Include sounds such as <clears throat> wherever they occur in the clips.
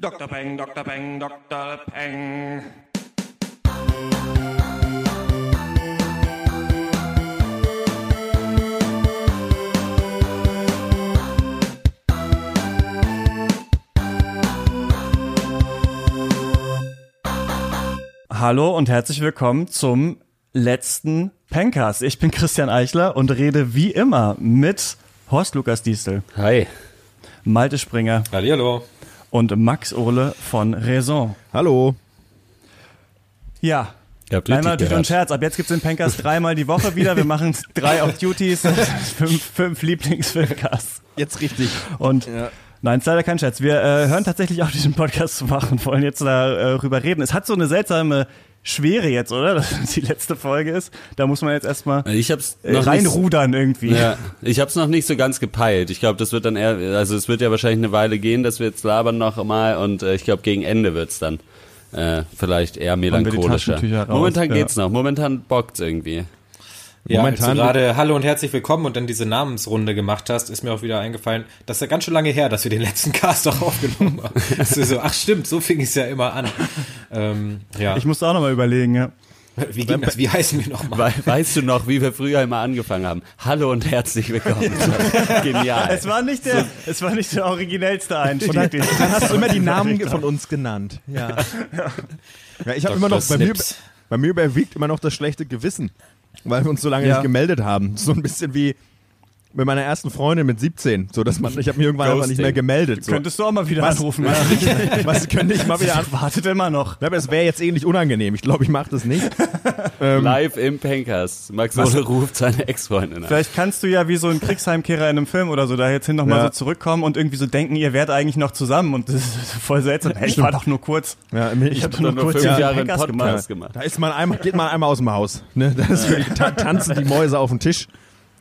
Dr. Peng, Dr. Peng, Dr. Peng. Hallo und herzlich willkommen zum letzten Pencast. Ich bin Christian Eichler und rede wie immer mit Horst Lukas Diesel, Hi. Malte Springer Hallihallo. Und Max Ohle von Raison. Hallo. Ja. Ihr habt Nein, richtig natürlich gehört. ein Scherz. Ab jetzt gibt's den Pencast <laughs> dreimal die Woche wieder. Wir machen drei auf Duties, <laughs> fünf, fünf Lieblingsfilmcasts. Jetzt richtig. Und nein, ist leider kein Scherz. Wir äh, hören tatsächlich auch diesen Podcast zu machen und wollen jetzt darüber reden. Es hat so eine seltsame Schwere jetzt, oder? <laughs> Dass es die letzte Folge ist. Da muss man jetzt erstmal Ich hab's äh, nicht, reinrudern irgendwie. ja, ich hab's noch nicht so ganz gepeilt. Ich glaube, das wird dann eher, also es wird ja wahrscheinlich eine Weile gehen, dass wir jetzt labern noch mal und äh, ich glaube, gegen Ende wird's dann äh, vielleicht eher melancholischer. Raus, Momentan ja. geht's noch. Momentan bockt's irgendwie. Ja, Momentan- als du gerade Hallo und herzlich willkommen und dann diese Namensrunde gemacht hast, ist mir auch wieder eingefallen, das ist ja ganz schön lange her, dass wir den letzten <laughs> Cast auch aufgenommen haben. Das ist so, ach stimmt, so fing es ja immer an. Ähm, ja, Ich musste auch nochmal überlegen, ja. wie ging das? Wie heißen wir nochmal? We weißt du noch, wie wir früher immer angefangen haben? Hallo und herzlich willkommen. <laughs> Genial. Es war nicht der, es war nicht der originellste Einstieg. Und dann, dann hast du immer die <laughs> Namen von uns genannt. Ja. ja ich habe immer noch, bei mir, bei mir überwiegt immer noch das schlechte Gewissen, weil wir uns so lange Ja. nicht gemeldet haben. So ein bisschen wie mit meiner ersten Freundin mit 17, so dass man, ich habe mich irgendwann einfach nicht Ghosting. mehr gemeldet. So. Könntest du auch mal wieder was, anrufen. was, <laughs> was könnte ich mal wieder an? Ich wartet immer noch. Ja, aber es wäre jetzt eh nicht unangenehm. Ich glaube, ich mache das nicht. <laughs> Ähm, Live im Pencast. Max Ole ruft seine Ex-Freundin an. Vielleicht kannst du ja wie so ein Kriegsheimkehrer in einem Film oder so da jetzt hin nochmal Ja. so zurückkommen und irgendwie so denken, ihr wärt eigentlich noch zusammen und das ist <laughs> voll seltsam. Hey, ich war doch nur kurz. ja, ich Ich hab habe nur nur kurz fünf den Jahre Podcast gemacht. gemacht. Da ist man einmal, geht man einmal aus dem Haus. Ne? Das ist wirklich, ta tanzen die Mäuse auf dem Tisch.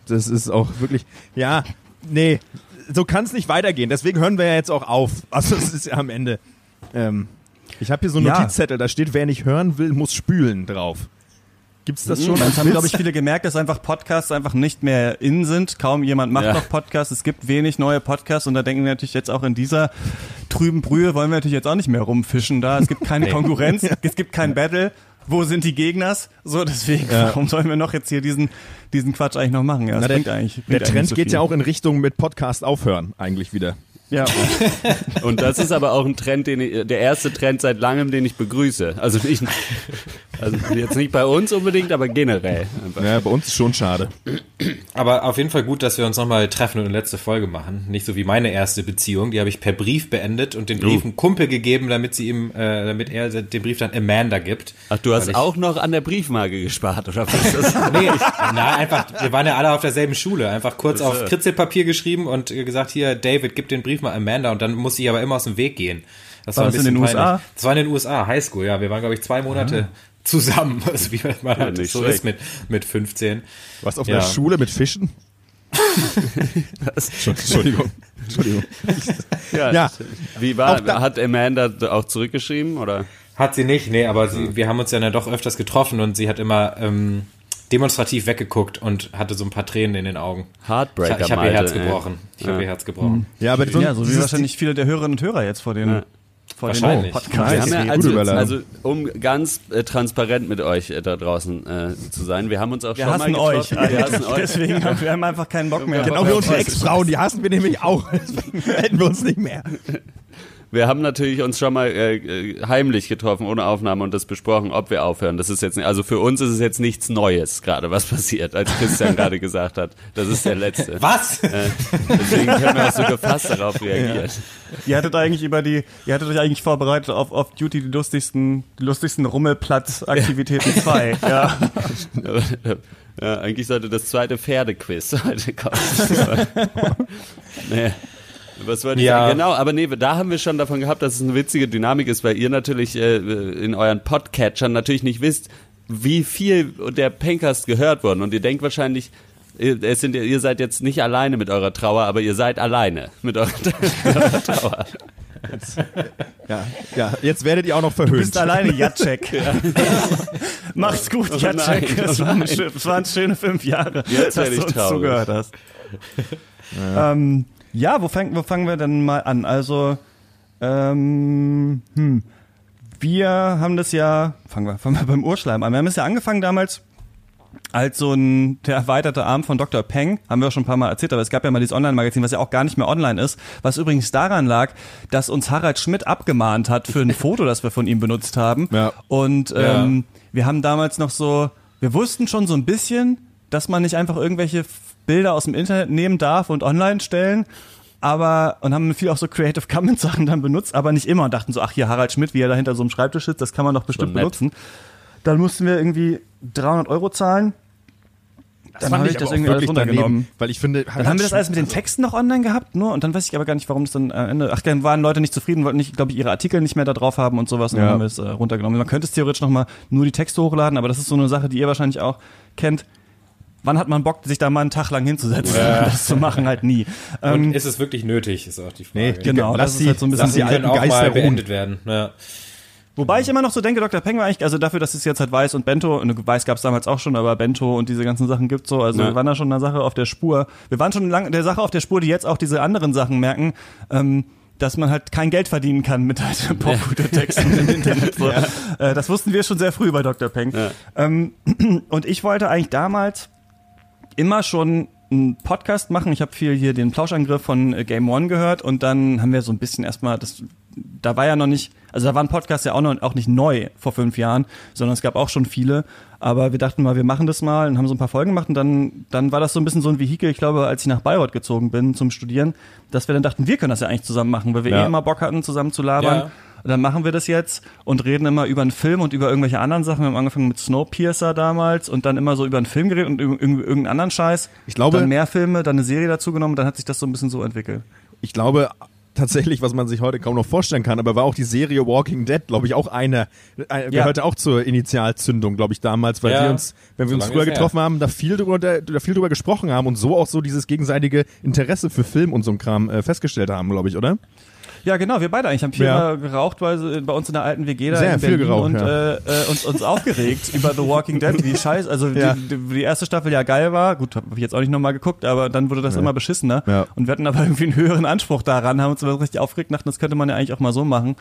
Das ist auch wirklich, ja, nee, so kann es nicht weitergehen. Deswegen hören wir ja jetzt auch auf. <laughs> Also es ist ja am Ende. Ähm, ich habe hier so einen Ja. Notizzettel, da steht, wer nicht hören will, muss spülen drauf. Gibt's das schon? Das haben, glaube ich, viele gemerkt, dass einfach Podcasts einfach nicht mehr in sind. Kaum jemand macht Ja. noch Podcasts. Es gibt wenig neue Podcasts und da denken wir natürlich jetzt auch in dieser trüben Brühe wollen wir natürlich jetzt auch nicht mehr rumfischen da. Es gibt keine Konkurrenz, <laughs> es gibt kein Battle. Wo sind die Gegners? So, deswegen, Ja. warum sollen wir noch jetzt hier diesen, diesen Quatsch eigentlich noch machen? Ja, das Na, der, bringt eigentlich. der Trend so geht ja auch in Richtung mit Podcast aufhören, eigentlich wieder. Ja. <laughs> Und das ist aber auch ein Trend, den ich, der erste Trend seit langem, den ich begrüße. Also nicht, also jetzt nicht bei uns unbedingt, aber generell. Einfach. Ja, bei uns ist schon schade. Aber auf jeden Fall gut, dass wir uns nochmal treffen und eine letzte Folge machen. Nicht so wie meine erste Beziehung, die habe ich per Brief beendet und den Brief Uh. einem Kumpel gegeben, damit sie ihm, äh, damit er den Brief dann Amanda gibt. Ach, du hast auch noch an der Briefmarke gespart, oder was ist das? <laughs> Nee, ich, na, einfach, wir waren ja alle auf derselben Schule. Einfach kurz auf Kritzelpapier geschrieben und gesagt, hier, David, gib den Brief mal Amanda und dann musste ich aber immer aus dem Weg gehen. Das War ein das in bisschen den peinlich. USA? Das war in den USA, Highschool, ja. Wir waren, glaube ich, zwei Monate zusammen, also wie man halt nicht so schlecht. ist mit, mit 15. Was auf Ja. einer Schule mit Fischen? <laughs> Entschuldigung. Entschuldigung. Ja. Ja. Wie war, hat Amanda auch zurückgeschrieben, oder? Hat sie nicht, nee, aber sie, wir haben uns ja dann doch öfters getroffen und sie hat immer ähm, demonstrativ weggeguckt und hatte so ein paar Tränen in den Augen. Ich, Heartbreaker, ich habe ihr Herz gebrochen. Ich Ja. habe ihr Herz gebrochen. Ja, aber so, ja, so wie wahrscheinlich viele der Hörerinnen und Hörer jetzt vor den, Ja. Vor. Wir haben ja, also, also um ganz äh, transparent mit euch äh, da draußen äh, zu sein, wir haben uns auch Wir schon hassen mal euch. Wir hassen <laughs> euch. Deswegen haben wir haben einfach keinen Bock mehr. Genau wie unsere Ex-Frauen, die hassen wir nämlich auch. <laughs> Deswegen melden wir uns nicht mehr. Wir haben natürlich uns schon mal äh, äh, heimlich getroffen, ohne Aufnahme und das besprochen, ob wir aufhören. Das ist jetzt nicht, also für uns ist es jetzt nichts Neues gerade, was passiert, als Christian <laughs> gerade gesagt hat. Das ist der letzte. Was? Äh, deswegen können wir auch so gefasst darauf reagieren. Ihr hattet eigentlich über die, ihr hattet euch eigentlich vorbereitet auf Off Duty die lustigsten, die lustigsten Rummelplatz-Aktivitäten <laughs> 2. ja. Ja, eigentlich sollte das zweite Pferdequiz <laughs> heute kommen. nee. Was wollte ich Ja. sagen? Genau, aber nee, da haben wir schon davon gehabt, dass es eine witzige Dynamik ist, weil ihr natürlich äh, in euren Podcatchern natürlich nicht wisst, wie viel der Pencast gehört worden. Und ihr denkt wahrscheinlich, ihr, es sind, ihr seid jetzt nicht alleine mit eurer Trauer, aber ihr seid alleine mit eurer, mit <laughs> eurer Trauer. Ja, ja, jetzt werdet ihr auch noch Du verhöhnt. bist alleine, Jacek. <laughs> Macht's gut, Oh Jacek. oh Das, waren nein. schö- das waren schöne fünf Jahre, Jetzt dass du ich uns traurig. zugehört hast. Ähm, ja, wo, fang, wo fangen wir denn mal an? Also, Ähm, hm. Wir haben das ja, fangen wir, fangen wir beim Urschleim an. Wir haben es ja angefangen damals als so ein der erweiterte Arm von Dr. Peng, haben wir auch schon ein paar Mal erzählt, aber es gab ja mal dieses Online-Magazin, was ja auch gar nicht mehr online ist, was übrigens daran lag, dass uns Harald Schmidt abgemahnt hat für ein <laughs> Foto, das wir von ihm benutzt haben. Ja. Und ähm, wir haben damals noch so, wir wussten schon so ein bisschen, dass man nicht einfach irgendwelche Bilder aus dem Internet nehmen darf und online stellen. Aber, und haben viel auch so Creative Commons Sachen dann benutzt, aber nicht immer und dachten so, ach hier Harald Schmidt, wie er da hinter so einem Schreibtisch sitzt, das kann man doch bestimmt nett. benutzen. Dann mussten wir irgendwie 300 Euro zahlen. dann habe ich das irgendwie alles runtergenommen. weil ich finde, Dann haben wir das alles mit den Texten noch online gehabt, nur und dann weiß ich aber gar nicht, warum das dann am Ende. Ach, dann waren Leute nicht zufrieden, wollten nicht, glaube ich, ihre Artikel nicht mehr da drauf haben und sowas und Ja. dann haben wir es äh, runtergenommen. Man könnte es theoretisch nochmal nur die Texte hochladen, aber das ist so eine Sache, die ihr wahrscheinlich auch kennt. Wann hat man Bock, sich da mal einen Tag lang hinzusetzen? Das zu machen halt nie. Und Ähm, ist es wirklich nötig, ist auch die Frage. Nee, genau, lass das ist sie- halt so ein bisschen die alten Geister beendet werden. Ja. Wobei ich immer noch so denke, Dr. Peng war eigentlich, also dafür, dass es jetzt halt Weiß und Bento, und Weiß gab es damals auch schon, aber Bento und diese ganzen Sachen gibt so, also Ja. wir waren da schon einer Sache auf der Spur. Wir waren schon lang der Sache auf der Spur, die jetzt auch diese anderen Sachen merken, ähm, dass man halt kein Geld verdienen kann mit halt Popkulturtexten im Internet. So. Äh, das wussten wir schon sehr früh bei Dr. Peng. Ja. Ähm, <clears throat> und ich wollte eigentlich damals immer schon einen Podcast machen. Ich habe viel hier den Plauschangriff von äh, Game One gehört und dann haben wir so ein bisschen erstmal das da war ja noch nicht, also da waren Podcasts ja auch noch auch nicht neu vor fünf Jahren, sondern es gab auch schon viele. Aber wir dachten mal, wir machen das mal und haben so ein paar Folgen gemacht und dann, dann war das so ein bisschen so ein Vehikel, ich glaube, als ich nach Bayreuth gezogen bin zum Studieren, dass wir dann dachten, wir können das ja eigentlich zusammen machen, weil wir Ja. eh immer Bock hatten, zusammen zu labern. Ja. Dann machen wir das jetzt und reden immer über einen Film und über irgendwelche anderen Sachen. Wir haben angefangen mit Snowpiercer damals und dann immer so über einen Film geredet und über irgendeinen anderen Scheiß. Ich glaube- dann mehr Filme, dann eine Serie dazu genommen, dann hat sich das so ein bisschen so entwickelt. ich glaube tatsächlich, was man sich heute kaum noch vorstellen kann, aber war auch die Serie Walking Dead, glaube ich, auch eine, äh, gehörte auch zur Initialzündung, glaube ich, damals, weil Ja, wir uns, wenn wir so uns früher ist her. getroffen haben, da viel drüber, da, da viel drüber gesprochen haben und so auch so dieses gegenseitige Interesse für Film und so ein Kram äh, festgestellt haben, glaube ich, oder? Ja, genau, wir beide eigentlich haben viel Ja. geraucht, weil bei uns in der alten WG da Sehr in viel Berlin geraucht, und ja. äh, äh, uns, uns aufgeregt <laughs> über The Walking Dead, wie scheiße, also Ja. die, die, erste Staffel ja geil war, gut, habe ich jetzt auch nicht nochmal geguckt, aber dann wurde das immer beschissener Ja. und wir hatten aber <laughs> irgendwie einen höheren Anspruch daran, haben uns aber richtig aufgeregt, dachten, das könnte man ja eigentlich auch mal so machen.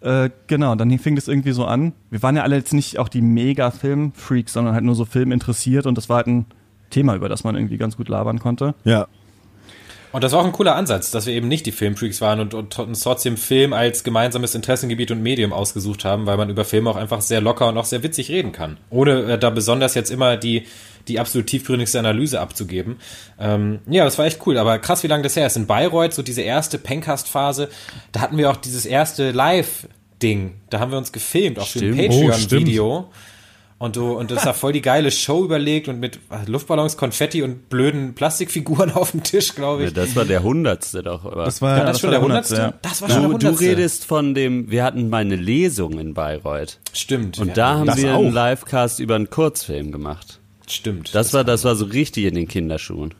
Äh, genau, dann fing das irgendwie so an. Wir waren ja alle jetzt nicht auch die mega Film-Freaks, sondern halt nur so Film interessiert und das war halt ein Thema, über das man irgendwie ganz gut labern konnte. Ja. Und das war auch ein cooler Ansatz, dass wir eben nicht die Filmfreaks waren und, und uns trotzdem Film als gemeinsames Interessengebiet und Medium ausgesucht haben, weil man über Filme auch einfach sehr locker und auch sehr witzig reden kann. Ohne äh, da besonders jetzt immer die, die absolut tiefgründigste Analyse abzugeben. Ähm, ja, das war echt cool, aber krass, wie lange das her ist. In Bayreuth, so diese erste Pencast-Phase, da hatten wir auch dieses erste Live-Ding. Da haben wir uns gefilmt, auch für ein Stimmt. Oh, Patreon-Video. Und du, und das war voll die geile Show überlegt und mit Luftballons, Konfetti und blöden Plastikfiguren <laughs> auf dem Tisch, glaube Ja, ich. das war der hundertste doch. Aber. Das war, Ja, das, das schon war der der hundertste? Hundertste, Das war schon der du, du hundertste. redest von dem, wir hatten mal eine Lesung in Bayreuth. Stimmt. Und ja, da haben das wir auch. einen Livecast über einen Kurzfilm gemacht. stimmt. Das war, das war so richtig in den Kinderschuhen.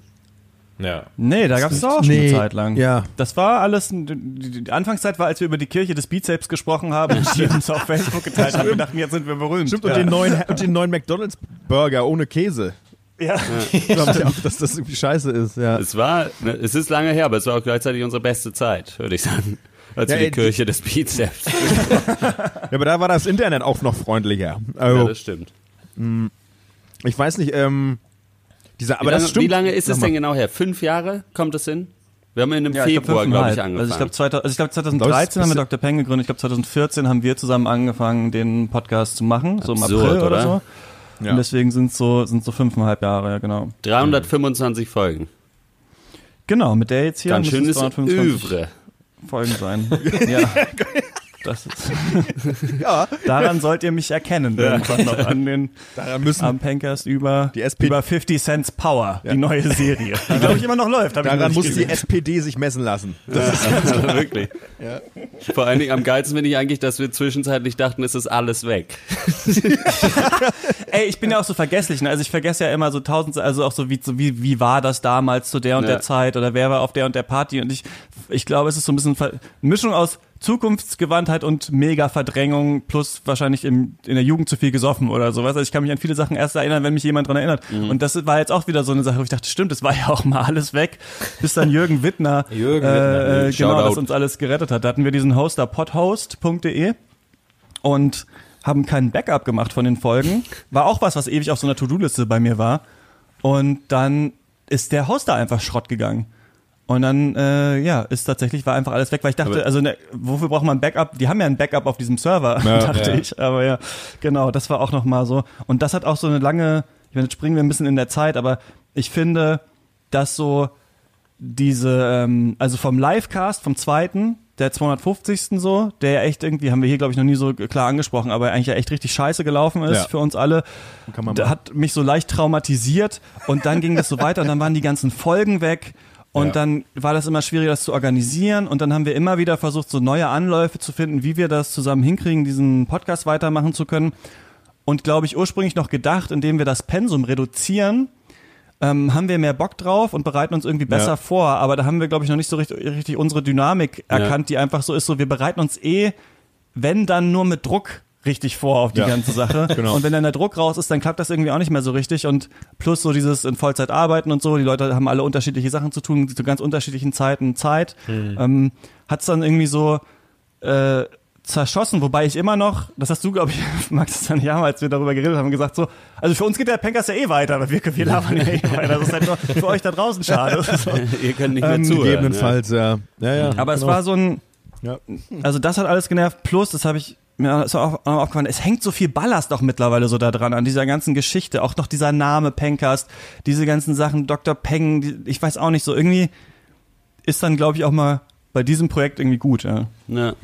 Ja. Nee, da gab es auch schon Nee, eine Zeit lang. ja. Das war alles, die, Anfangszeit war, als wir über die Kirche des Bizeps gesprochen haben und die <laughs> uns auf Facebook geteilt haben. Wir dachten, jetzt sind wir berühmt. Stimmt, und den neuen, und den neuen McDonalds Burger ohne Käse. ja. Glaubt ihr auch, dass das irgendwie scheiße ist, ja. Es war, ne, es ist lange her, aber es war auch gleichzeitig unsere beste Zeit, würde ich sagen. Als Ja, wir die ey, Kirche des Bizeps. <laughs> Ja, aber da war das Internet auch noch freundlicher. Ja, Also, das stimmt. ich weiß nicht, ähm, dieser, aber wie, lange, das stimmt. wie lange ist es denn genau her? Fünf Jahre kommt es hin? Wir haben in einem Ja, Februar, glaube ich, angefangen. Also ich glaube, 2000 also ich glaub, 2013 haben wir Dr. Peng gegründet. Ich glaube, 2014 haben wir zusammen angefangen, den Podcast zu machen. So im Absurd, April oder, oder? so. Ja. Und deswegen sind so, sind so fünfeinhalb Jahre, ja, genau. 325 Folgen. Genau, mit der jetzt hier Ganz es schönes 325 Övre. Folgen sein. <laughs> ja. Das ist, <laughs> Ja. daran sollt ihr mich erkennen, irgendwann noch an den <laughs> Daran müssen, am Pencast über, Die SP über 50 Cents Power, die neue Serie. <laughs> Die, glaube ich, immer noch läuft. daran muss nicht die gesehen. SPD sich messen lassen. Wirklich. Vor allen Dingen am geilsten finde ich eigentlich, dass wir zwischenzeitlich dachten, es ist alles weg. Ey, ich bin ja auch so vergesslich. Ne? Also ich vergesse ja immer so tausend, also auch so wie, so wie, wie war das damals zu der und Ja. der Zeit oder wer war auf der und der Party und ich ich glaube, es ist so ein bisschen Ver Mischung aus Zukunftsgewandtheit und Mega-Verdrängung plus wahrscheinlich im, in der Jugend zu viel gesoffen oder sowas. Also ich kann mich an viele Sachen erst erinnern, wenn mich jemand dran erinnert. Mhm. Und das war jetzt auch wieder so eine Sache, wo ich dachte, stimmt, das war <laughs> ja auch mal alles weg, bis dann Jürgen Wittner, <laughs> Jürgen Wittner, äh, genau, das uns alles gerettet hat. Da hatten wir diesen Hoster podhost.de und haben keinen Backup gemacht von den Folgen. War auch was, was ewig auf so einer To-Do-Liste bei mir war. Und dann ist der Hoster einfach Schrott gegangen. Und dann, äh, ja, ist tatsächlich, war einfach alles weg, weil ich dachte, Aber- also ne, wofür braucht man ein Backup? Die haben ja ein Backup auf diesem Server, Ja. <laughs> dachte Ja. ich. Aber ja, genau, das war auch nochmal so. Und das hat auch so eine lange, ich meine, jetzt springen wir ein bisschen in der Zeit, aber ich finde, dass so diese, ähm, also vom Livecast, vom zweiten, der 250. so, der ja echt irgendwie, haben wir hier, glaube ich, noch nie so klar angesprochen, aber eigentlich ja echt richtig scheiße gelaufen ist Ja. für uns alle. Kann man Der mal- hat mich so leicht traumatisiert und dann ging das so weiter und dann waren die ganzen Folgen weg und Ja. dann war das immer schwieriger, das zu organisieren und dann haben wir immer wieder versucht, so neue Anläufe zu finden, wie wir das zusammen hinkriegen, diesen Podcast weitermachen zu können. Und glaube ich, ursprünglich noch gedacht, indem wir das Pensum reduzieren, ähm, haben wir mehr Bock drauf und bereiten uns irgendwie besser Ja. vor. Aber da haben wir, glaube ich, noch nicht so richtig, richtig unsere Dynamik erkannt, die einfach so ist, so wir bereiten uns eh, wenn dann nur mit Druck richtig vor auf die Ja. ganze Sache. <laughs> Genau. Und wenn dann der Druck raus ist, dann klappt das irgendwie auch nicht mehr so richtig. Und plus so dieses in Vollzeit arbeiten und so, die Leute haben alle unterschiedliche Sachen zu tun, zu ganz unterschiedlichen Zeiten Zeit. Ähm, Hat es dann irgendwie so äh, zerschossen, wobei ich immer noch, das hast du, glaube ich, <laughs> Max, dann ja, als wir darüber geredet haben, gesagt so, also für uns geht der Pankers ja eh weiter, aber wir, wir labern ja eh <laughs> weiter. Das ist halt nur für euch da draußen schade. So. Ihr könnt nicht mehr Ähm, zuhören. Gegebenenfalls, ja. ja, ja Aber es genau. war so ein, Ja. also das hat alles genervt, plus, das habe ich mir ist auch auch aufgefallen, es hängt so viel Ballast auch mittlerweile so da dran, an dieser ganzen Geschichte, auch noch dieser Name Pencast, diese ganzen Sachen, Dr. Peng, die, ich weiß auch nicht, so irgendwie ist dann, glaube ich, auch mal bei diesem Projekt irgendwie gut, ja. Ja.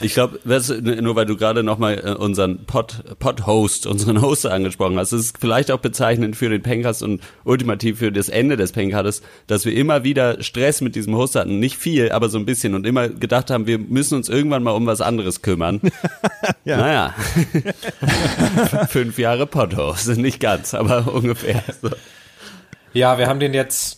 Ich glaube, nur weil du gerade nochmal äh, unseren Pod, Pod-Host, unseren Hoster angesprochen hast, das ist vielleicht auch bezeichnend für den Pencast und ultimativ für das Ende des Pencastes, dass wir immer wieder Stress mit diesem Hoster hatten. Nicht viel, aber so ein bisschen und immer gedacht haben, wir müssen uns irgendwann mal um was anderes kümmern. <laughs> Ja. Naja. <laughs> Fünf Jahre Pod-Host, nicht ganz, aber ungefähr. So. Ja, wir haben den jetzt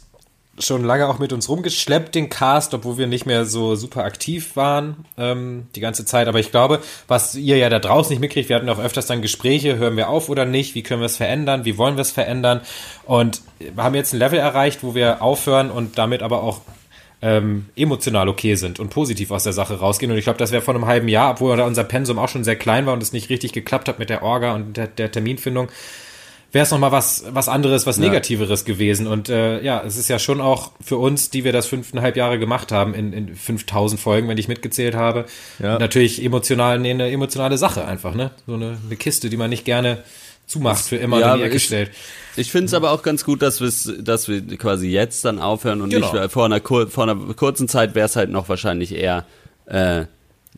schon lange auch mit uns rumgeschleppt, den Cast, obwohl wir nicht mehr so super aktiv waren ähm, die ganze Zeit. Aber ich glaube, was ihr ja da draußen nicht mitkriegt, wir hatten auch öfters dann Gespräche, hören wir auf oder nicht, wie können wir es verändern, wie wollen wir es verändern. Und haben jetzt ein Level erreicht, wo wir aufhören und damit aber auch ähm, emotional okay sind und positiv aus der Sache rausgehen. Und ich glaube, das wäre vor einem halben Jahr, obwohl unser Pensum auch schon sehr klein war und es nicht richtig geklappt hat mit der Orga und der, der Terminfindung, wäre es nochmal was, was anderes, was Negativeres gewesen. Und äh, ja, es ist ja schon auch für uns, die wir das fünfeinhalb Jahre gemacht haben, in, in 5000 Folgen, wenn ich mitgezählt habe, Ja. natürlich emotional nee, eine emotionale Sache einfach, ne? So eine, eine Kiste, die man nicht gerne zumacht, für immer Ja, in die Ecke ich- stellt. Ich finde es aber auch ganz gut, dass, wir's, dass wir quasi jetzt dann aufhören und Genau. nicht vor einer, vor einer kurzen Zeit wäre es halt noch wahrscheinlich eher äh,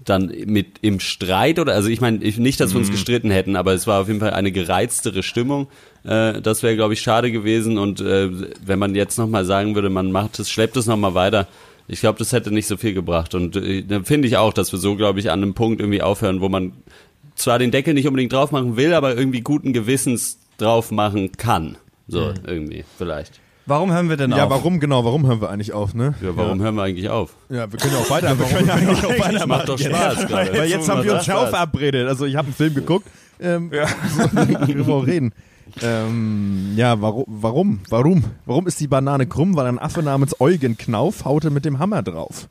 dann mit im Streit oder also ich meine ich, nicht, dass wir uns gestritten hätten, aber es war auf jeden Fall eine gereiztere Stimmung. Äh, das wäre glaube ich schade gewesen und äh, wenn man jetzt noch mal sagen würde, man macht es, schleppt es noch mal weiter. Ich glaube, das hätte nicht so viel gebracht und äh, da finde ich auch, dass wir so glaube ich an einem Punkt irgendwie aufhören, wo man zwar den Deckel nicht unbedingt drauf machen will, aber irgendwie guten Gewissens drauf machen kann. So, irgendwie, vielleicht. Warum hören wir denn Ja, auf? warum, genau, warum hören wir eigentlich auf, ne? Ja, warum hören wir eigentlich auf? Ja, wir können ja auch weiter, wir können ja <laughs> eigentlich auch weitermachen. Macht doch Spaß gerade. Weil jetzt haben wir uns schon Spaß. verabredet. Also ich habe einen Film geguckt. Ähm, ja. <laughs> Worüber wir auch reden. Ähm, ja, warum, warum, warum? Warum ist die Banane krumm? Weil ein Affe namens Eugen Knauf haute mit dem Hammer drauf.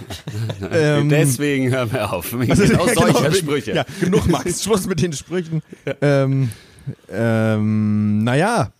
<laughs> ähm, Deswegen hören wir auf. Wegen also, genau ja, solcher genau, Sprüche. Ja, genug Max, Schluss mit den Sprüchen. Ähm, ähm, naja,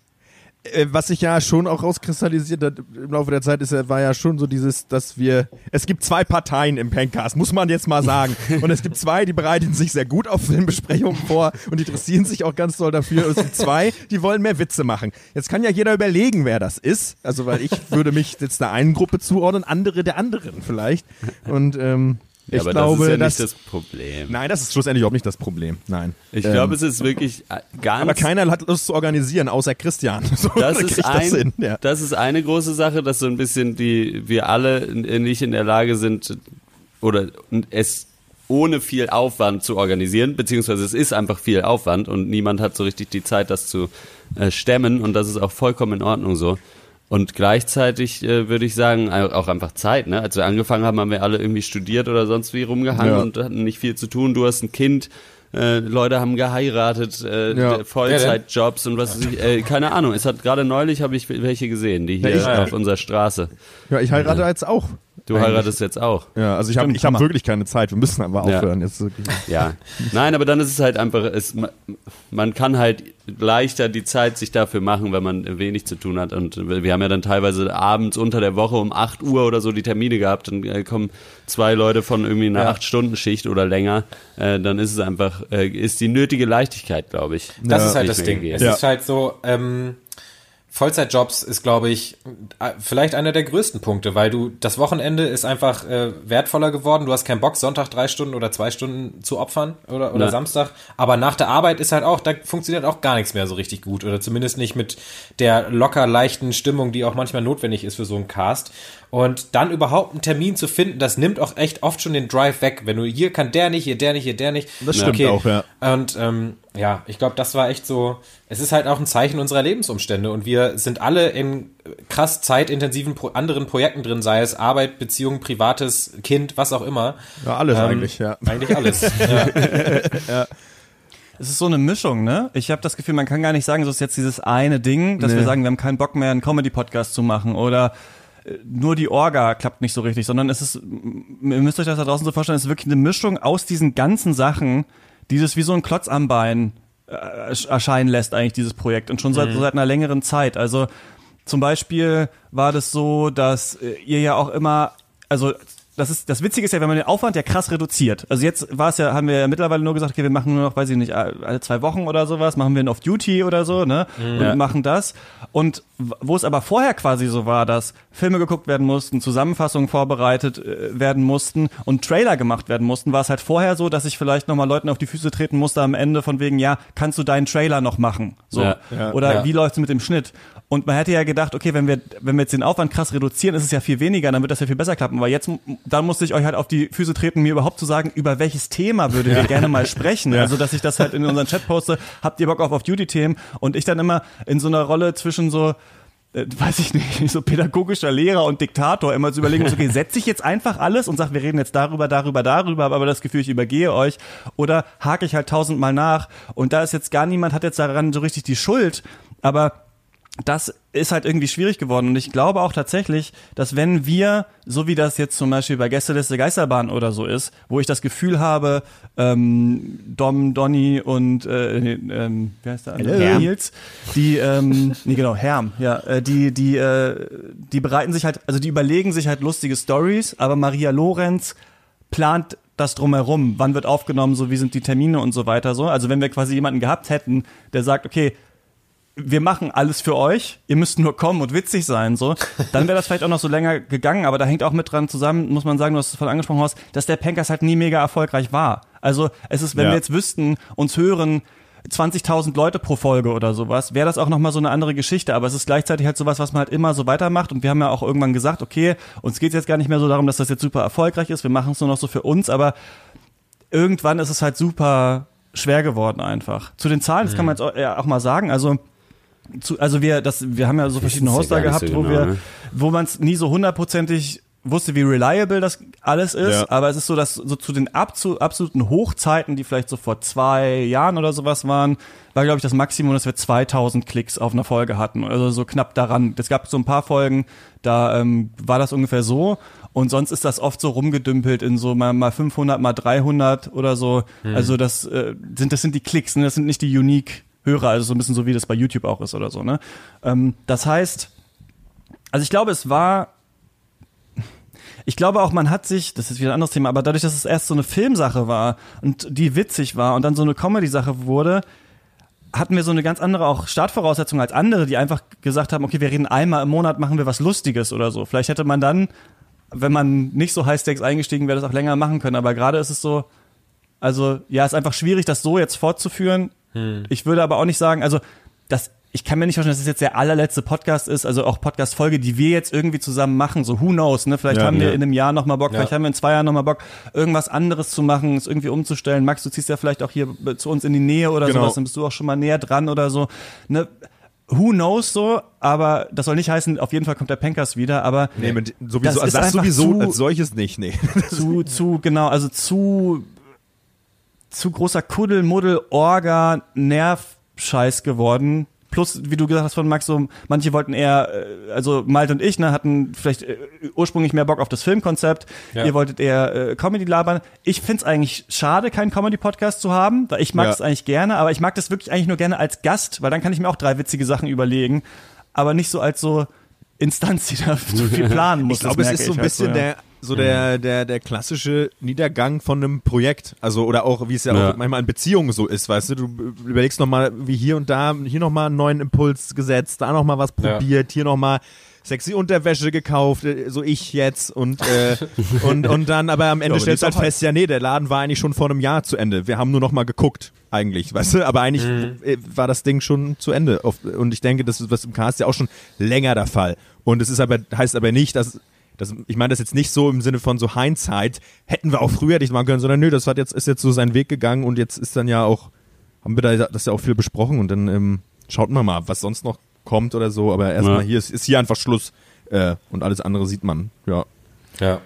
was sich ja schon auch rauskristallisiert hat im Laufe der Zeit, ist, war ja schon so dieses, dass wir, es gibt zwei Parteien im Pencast, muss man jetzt mal sagen. <laughs> Und es gibt zwei, die bereiten sich sehr gut auf Filmbesprechungen vor und interessieren sich auch ganz doll dafür. Und es gibt zwei, die wollen mehr Witze machen. Jetzt kann ja jeder überlegen, wer das ist. Also, weil ich würde mich jetzt der einen Gruppe zuordnen, andere der anderen vielleicht. Und ähm, Ja, ich aber glaube, das ist ja dass, nicht das Problem. Nein, das ist schlussendlich auch nicht das Problem. Nein. Ich Ähm, glaube, es ist wirklich äh, ganz... aber keiner hat Lust zu organisieren, außer Christian. <laughs> So das ist, ein, hin, ja. das ist eine große Sache, dass so ein bisschen die wir alle n- nicht in der Lage sind oder es ohne viel Aufwand zu organisieren, beziehungsweise es ist einfach viel Aufwand und niemand hat so richtig die Zeit, das zu äh, stemmen und das ist auch vollkommen in Ordnung so. Und gleichzeitig äh, würde ich sagen, au- auch einfach Zeit. Ne? Als wir angefangen haben, haben wir alle irgendwie studiert oder sonst wie rumgehangen Ja. und hatten nicht viel zu tun. Du hast ein Kind, äh, Leute haben geheiratet, äh, Ja. Vollzeitjobs und was äh, keine Ahnung. Es hat gerade neulich habe ich welche gesehen, die hier Ja, ich- auf unserer Straße. Ja, ich heirate jetzt auch. Du Eigentlich. heiratest jetzt auch. Ja, also ich habe hab wirklich keine Zeit. Wir müssen aber Ja. aufhören. Jetzt wirklich. Ja. Nein, aber dann ist es halt einfach, es, ma- man kann halt leichter die Zeit sich dafür machen, wenn man wenig zu tun hat. Und wir haben ja dann teilweise abends unter der Woche um 8 Uhr oder so die Termine gehabt. Dann äh, kommen zwei Leute von irgendwie einer Ja. 8-Stunden-Schicht oder länger. Äh, dann ist es einfach, äh, ist die nötige Leichtigkeit, glaube ich. Das Ja. ist halt das Ding. gegeben. Es Ja. ist halt so, ähm, Vollzeitjobs ist, glaube ich, äh, vielleicht einer der größten Punkte, weil du das Wochenende ist einfach äh, wertvoller geworden. Du hast keinen Bock, Sonntag drei Stunden oder zwei Stunden zu opfern oder, oder Ja. Samstag. Aber nach der Arbeit ist halt auch, da funktioniert auch gar nichts mehr so richtig gut oder zumindest nicht mit der locker leichten Stimmung, die auch manchmal notwendig ist für so einen Cast. Und dann überhaupt einen Termin zu finden, das nimmt auch echt oft schon den Drive weg. Wenn du hier kann der nicht, hier der nicht, hier der nicht. Das stimmt auch, ja. Und ähm, ja, ich glaube, das war echt so. Es ist halt auch ein Zeichen unserer Lebensumstände und wir sind alle in krass zeitintensiven Pro anderen Projekten drin, sei es Arbeit, Beziehung, privates Kind, was auch immer. Ja, alles Ähm, eigentlich, ja. Eigentlich alles. <laughs> ja. Es ist so eine Mischung, ne? Ich habe das Gefühl, man kann gar nicht sagen, so ist jetzt dieses eine Ding, dass Nee. wir sagen, wir haben keinen Bock mehr, einen Comedy-Podcast zu machen oder nur die Orga klappt nicht so richtig, sondern es ist, ihr müsst euch das da draußen so vorstellen, es ist wirklich eine Mischung aus diesen ganzen Sachen, die das wie so ein Klotz am Bein äh, ersch- erscheinen lässt, eigentlich dieses Projekt und schon seit, so seit einer längeren Zeit. Also zum Beispiel war das so, dass äh, ihr ja auch immer, also das ist das Witzige ist ja, wenn man den Aufwand ja krass reduziert. Also jetzt war es ja, haben wir ja mittlerweile nur gesagt, okay, wir machen nur noch, weiß ich nicht, alle zwei Wochen oder sowas, machen wir einen Off-Duty oder so, ne? Und machen das. Und wo es aber vorher quasi so war, dass Filme geguckt werden mussten, Zusammenfassungen vorbereitet äh, werden mussten und Trailer gemacht werden mussten, war es halt vorher so, dass ich vielleicht nochmal Leuten auf die Füße treten musste am Ende von wegen, ja, kannst du deinen Trailer noch machen? So. Ja. Ja. Oder Ja. wie läuft's mit dem Schnitt? Und man hätte ja gedacht, okay, wenn wir, wenn wir jetzt den Aufwand krass reduzieren, ist es ja viel weniger, dann wird das ja viel besser klappen. Aber jetzt, dann musste ich euch halt auf die Füße treten, mir überhaupt zu sagen, über welches Thema würdet ihr gerne mal sprechen. <laughs> Also, dass ich das halt in unseren Chat poste, habt ihr Bock auf Off-Duty-Themen? Und ich dann immer in so einer Rolle zwischen so, äh, weiß ich nicht, so pädagogischer Lehrer und Diktator immer zu überlegen, okay, <laughs> setze ich jetzt einfach alles und sag, wir reden jetzt darüber, darüber, darüber, habe aber das Gefühl, ich übergehe euch oder hake ich halt tausendmal nach und da ist jetzt gar niemand, hat jetzt daran so richtig die Schuld, aber das ist halt irgendwie schwierig geworden. Und ich glaube auch tatsächlich, dass wenn wir, so wie das jetzt zum Beispiel bei Gästeliste Geisterbahn oder so ist, wo ich das Gefühl habe, ähm, Dom, Donny und äh, nee, ähm, wie heißt der andere? Hello. Nils, die, ähm, nee genau, Herm, ja, äh, die, die, äh, die bereiten sich halt, also die überlegen sich halt lustige Stories, aber Maria Lorenz plant das drumherum, wann wird aufgenommen, so wie sind die Termine und so weiter so. Also wenn wir quasi jemanden gehabt hätten, der sagt, okay, wir machen alles für euch, ihr müsst nur kommen und witzig sein, so, dann wäre das vielleicht auch noch so länger gegangen, aber da hängt auch mit dran zusammen, muss man sagen, du hast es voll angesprochen hast, dass der Pankers halt nie mega erfolgreich war. Also es ist, wenn Ja. wir jetzt wüssten, uns hören 20.000 Leute pro Folge oder sowas, wäre das auch nochmal so eine andere Geschichte, aber es ist gleichzeitig halt sowas, was man halt immer so weitermacht. Und wir haben ja auch irgendwann gesagt, okay, uns geht jetzt gar nicht mehr so darum, dass das jetzt super erfolgreich ist, wir machen es nur noch so für uns, aber irgendwann ist es halt super schwer geworden einfach. Zu den Zahlen, das kann man jetzt auch, ja, auch mal sagen, also zu, also wir, das, wir haben ja so verschiedene nicht gehabt, so wo genau, wir, ne? wo man es nie so hundertprozentig wusste, wie reliable das alles ist, Ja. aber es ist so, dass so zu den abzu, absoluten Hochzeiten, die vielleicht so vor zwei Jahren oder sowas waren, war glaube ich das Maximum, dass wir 2000 Klicks auf einer Folge hatten, also so knapp daran. Es gab so ein paar Folgen, da ähm, war das ungefähr so und sonst ist das oft so rumgedümpelt in so mal, mal 500, mal 300 oder so. Also das äh, sind das sind die Klicks, ne? das sind nicht die Unique Hörer, also so ein bisschen so wie das bei YouTube auch ist oder so. Ne? Ähm, das heißt, also ich glaube, es war ich glaube auch, man hat sich, das ist wieder ein anderes Thema, aber dadurch, dass es erst so eine Filmsache war und die witzig war und dann so eine Comedy-Sache wurde, hatten wir so eine ganz andere auch Startvoraussetzung als andere, die einfach gesagt haben, okay, wir reden einmal im Monat, machen wir was Lustiges oder so. Vielleicht hätte man dann, wenn man nicht so High Stakes eingestiegen wäre, das auch länger machen können. Aber gerade ist es so, also ja, ist einfach schwierig, das so jetzt fortzuführen. Ich würde aber auch nicht sagen, also das, ich kann mir nicht vorstellen, dass es jetzt der allerletzte Podcast ist, also auch Podcast-Folge, die wir jetzt irgendwie zusammen machen. So who knows, ne? Vielleicht Ja, haben wir ja. in einem Jahr noch mal Bock, Ja. vielleicht haben wir in zwei Jahren noch mal Bock, irgendwas anderes zu machen, es irgendwie umzustellen. Max, du ziehst ja vielleicht auch hier zu uns in die Nähe oder Genau. sowas, dann bist du auch schon mal näher dran oder so. Ne? who knows so, aber das soll nicht heißen, auf jeden Fall kommt der Pankers wieder, aber Nee, mit, Das sowieso, also ist das sowieso zu- als solches nicht, nee. <laughs> zu, zu, genau, also zu, zu großer Kuddel, Muddel, Orga, Nervscheiß geworden. Plus, wie du gesagt hast von Max, so, manche wollten eher, äh, also Malte und ich, ne, hatten vielleicht äh, ursprünglich mehr Bock auf das Filmkonzept. Ja. Ihr wolltet eher äh, Comedy labern. Ich find's eigentlich schade, keinen Comedy-Podcast zu haben, weil ich mag Ja. es eigentlich gerne, aber ich mag das wirklich eigentlich nur gerne als Gast, weil dann kann ich mir auch drei witzige Sachen überlegen, aber nicht so als so Instanz, die da <laughs> zu viel <laughs> planen muss. Ich glaube, es ist so ein halt bisschen ja. der so der, der, der klassische Niedergang von einem Projekt. Also, oder auch, wie es ja, Ja. auch manchmal in Beziehungen so ist, weißt du, du überlegst nochmal, wie hier und da, hier nochmal einen neuen Impuls gesetzt, da nochmal was Ja. probiert, hier nochmal sexy Unterwäsche gekauft, äh, so ich jetzt und, äh, und, und dann, aber am <laughs> Ende die stellst du halt fest, ja, nee, der Laden war eigentlich schon vor einem Jahr zu Ende. Wir haben nur nochmal geguckt, eigentlich, weißt du, aber eigentlich äh, war das Ding schon zu Ende. Und ich denke, das ist was im Cast ja auch schon länger der Fall. Und es ist aber, heißt aber nicht, dass das, ich meine das jetzt nicht so im Sinne von so Hindsight, hätten wir auch früher nicht machen können, sondern nö, das hat jetzt, ist jetzt so seinen Weg gegangen und jetzt ist dann ja auch, haben wir da das ja auch viel besprochen und dann ähm, schaut man mal, was sonst noch kommt oder so, aber erstmal Ja. hier ist, ist hier einfach Schluss äh, und alles andere sieht man, ja. Ja.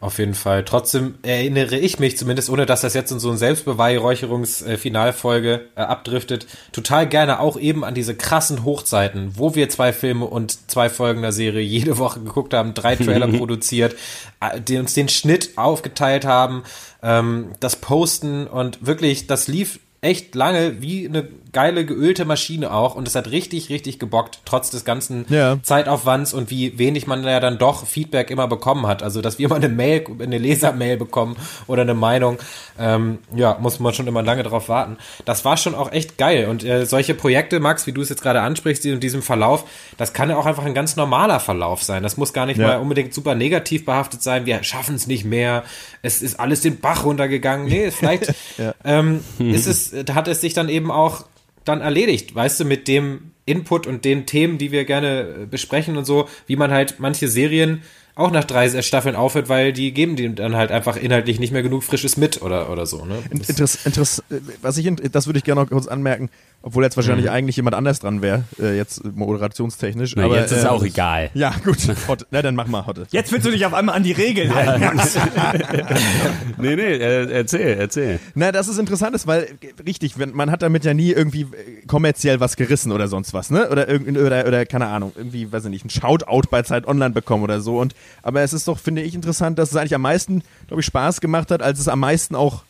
Auf jeden Fall. Trotzdem erinnere ich mich zumindest, ohne dass das jetzt in so eine Selbstbeweihräucherungs-Finalfolge äh, abdriftet, total gerne auch eben an diese krassen Hochzeiten, wo wir zwei Filme und zwei Folgen der Serie jede Woche geguckt haben, drei Trailer <laughs> produziert, äh, die uns den Schnitt aufgeteilt haben, ähm, das Posten und wirklich, das lief echt lange wie eine geile geölte Maschine auch und es hat richtig, richtig gebockt, trotz des ganzen Ja. Zeitaufwands und wie wenig man ja dann doch Feedback immer bekommen hat. Also, dass wir mal eine Mail, eine Lesermail bekommen oder eine Meinung, ähm, ja, muss man schon immer lange drauf warten. Das war schon auch echt geil. Und äh, solche Projekte, Max, wie du es jetzt gerade ansprichst, in diesem Verlauf, das kann ja auch einfach ein ganz normaler Verlauf sein. Das muss gar nicht Ja. mal unbedingt super negativ behaftet sein. Wir schaffen es nicht mehr. Es ist alles den Bach runtergegangen. Nee, vielleicht <laughs> ähm, ist es, hat es sich dann eben auch dann erledigt, weißt du, mit dem Input und den Themen, die wir gerne äh, besprechen und so, wie man halt manche Serien auch nach drei Staffeln aufhört, weil die geben dem dann halt einfach inhaltlich nicht mehr genug Frisches mit oder, oder so, ne? Das- Interess, Interess, was ich, das würde ich gerne noch kurz anmerken, obwohl jetzt wahrscheinlich eigentlich jemand anders dran wäre, äh, jetzt moderationstechnisch. Na, aber, jetzt ist äh, auch egal. Ja, gut. Hotte. Na, dann mach mal Hotte. Jetzt willst du dich auf einmal an die Regeln halten. <laughs> Nee, nee, äh, erzähl, erzähl. Na, das ist interessant, ist, weil richtig, wenn, man hat damit ja nie irgendwie äh, kommerziell was gerissen oder sonst was, ne? Oder irgend- oder oder keine Ahnung, irgendwie, weiß ich nicht, ein Shoutout bei Zeit Online bekommen oder so. Und aber es ist doch, finde ich, interessant, dass es eigentlich am meisten, glaube ich, Spaß gemacht hat, als es am meisten auch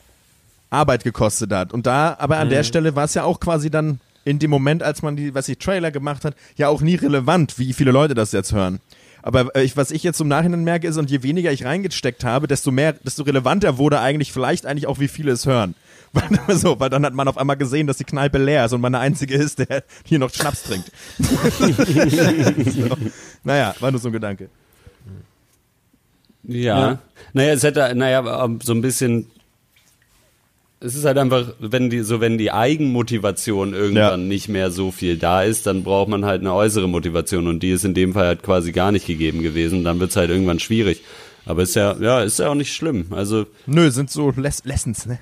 Arbeit gekostet hat. Und da, aber an der Stelle war es ja auch quasi dann in dem Moment, als man die, was ich Trailer gemacht hat, ja auch nie relevant, wie viele Leute das jetzt hören. Aber äh, ich, was ich jetzt im Nachhinein merke, ist, und je weniger ich reingesteckt habe, desto mehr, desto relevanter wurde eigentlich vielleicht eigentlich auch, wie viele es hören. <laughs> Weil, so, weil dann hat man auf einmal gesehen, dass die Kneipe leer ist und man der Einzige ist, der hier noch Schnaps trinkt. <laughs> so. Naja, war nur so ein Gedanke. Ja. Naja, es hätte, naja, ähm, so ein bisschen. Es ist halt einfach, wenn die, so wenn die Eigenmotivation irgendwann Ja. nicht mehr so viel da ist, dann braucht man halt eine äußere Motivation und die ist in dem Fall halt quasi gar nicht gegeben gewesen. Dann wird's halt irgendwann schwierig. Aber ist ja, ja, ist ja auch nicht schlimm. Also Nö, sind so Les Lessons, ne?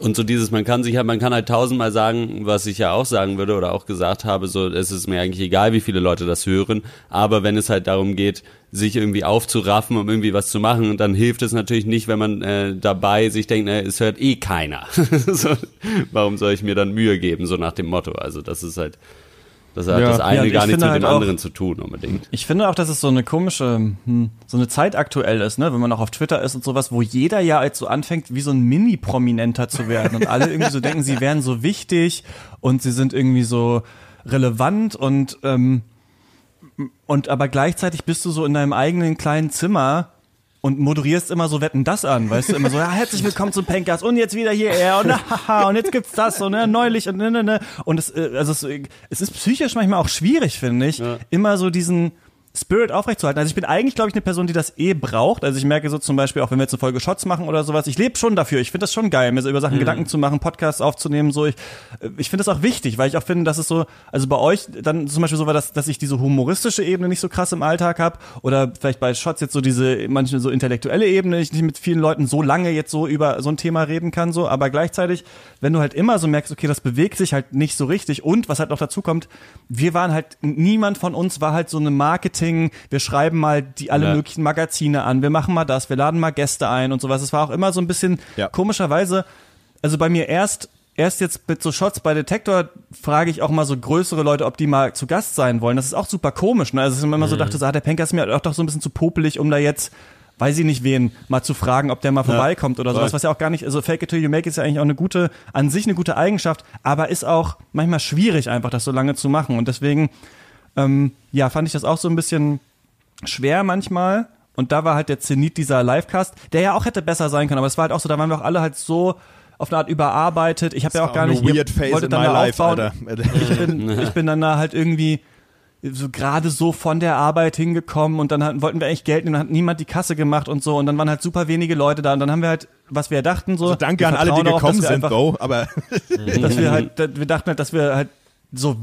Und so dieses, man kann sich halt, man kann halt tausendmal sagen, was ich ja auch sagen würde oder auch gesagt habe, so, es ist mir eigentlich egal, wie viele Leute das hören, aber wenn es halt darum geht, sich irgendwie aufzuraffen, um irgendwie was zu machen, dann hilft es natürlich nicht, wenn man äh, dabei sich denkt, äh, es hört eh keiner. <laughs> so, warum soll ich mir dann Mühe geben, so nach dem Motto. Also das ist halt, das hat Ja. das eine Ja, gar ich nichts finde mit dem halt auch- anderen zu tun, unbedingt. Ich finde auch, dass es so eine komische, hm, so eine Zeit aktuell ist, ne? Wenn man auch auf Twitter ist und sowas, wo jeder ja jetzt so anfängt, wie so ein Mini-Prominenter zu werden und alle irgendwie so denken, sie wären so wichtig und sie sind irgendwie so relevant und ähm, und aber gleichzeitig bist du so in deinem eigenen kleinen Zimmer und moderierst immer so Wetten das an, weißt du, immer so, ja, herzlich willkommen zum Pencast und jetzt wieder hier er und haha und jetzt gibt's das. Und ne, neulich und ne, ne, ne. Und es, äh, also es, es ist psychisch manchmal auch schwierig, finde ich, immer so diesen, Spirit aufrechtzuerhalten. Also ich bin eigentlich, glaube ich, eine Person, die das eh braucht. Also ich merke so zum Beispiel, auch wenn wir jetzt eine Folge Shots machen oder sowas, ich lebe schon dafür. Ich finde das schon geil, mir so über Sachen Gedanken zu machen, Podcasts aufzunehmen. So, ich, ich finde das auch wichtig, weil ich auch finde, dass es so, also bei euch dann zum Beispiel so war, dass, dass ich diese humoristische Ebene nicht so krass im Alltag habe. Oder vielleicht bei Shots jetzt so diese manchmal so intellektuelle Ebene, ich nicht mit vielen Leuten so lange jetzt so über so ein Thema reden kann. So, aber gleichzeitig, wenn du halt immer so merkst, okay, das bewegt sich halt nicht so richtig. Und was halt noch dazu kommt, wir waren halt, niemand von uns war halt so eine Marketing, wir schreiben mal die alle Ja. möglichen Magazine an, wir machen mal das, wir laden mal Gäste ein und sowas. Es war auch immer so ein bisschen Ja. komischerweise, also bei mir erst erst jetzt mit so Shots bei Detektor frage ich auch mal so größere Leute, ob die mal zu Gast sein wollen. Das ist auch super komisch. Ne? Also dass ich immer so dachte, so, ah, der Penker ist mir auch doch so ein bisschen zu popelig, um da jetzt weiß ich nicht wen, mal zu fragen, ob der mal vorbeikommt oder sowas, was ja auch gar nicht, also fake it till you make ist ja eigentlich auch eine gute, an sich eine gute Eigenschaft, aber ist auch manchmal schwierig einfach, das so lange zu machen und deswegen, ähm, ja, fand ich das auch so ein bisschen schwer manchmal. Und da war halt der Zenit dieser Livecast, der ja auch hätte besser sein können, aber es war halt auch so, da waren wir auch alle halt so auf eine Art überarbeitet. Ich habe ja auch gar nicht, weird phase wolltet in my dann da life, aufbauen. Alter. Ich bin, <laughs> ich bin dann da halt irgendwie so gerade so von der Arbeit hingekommen und dann hatten, wollten wir eigentlich Geld nehmen, dann hat niemand die Kasse gemacht und so und dann waren halt super wenige Leute da und dann haben wir halt, was wir dachten so. Also danke an alle, die darauf, gekommen wir sind, einfach- Bo, aber <laughs> dass wir halt, dass <laughs> wir dachten halt, dass wir halt so,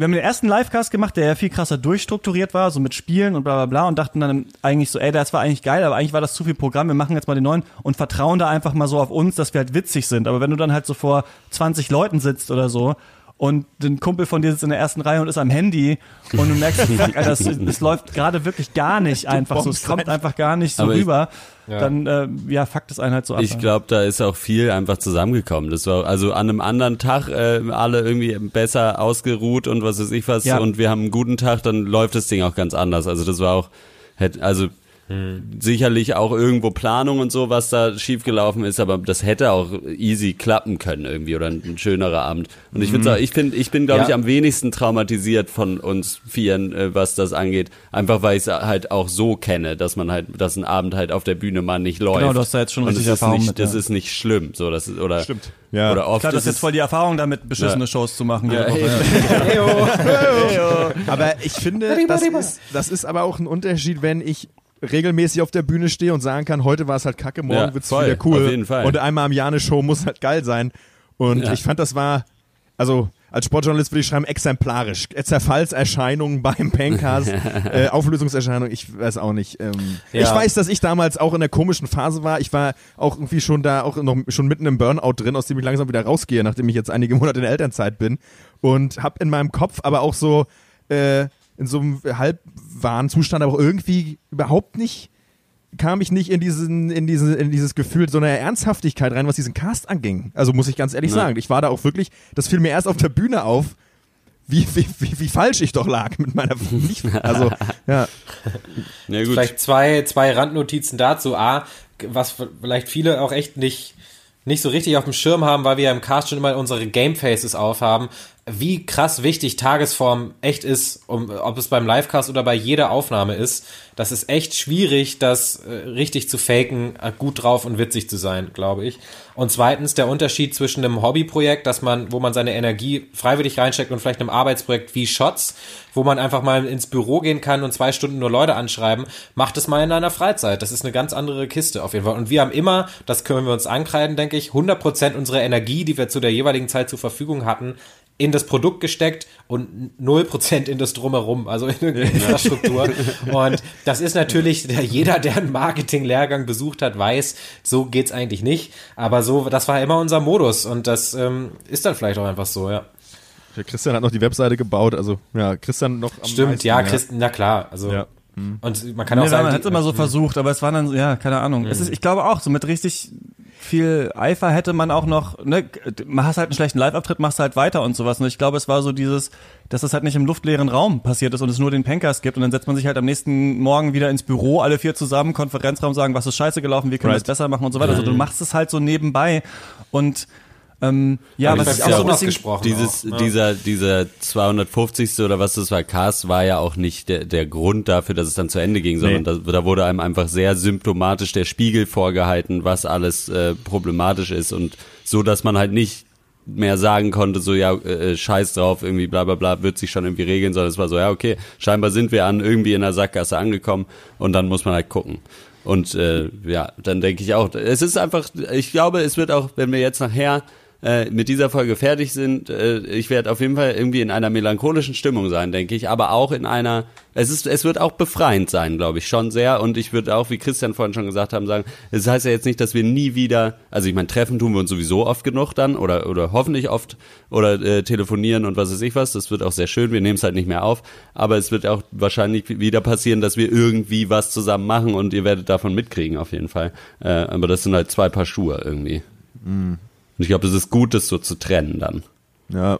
wir haben den ersten Livecast gemacht, der ja viel krasser durchstrukturiert war, so mit Spielen und bla bla bla und dachten dann eigentlich so, ey, das war eigentlich geil, aber eigentlich war das zu viel Programm, wir machen jetzt mal den neuen und vertrauen da einfach mal so auf uns, dass wir halt witzig sind. Aber wenn du dann halt so vor 20 Leuten sitzt oder so und ein Kumpel von dir sitzt in der ersten Reihe und ist am Handy und du merkst, <laughs> fuck, Alter, es, es läuft gerade wirklich gar nicht <laughs> einfach so, es kommt einfach gar nicht so Aber ich- rüber, dann äh, ja, fuckt es einen halt so ab. Ich glaube, da ist auch viel einfach zusammengekommen. Das war also an einem anderen Tag äh, alle irgendwie besser ausgeruht und was weiß ich was Ja. und wir haben einen guten Tag, dann läuft das Ding auch ganz anders. Also das war auch hätte also sicherlich auch irgendwo Planung und so, was da schiefgelaufen ist, aber das hätte auch easy klappen können irgendwie oder ein, ein schönerer Abend. Und ich finde, ich finde, ich bin glaube Ja. ich am wenigsten traumatisiert von uns Vieren, äh, was das angeht, einfach weil ich es halt auch so kenne, dass man halt, dass ein Abend halt auf der Bühne mal nicht läuft. Genau, du hast da jetzt schon Und richtig das ist Erfahrung nicht, mit, Das ja. ist nicht schlimm, so das ist, oder Stimmt. Ja. oder oft Klar, das ist jetzt voll die Erfahrung damit, beschissene Ja. Shows zu machen. Ja, jede Woche. <laughs> Aber ich finde, das ist, das ist aber auch ein Unterschied, wenn ich regelmäßig auf der Bühne stehe und sagen kann, heute war es halt kacke, morgen Ja, wird's voll, wieder cool. auf jeden Fall. Und einmal am Jahr eine Show muss halt geil sein. Und Ja. ich fand, das war, also als Sportjournalist würde ich schreiben, exemplarisch. Zerfallserscheinungen <laughs> beim Pencast, <laughs> äh, Auflösungserscheinungen, ich weiß auch nicht. Ähm, Ja. Ich weiß, dass ich damals auch in der komischen Phase war. Ich war auch irgendwie schon da, auch noch schon mitten im Burnout drin, aus dem ich langsam wieder rausgehe, nachdem ich jetzt einige Monate in der Elternzeit bin. Und hab in meinem Kopf aber auch so äh, in so einem halbwahren Zustand, aber auch irgendwie überhaupt nicht kam ich nicht in diesen in diese in dieses Gefühl so einer Ernsthaftigkeit rein, was diesen Cast anging. Also muss ich ganz ehrlich Ja. sagen, ich war da auch wirklich, das fiel mir erst auf der Bühne auf, wie, wie, wie, wie falsch ich doch lag mit meiner <laughs> also ja, ja gut. Vielleicht zwei, zwei Randnotizen dazu. A, was vielleicht viele auch echt nicht, nicht so richtig auf dem Schirm haben, weil wir ja im Cast schon immer unsere Gamefaces aufhaben, wie krass wichtig Tagesform echt ist, um, ob es beim Livecast oder bei jeder Aufnahme ist. Das ist echt schwierig, das äh, richtig zu faken, äh, gut drauf und witzig zu sein, glaube ich. Und zweitens der Unterschied zwischen einem Hobbyprojekt, dass man, wo man seine Energie freiwillig reinsteckt und vielleicht einem Arbeitsprojekt wie Shots, wo man einfach mal ins Büro gehen kann und zwei Stunden nur Leute anschreiben, macht es mal in einer Freizeit. Das ist eine ganz andere Kiste auf jeden Fall. Und wir haben immer, das können wir uns ankreiden, denke ich, 100% unserer Energie, die wir zu der jeweiligen Zeit zur Verfügung hatten, in das Produkt gesteckt und 0% in das Drumherum, also in die Infrastruktur. <laughs> und das ist natürlich, der, jeder, der einen Marketing-Lehrgang besucht hat, weiß, so geht's eigentlich nicht. Aber so, das war immer unser Modus und das ähm, ist dann vielleicht auch einfach so, ja. der Christian hat noch die Webseite gebaut, also ja, Christian noch am Stimmt, meisten, ja, Christen, na klar, also. Ja. Und man kann Nee, auch sagen, man hat es immer so versucht, aber es war dann, so, ja, keine Ahnung. Es ist, ich glaube auch, so mit richtig viel Eifer hätte man auch noch, ne, machst halt einen schlechten Live-Auftritt, machst halt weiter und sowas. Und ich glaube, es war so dieses, dass das halt nicht im luftleeren Raum passiert ist und es nur den Pankers gibt und dann setzt man sich halt am nächsten Morgen wieder ins Büro, alle vier zusammen, Konferenzraum sagen, was ist scheiße gelaufen, wie können wir es Right. besser machen und so weiter. Also du machst es halt so nebenbei und ähm, ja, Aber was ich auch so ein bisschen. Dieses, auch, ja. dieser, dieser 250. oder was das war, Cast war ja auch nicht der, der Grund dafür, dass es dann zu Ende ging, sondern da, da wurde einem einfach sehr symptomatisch der Spiegel vorgehalten, was alles äh, problematisch ist und so, dass man halt nicht mehr sagen konnte, so ja, äh, scheiß drauf, irgendwie bla bla bla, wird sich schon irgendwie regeln, sondern es war so, ja, okay, scheinbar sind wir an irgendwie in der Sackgasse angekommen und dann muss man halt gucken. Und äh, ja, dann denke ich auch, es ist einfach, ich glaube, es wird auch, wenn wir jetzt nachher äh, mit dieser Folge fertig sind, äh, ich werde auf jeden Fall irgendwie in einer melancholischen Stimmung sein, denke ich, aber auch in einer, es ist, es wird auch befreiend sein, glaube ich, schon sehr. Und ich würde auch, wie Christian vorhin schon gesagt haben, sagen, es heißt ja jetzt nicht, dass wir nie wieder, also ich meine, treffen tun wir uns sowieso oft genug dann oder oder hoffentlich oft oder äh, telefonieren und was weiß ich was. Das wird auch sehr schön. Wir nehmen es halt nicht mehr auf, aber es wird auch wahrscheinlich wieder passieren, dass wir irgendwie was zusammen machen und ihr werdet davon mitkriegen auf jeden Fall. Äh, aber das sind halt zwei Paar Schuhe irgendwie. Und ich glaube, es ist gut, das so zu trennen dann. Ja.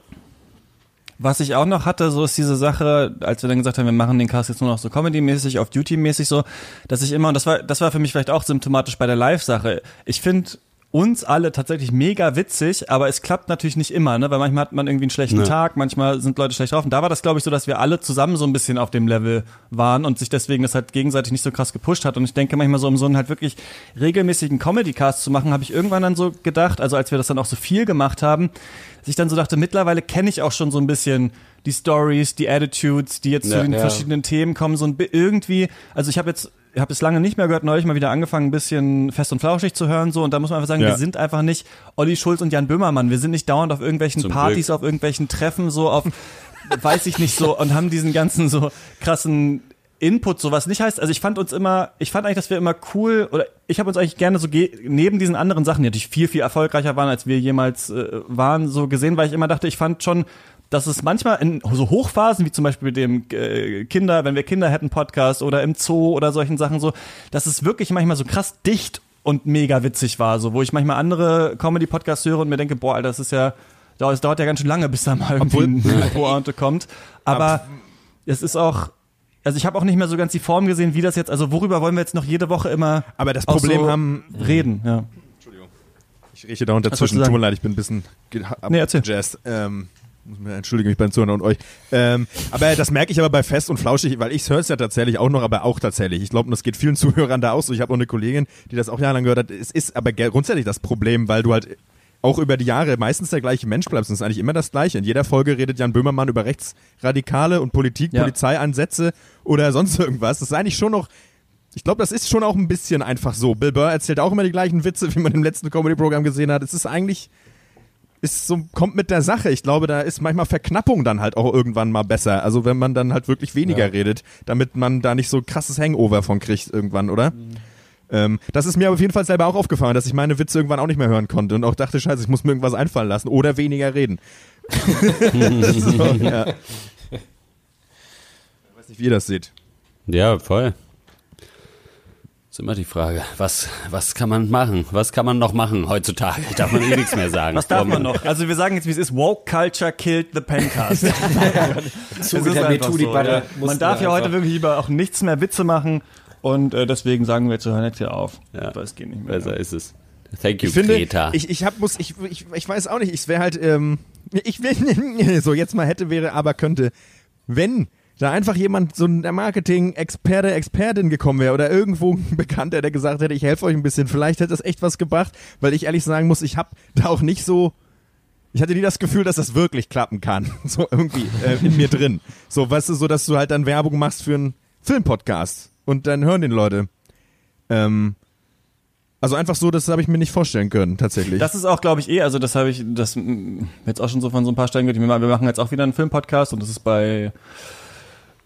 Was ich auch noch hatte, so ist diese Sache, als wir dann gesagt haben, wir machen den Cast jetzt nur noch so Comedy-mäßig, auf Duty-mäßig so, dass ich immer, und das war, das war für mich vielleicht auch symptomatisch bei der Live-Sache. Ich finde uns alle tatsächlich mega witzig, aber es klappt natürlich nicht immer, ne? Weil manchmal hat man irgendwie einen schlechten Ja. Tag, manchmal sind Leute schlecht drauf. Und da war das, glaube ich, so, dass wir alle zusammen so ein bisschen auf dem Level waren und sich deswegen das halt gegenseitig nicht so krass gepusht hat. Und ich denke manchmal so, um so einen halt wirklich regelmäßigen Comedy-Cast zu machen, habe ich irgendwann dann so gedacht, also als wir das dann auch so viel gemacht haben, dass ich dann so dachte, mittlerweile kenne ich auch schon so ein bisschen die Stories, die Attitudes, die jetzt zu Ja. den Ja. verschiedenen Themen kommen, so ein irgendwie, also ich habe jetzt habe es lange nicht mehr gehört, neulich mal wieder angefangen, ein bisschen fest und flauschig zu hören, so, und da muss man einfach sagen, Ja. wir sind einfach nicht Olli Schulz und Jan Böhmermann. Wir sind nicht dauernd auf irgendwelchen Zum Partys, Glück. auf irgendwelchen Treffen, so auf, <laughs> weiß ich nicht so, und haben diesen ganzen so krassen Input, so was nicht heißt, also ich fand uns immer, ich fand eigentlich, dass wir immer cool, oder ich habe uns eigentlich gerne so neben diesen anderen Sachen, die natürlich viel, viel erfolgreicher waren, als wir jemals äh, waren, so gesehen, weil ich immer dachte, ich fand schon, dass es manchmal in so Hochphasen, wie zum Beispiel mit dem äh, Kinder, wenn wir Kinder hätten Podcast oder im Zoo oder solchen Sachen so, dass es wirklich manchmal so krass dicht und mega witzig war, so wo ich manchmal andere Comedy-Podcasts höre und mir denke, boah, Alter, das ist ja, das dauert ja ganz schön lange, bis da mal irgendwie eine <laughs> Pointe kommt. Aber es ist auch, also ich habe auch nicht mehr so ganz die Form gesehen, wie das jetzt, also worüber wollen wir jetzt noch jede Woche immer Aber das Problem so haben, reden, ja. ich rieche da du tut mir leid, ich bin ein bisschen Nee, erzähl. abgejazzt. Ähm, entschuldige mich beim Zuhören und euch. Ähm, aber das merke ich aber bei Fest und Flauschig, weil ich höre es ja tatsächlich auch noch, aber auch tatsächlich. Ich glaube, das geht vielen <laughs> Zuhörern da auch so. Ich habe auch eine Kollegin, die das auch jahrelang gehört hat. Es ist aber grundsätzlich das Problem, weil du halt auch über die Jahre meistens der gleiche Mensch bleibst. Und es ist eigentlich immer das Gleiche. In jeder Folge redet Jan Böhmermann über Rechtsradikale und Politik, Ja. Polizeiansätze oder <laughs> sonst irgendwas. Das ist eigentlich schon noch ich glaube, das ist schon auch ein bisschen einfach so. Bill Burr erzählt auch immer die gleichen Witze, <laughs> wie man im letzten Comedy-Programm gesehen hat. Es ist eigentlich, ist so, kommt mit der Sache. Ich glaube, da ist manchmal Verknappung dann halt auch irgendwann mal besser. Also wenn man dann halt wirklich weniger Ja. redet, damit man da nicht so krasses Hangover von kriegt irgendwann, oder? Ähm, das ist mir aber auf jeden Fall selber auch aufgefallen, dass ich meine Witze irgendwann auch nicht mehr hören konnte und auch dachte, scheiße, ich muss mir irgendwas einfallen lassen oder weniger reden. <laughs> <laughs> so, ja. Ich weiß nicht, wie ihr das seht. Ja, voll. Ist immer die Frage, was, was kann man machen? Was kann man noch machen heutzutage? <laughs> Darf man eh nichts mehr sagen. Was darf man noch? Also wir sagen jetzt, wie es ist, Woke Culture killed the Pencast. <laughs> Zuge Es der ist einfach MeToo-Debatte so, Man darf wir ja heute wirklich über auch nichts mehr Witze machen und äh, deswegen sagen wir jetzt so, hör jetzt hier auf. Ja. Weil es geht nicht mehr. Besser ist es. Thank you, Ich finde, Greta. ich, ich hab, muss, ich, ich, ich weiß auch nicht, ich wäre halt, ähm, <laughs> ich will, so jetzt mal hätte, wäre, aber könnte, wenn da einfach jemand, so ein Marketing-Experte, Expertin gekommen wäre oder irgendwo ein Bekannter, der gesagt hätte, ich helfe euch ein bisschen, vielleicht hätte das echt was gebracht, weil ich ehrlich sagen muss, ich habe da auch nicht so, ich hatte nie das Gefühl, dass das wirklich klappen kann, <laughs> so irgendwie äh, in mir drin. So, weißt du, so, dass du halt dann Werbung machst für einen Filmpodcast und dann hören den Leute. Ähm, also einfach so, das habe ich mir nicht vorstellen können, tatsächlich. Das ist auch, glaube ich, eh, also das habe ich, das mm, jetzt auch schon so von so ein paar Stellen gehört. Wir machen jetzt auch wieder einen Filmpodcast und das ist bei,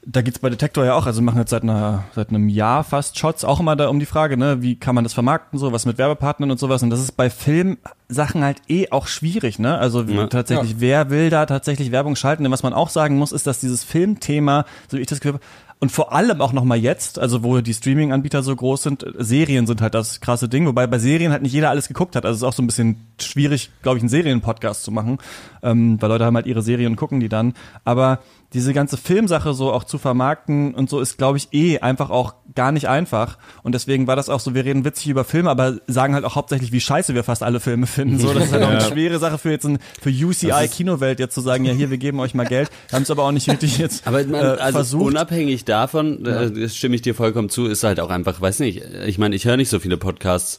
da geht's bei Detektor ja auch, also wir machen jetzt seit, einer, seit einem Jahr fast Shots, auch immer da um die Frage, ne, wie kann man das vermarkten, so was mit Werbepartnern und sowas. Und das ist bei Filmsachen halt eh auch schwierig, ne? Also Ja. tatsächlich, wer will da tatsächlich Werbung schalten? Denn was man auch sagen muss, ist, dass dieses Filmthema, so wie ich das gehört habe, und vor allem auch nochmal jetzt, also wo die Streaming-Anbieter so groß sind, Serien sind halt das krasse Ding, wobei bei Serien halt nicht jeder alles geguckt hat. Also es ist auch so ein bisschen schwierig, glaube ich, einen Serienpodcast zu machen, ähm, weil Leute haben halt ihre Serien und gucken die dann. Aber diese ganze Filmsache so auch zu vermarkten und so ist, glaube ich, eh einfach auch gar nicht einfach. Und deswegen war das auch so, wir reden witzig über Filme, aber sagen halt auch hauptsächlich, wie scheiße wir fast alle Filme finden. So, das ist halt auch <laughs> eine schwere Sache für jetzt ein, für UCI Kinowelt jetzt zu sagen, ja hier, wir geben euch mal Geld. Haben es aber auch nicht richtig jetzt Aber man, äh, also versucht. unabhängig davon, äh, das stimme ich dir vollkommen zu, ist halt auch einfach, weiß nicht, ich meine, ich höre nicht so viele Podcasts,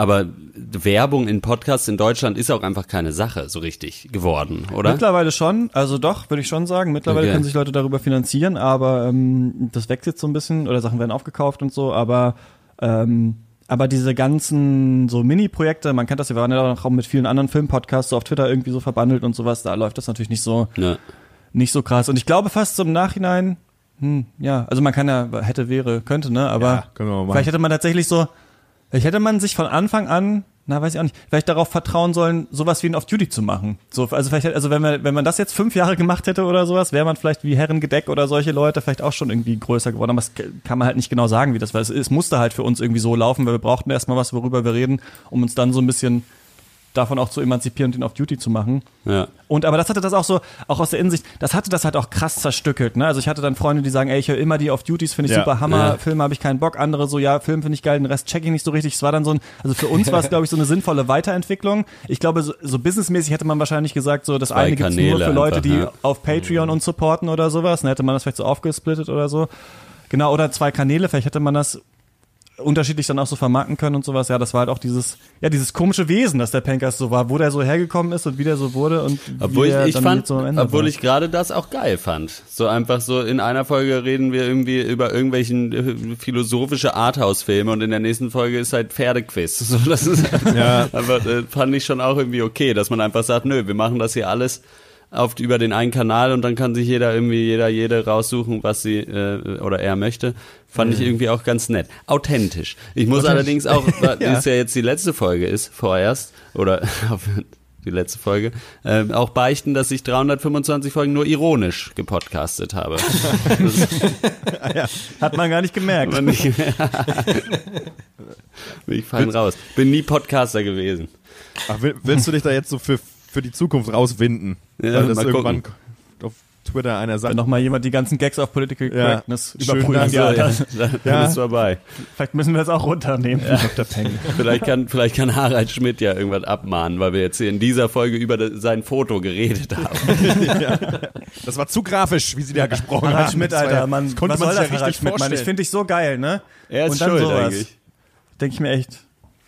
Aber Werbung in Podcasts in Deutschland ist auch einfach keine Sache so richtig geworden, oder? Mittlerweile schon, also doch, würde ich schon sagen. Mittlerweile Okay. können sich Leute darüber finanzieren, aber ähm, das wächst jetzt so ein bisschen oder Sachen werden aufgekauft und so, aber ähm, aber diese ganzen so Mini-Projekte, man kennt das, wir waren ja auch mit vielen anderen Filmpodcasts so auf Twitter irgendwie so verbandelt und sowas, da läuft das natürlich nicht so Ja. nicht so krass. Und ich glaube fast zum Nachhinein, hm, ja, also man kann ja, hätte, wäre, könnte, ne, aber Ja, vielleicht hätte man tatsächlich so, vielleicht hätte man sich von Anfang an, na, weiß ich auch nicht, vielleicht darauf vertrauen sollen, sowas wie ein Off-Duty zu machen. So, also vielleicht, also wenn man, wenn man das jetzt fünf Jahre gemacht hätte oder sowas, wäre man vielleicht wie Herrengedeck oder solche Leute vielleicht auch schon irgendwie größer geworden. Aber das kann man halt nicht genau sagen, wie das war. Es, es musste halt für uns irgendwie so laufen, weil wir brauchten erstmal was, worüber wir reden, um uns dann so ein bisschen davon auch zu emanzipieren und den Off-Duty zu machen. Ja. Und aber das hatte das auch so, auch aus der Innensicht, das hatte das halt auch krass zerstückelt. Ne? Also ich hatte dann Freunde, die sagen, ey, ich höre immer die Off-Duties, finde ich Ja. super Hammer, Ja. Filme habe ich keinen Bock, andere so, ja, Film finde ich geil, den Rest check ich nicht so richtig. Es war dann so ein, also für uns war es, <laughs> glaube ich, so eine sinnvolle Weiterentwicklung. Ich glaube, so, so businessmäßig hätte man wahrscheinlich gesagt, so das Zwei eine gibt's nur für Leute, einfach, die ja. auf Patreon uns supporten oder sowas. Dann hätte man das vielleicht so aufgesplittet oder so. Genau, oder zwei Kanäle, vielleicht hätte man das unterschiedlich dann auch so vermarkten können und sowas. Ja, das war halt auch dieses, ja, dieses komische Wesen, dass der Pencast so war, wo der so hergekommen ist und wie der so wurde und Obwohl wie ich, der ich dann fand, so am Ende obwohl war. ich gerade das auch geil fand. So einfach so in einer Folge reden wir irgendwie über irgendwelchen äh, philosophische Arthouse-Filme und in der nächsten Folge ist halt Pferdequiz. <laughs> So, das ist Ja. aber äh, fand ich schon auch irgendwie okay, dass man einfach sagt, nö, wir machen das hier alles auf über den einen Kanal und dann kann sich jeder irgendwie jeder jede raussuchen, was sie äh, oder er möchte. Fand ich irgendwie auch ganz nett, authentisch. Ich muss allerdings auch, <laughs> weil es ja jetzt die letzte Folge ist vorerst oder <laughs> die letzte Folge, ähm, auch beichten, dass ich 325 Folgen nur ironisch gepodcastet habe. <laughs> Hat man gar nicht gemerkt. Aber nicht ich fallen raus. Bin nie Podcaster gewesen. Ach, will, willst du dich da jetzt so für, für die Zukunft rauswinden? Ja, Weil das mal irgendwann gucken. auf Twitter einer sagt. Wenn nochmal jemand die ganzen Gags auf Political Ja, Correctness überprüfen. das. Ja, ja, das, <laughs> dann Ja. bist du dabei. vielleicht müssen wir das auch runternehmen. Dr. Peng. Vielleicht kann, vielleicht kann Harald Schmidt ja irgendwas abmahnen, weil wir jetzt hier in dieser Folge über de- sein Foto geredet haben. <laughs> Das war zu grafisch, wie sie da gesprochen Harald haben. Schmidt, Das war Alter, ja- das konnte was man soll sich das ja Harald richtig Schmidt, Mann? Ich vorstellen. finde dich so geil, ne? Er ist Und dann schuld sowas. eigentlich. Denke ich mir echt.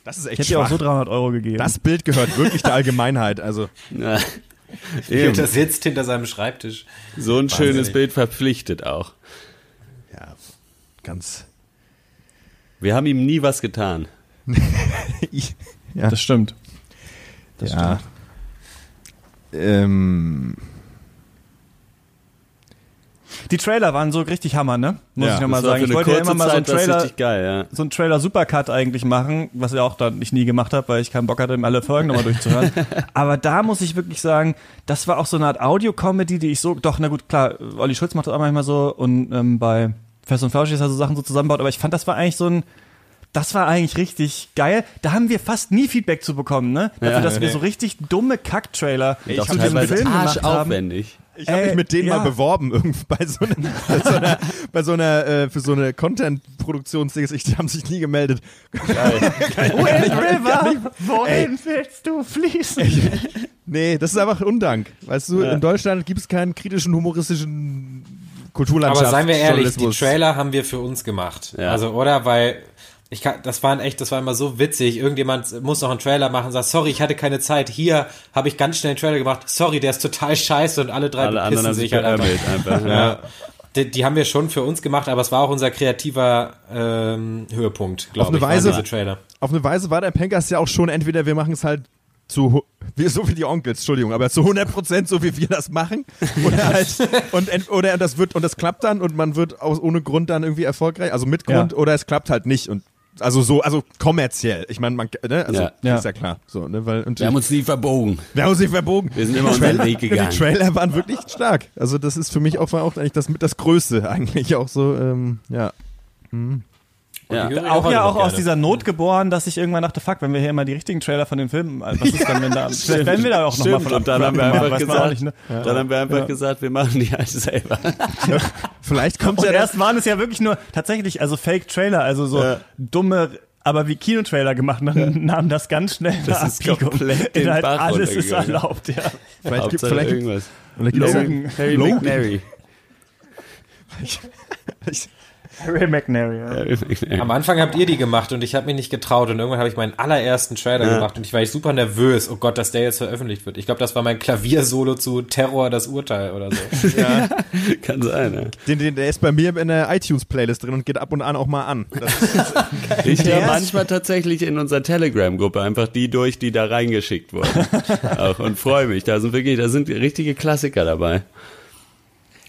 Das ist Ich echt hätte dir auch so 300 Euro gegeben. das Bild gehört wirklich der Allgemeinheit. Also <laughs> Ja. Eben. sitzt hinter seinem Schreibtisch. So ein schönes Wahnsinnig. Bild verpflichtet auch. ja, ganz. Wir haben ihm nie was getan. <laughs> ja, das stimmt. ja. Ähm, Die Trailer waren so richtig Hammer, ne? Muss Ja, ich nochmal sagen. Ich wollte ja immer mal so einen Trailer, geil, ja. so einen Trailer Supercut eigentlich machen, was ich auch dann nicht nie gemacht habe, weil ich keinen Bock hatte, ihm alle Folgen nochmal durchzuhören. <laughs> Aber da muss ich wirklich sagen, das war auch so eine Art Audio-Comedy, die ich so, doch, na gut, klar, Olli Schulz macht das auch manchmal so und ähm, bei Fest und Flauschig ist er so Sachen so zusammenbaut, aber ich fand, das war eigentlich so ein, das war eigentlich richtig geil. Da haben wir fast nie Feedback zu bekommen, ne? Dafür, Ja, dass wir nee. so richtig dumme Kack-Trailer Ich zu diesem Film gemacht haben. ich habe Äh, mich mit denen ja. mal beworben irgendwie <laughs> bei so einer, bei so einer, bei so einer äh, für so eine Content-Produktionsding. Die haben sich nie gemeldet. Wohin, River? Wohin willst du fließen? Nee, das ist einfach Undank. Weißt du, Ja. in Deutschland gibt es keinen kritischen, humoristischen Kulturlandschaft. Aber seien wir ehrlich, die. Trailer haben wir für uns gemacht. Ja. Also, oder? Weil ich kann, das waren echt, das war immer so witzig. Irgendjemand muss noch einen Trailer machen, sagt, sorry, ich hatte keine Zeit. Hier habe ich ganz schnell einen Trailer gemacht. Sorry, der ist total scheiße und alle drei Alle anderen haben sich halt einfach. einfach. <laughs> Ja. Die, die haben wir schon für uns gemacht, aber es war auch unser kreativer ähm, Höhepunkt, glaube eine ich, waren Weise- diese Trailer. Auf eine Weise war der Pencast ja auch schon entweder wir machen es halt zu, wir, so wie die Onkels, Entschuldigung, aber zu 100 Prozent so wie wir das machen. <laughs> Oder halt, und, ent, oder das wird, und das klappt dann und man wird aus, ohne Grund dann irgendwie erfolgreich, also mit Grund, Ja. oder es klappt halt nicht und, also so, also kommerziell. Ich meine, man, ne, also, Ja. Ja. ist ja klar, so, ne, weil, und Wir haben uns nie verbogen. wir haben uns nicht verbogen. Wir sind immer unseren Weg <laughs> Die gegangen. Trailer waren wirklich stark. Also das ist für mich auch, war auch eigentlich das mit das Größte <laughs> eigentlich auch so, ähm, ja. Ja. Auch ja noch auch aus dieser Not geboren, dass ich irgendwann dachte, fuck, wenn wir hier immer die richtigen Trailer von den Filmen, was ist dann, wenn da, <laughs> vielleicht werden wir da auch nochmal von und dann haben wir einfach auch gesagt, nicht, ne? dann haben wir einfach Ja. gesagt, wir machen die halt selber. <laughs> Vielleicht kommt Und ja das, erst waren es ja wirklich nur tatsächlich, also Fake-Trailer, also so Ja. dumme, aber wie Kinotrailer gemacht, dann nahm das ganz schnell Das ist Abbiegung. komplett den In halt Bach alles ist erlaubt, ja. vielleicht gibt gibt, irgendwas. Logan, Harry Logan. McNary. <laughs> <laughs> Harry McNary, ja. Am Anfang habt ihr die gemacht und ich habe mich nicht getraut und irgendwann habe ich meinen allerersten Trailer gemacht und ich war super nervös. Oh Gott, dass der jetzt veröffentlicht wird. Ich glaube, das war mein Klaviersolo zu Terror, das Urteil oder so. <laughs> Ja. <laughs> Kann sein, ja. Den, den, der ist bei mir in der iTunes-Playlist drin und geht ab und an auch mal an. Das ist, Ich höre manchmal tatsächlich in unserer Telegram-Gruppe einfach die durch, die da reingeschickt wurden. Auch und freue mich. Da sind wirklich, da sind richtige Klassiker dabei.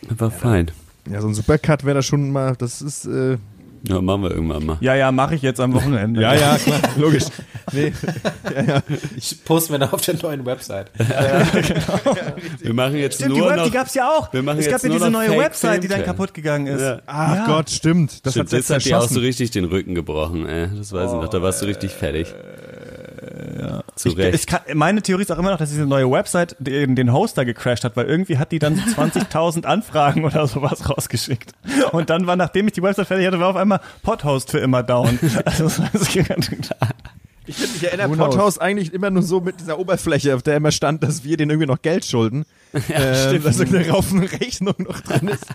Einfach fein. Ja, so ein Supercut wäre da schon mal, das ist, äh, Ja, machen wir irgendwann mal. Ja, ja, mache ich jetzt am Wochenende. ja, ja, klar, <laughs> logisch. Nee, Ich poste mir dann auf der neuen Website. Wir machen jetzt Stimmt, die, nur Web, noch. die gab's ja auch. wir machen es gab jetzt ja diese neue Fake Website, die dann kaputt gegangen ist. Ja. ach Ja. Gott, stimmt. Das Stimmt, hat das hat jetzt dir auch so richtig den Rücken gebrochen, ey. Das weiß ich noch. Da warst du richtig fertig. Zu Ich, Recht. ich kann, meine Theorie ist auch immer noch, dass diese neue Website den, den Hoster gecrashed hat, weil irgendwie hat die dann so <laughs> 20.000 Anfragen oder sowas rausgeschickt. Und dann war, nachdem ich die Website fertig hatte, war auf einmal Podhost für immer down. <laughs> Also, das ich gar nicht. Ich, find, ich erinnere? Pothaus eigentlich immer nur so mit dieser Oberfläche, auf der immer stand, dass wir denen irgendwie noch Geld schulden. <laughs> äh, dass irgendeine Raufen Rechnung noch drin ist.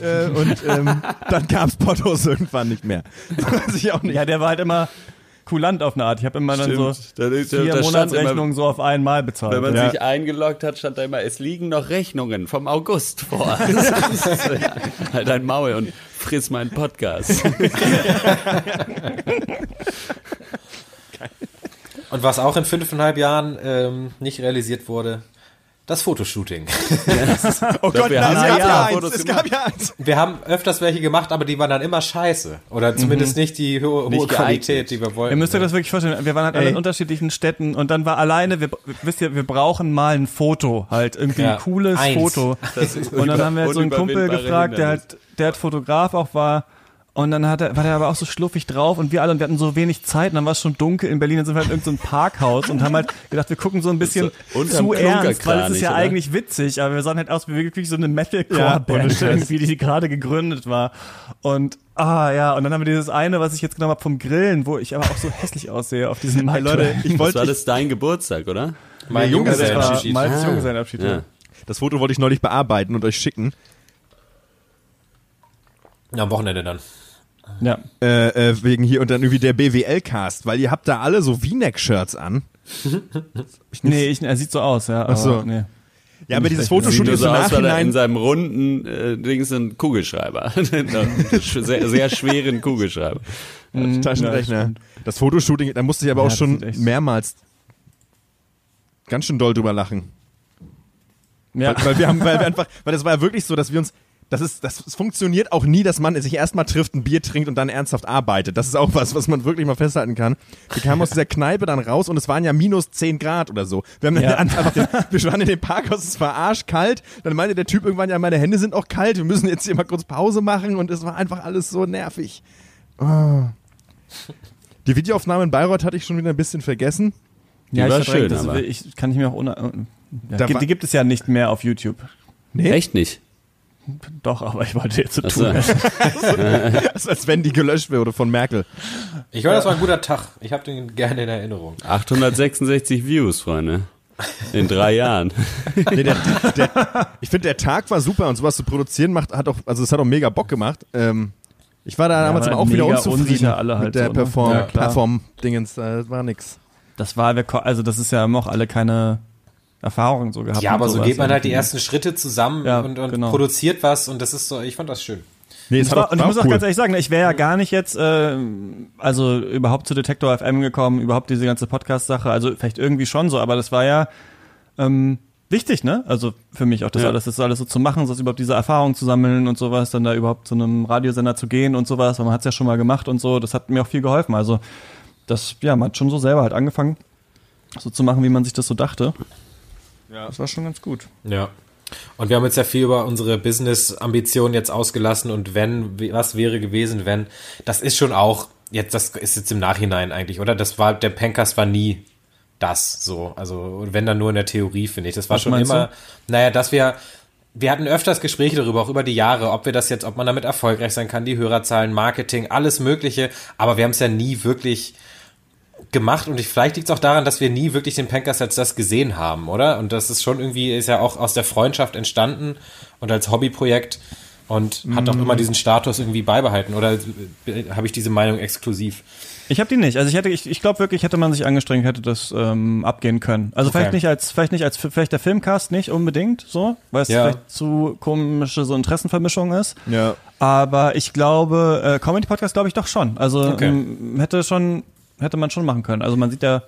äh, und ähm, dann gab's Pothaus irgendwann nicht mehr. Das weiß ich auch nicht. ja, der war halt immer kulant auf eine Art. Ich habe immer dann so Stimmt. Da- da- da vier immer- Monatsrechnungen so auf einmal bezahlt. Wenn man Ja. sich eingeloggt hat, stand da immer, es liegen noch Rechnungen vom August vor. <laughs> Halt dein Maul und friss meinen Podcast. Und was auch in fünfeinhalb Jahren ähm, nicht realisiert wurde, das Fotoshooting. <laughs> oh Gott, wir haben es ja gab ja, Fotos eins. Es gab ja eins. Wir haben öfters welche gemacht, aber die waren dann immer scheiße. Oder zumindest nicht die ho hohe Nicht Qualität, geeignet. die wir wollten. Ihr müsst euch das wirklich vorstellen. Wir waren halt alle Ey. in unterschiedlichen Städten und dann war alleine, wir, wisst ihr, wir brauchen mal ein Foto, halt irgendwie Ja. ein cooles Eins. Foto. Und dann haben wir halt so einen Kumpel gefragt, der halt, der halt Fotograf auch war. Und dann hat er, war der aber auch so schluffig drauf und wir alle, und wir hatten so wenig Zeit und dann war es schon dunkel in Berlin, dann sind wir halt in irgendein so ein Parkhaus und haben halt gedacht, wir gucken so ein bisschen So zu ernst, weil es ist ja oder? eigentlich witzig, aber wir sahen halt aus wie wirklich so eine Ja, Metalcore-Band Scheiß. irgendwie, die gerade gegründet war. Und ah ja, und dann haben wir dieses eine, was ich jetzt genommen habe vom Grillen, wo ich aber auch so hässlich aussehe auf diesen <laughs> Hey, Leute, ich wollte, war das dein Geburtstag, oder? mein das Junggesellenabschied. Maltes Ah. Junggesellenabschied. Ja. Ja. das Foto wollte ich neulich bearbeiten und euch schicken. Ja, am Wochenende dann. Ja. Äh, äh, wegen hier und dann irgendwie der BWL-Cast, weil ihr habt da alle so V-Neck-Shirts an. <laughs> Nee, ich, er sieht so aus, ja. Ach so. aber Nee. Ja, aber dieses Sieht ist so aus, weil er in seinem runden äh, Dings ein Kugelschreiber. <laughs> sehr, sehr schweren Kugelschreiber. Taschenrechner. das Fotoshooting, da musste ich aber Ja, auch schon mehrmals ganz schön doll drüber lachen. Ja. Weil, weil wir haben, weil wir einfach, weil das war ja wirklich so, dass wir uns, das ist, das funktioniert auch nie, dass man sich erstmal trifft, ein Bier trinkt und dann ernsthaft arbeitet. Das ist auch was, was man wirklich mal festhalten kann. Wir kamen aus dieser Kneipe dann raus und es waren ja minus 10 Grad oder so. Wir haben dann Ja. <laughs> einfach, den, wir waren in dem Parkhaus, es war arschkalt. Dann meinte der Typ irgendwann, ja, meine Hände sind auch kalt, wir müssen jetzt hier mal kurz Pause machen und es war einfach alles so nervig. Oh. Die Videoaufnahme in Bayreuth hatte ich schon wieder ein bisschen vergessen. Ja, Die war ich schön, das aber- ich, kann ich mir auch ohne. Ja, gibt, war- die gibt es ja nicht mehr auf YouTube. Nee? Echt nicht? Doch, aber ich wollte jetzt so tun. Das <laughs> ist, als wenn die gelöscht wurde von Merkel. Ich glaube, das war ein guter Tag. Ich habe den gerne in Erinnerung. 866 Views, Freunde. In drei Jahren. Nee, der, der, ich finde, der Tag war super und sowas zu produzieren macht, hat auch, also es hat auch mega Bock gemacht. Ähm, ich war da damals aber auch wieder unzufrieden unsicher alle halt mit der so, ne? Perform, Ja, klar. Perform-Dingens, da war nix. Das war, also das ist ja haben auch alle keine Erfahrung so gehabt. Ja, aber so geht man halt die ersten Schritte zusammen Ja, und, und genau. produziert was und das ist so, ich fand das schön. Nee, Das war, und ich muss auch ganz ehrlich sagen, ich wäre ja gar nicht jetzt, äh, also überhaupt zu Detektor FM gekommen, überhaupt diese ganze Podcast-Sache, also vielleicht irgendwie schon so, aber das war ja ähm, wichtig, ne? Also für mich auch das Ja. alles, das alles so zu machen, so überhaupt diese Erfahrung zu sammeln und sowas, dann da überhaupt zu einem Radiosender zu gehen und sowas, weil man hat's ja schon mal gemacht und so, das hat mir auch viel geholfen. Also das, ja, man hat schon so selber halt angefangen, so zu machen, wie man sich das so dachte. Ja. Das war schon ganz gut. Ja. Und wir haben jetzt ja viel über unsere Business-Ambitionen jetzt ausgelassen und wenn, was wäre gewesen, wenn, das ist schon auch, jetzt, das ist jetzt im Nachhinein eigentlich, oder? Das war, der Pencast war nie das, so. Also, wenn dann nur in der Theorie, finde ich. Das war Was schon immer, naja, dass wir, wir hatten öfters Gespräche darüber, auch über die Jahre, ob wir das jetzt, ob man damit erfolgreich sein kann, die Hörerzahlen, Marketing, alles Mögliche, aber wir haben es ja nie wirklich gemacht und ich, vielleicht liegt es auch daran, dass wir nie wirklich den Pankers als das gesehen haben, oder? Und das ist schon irgendwie, ist ja auch aus der Freundschaft entstanden und als Hobbyprojekt. und hat auch immer diesen Status irgendwie beibehalten. Oder habe ich diese Meinung exklusiv? Ich habe die nicht. Also ich hätte, ich, ich glaube wirklich, hätte man sich angestrengt, hätte das ähm, abgehen können. Also Okay. vielleicht nicht als, vielleicht nicht als, vielleicht der Filmcast nicht unbedingt so, weil es Ja. vielleicht zu komische so Interessenvermischung ist. Ja. Aber ich glaube, äh, Comedy-Podcast glaube ich doch schon. Also Okay. ähm, hätte schon, hätte man schon machen können. Also man sieht ja,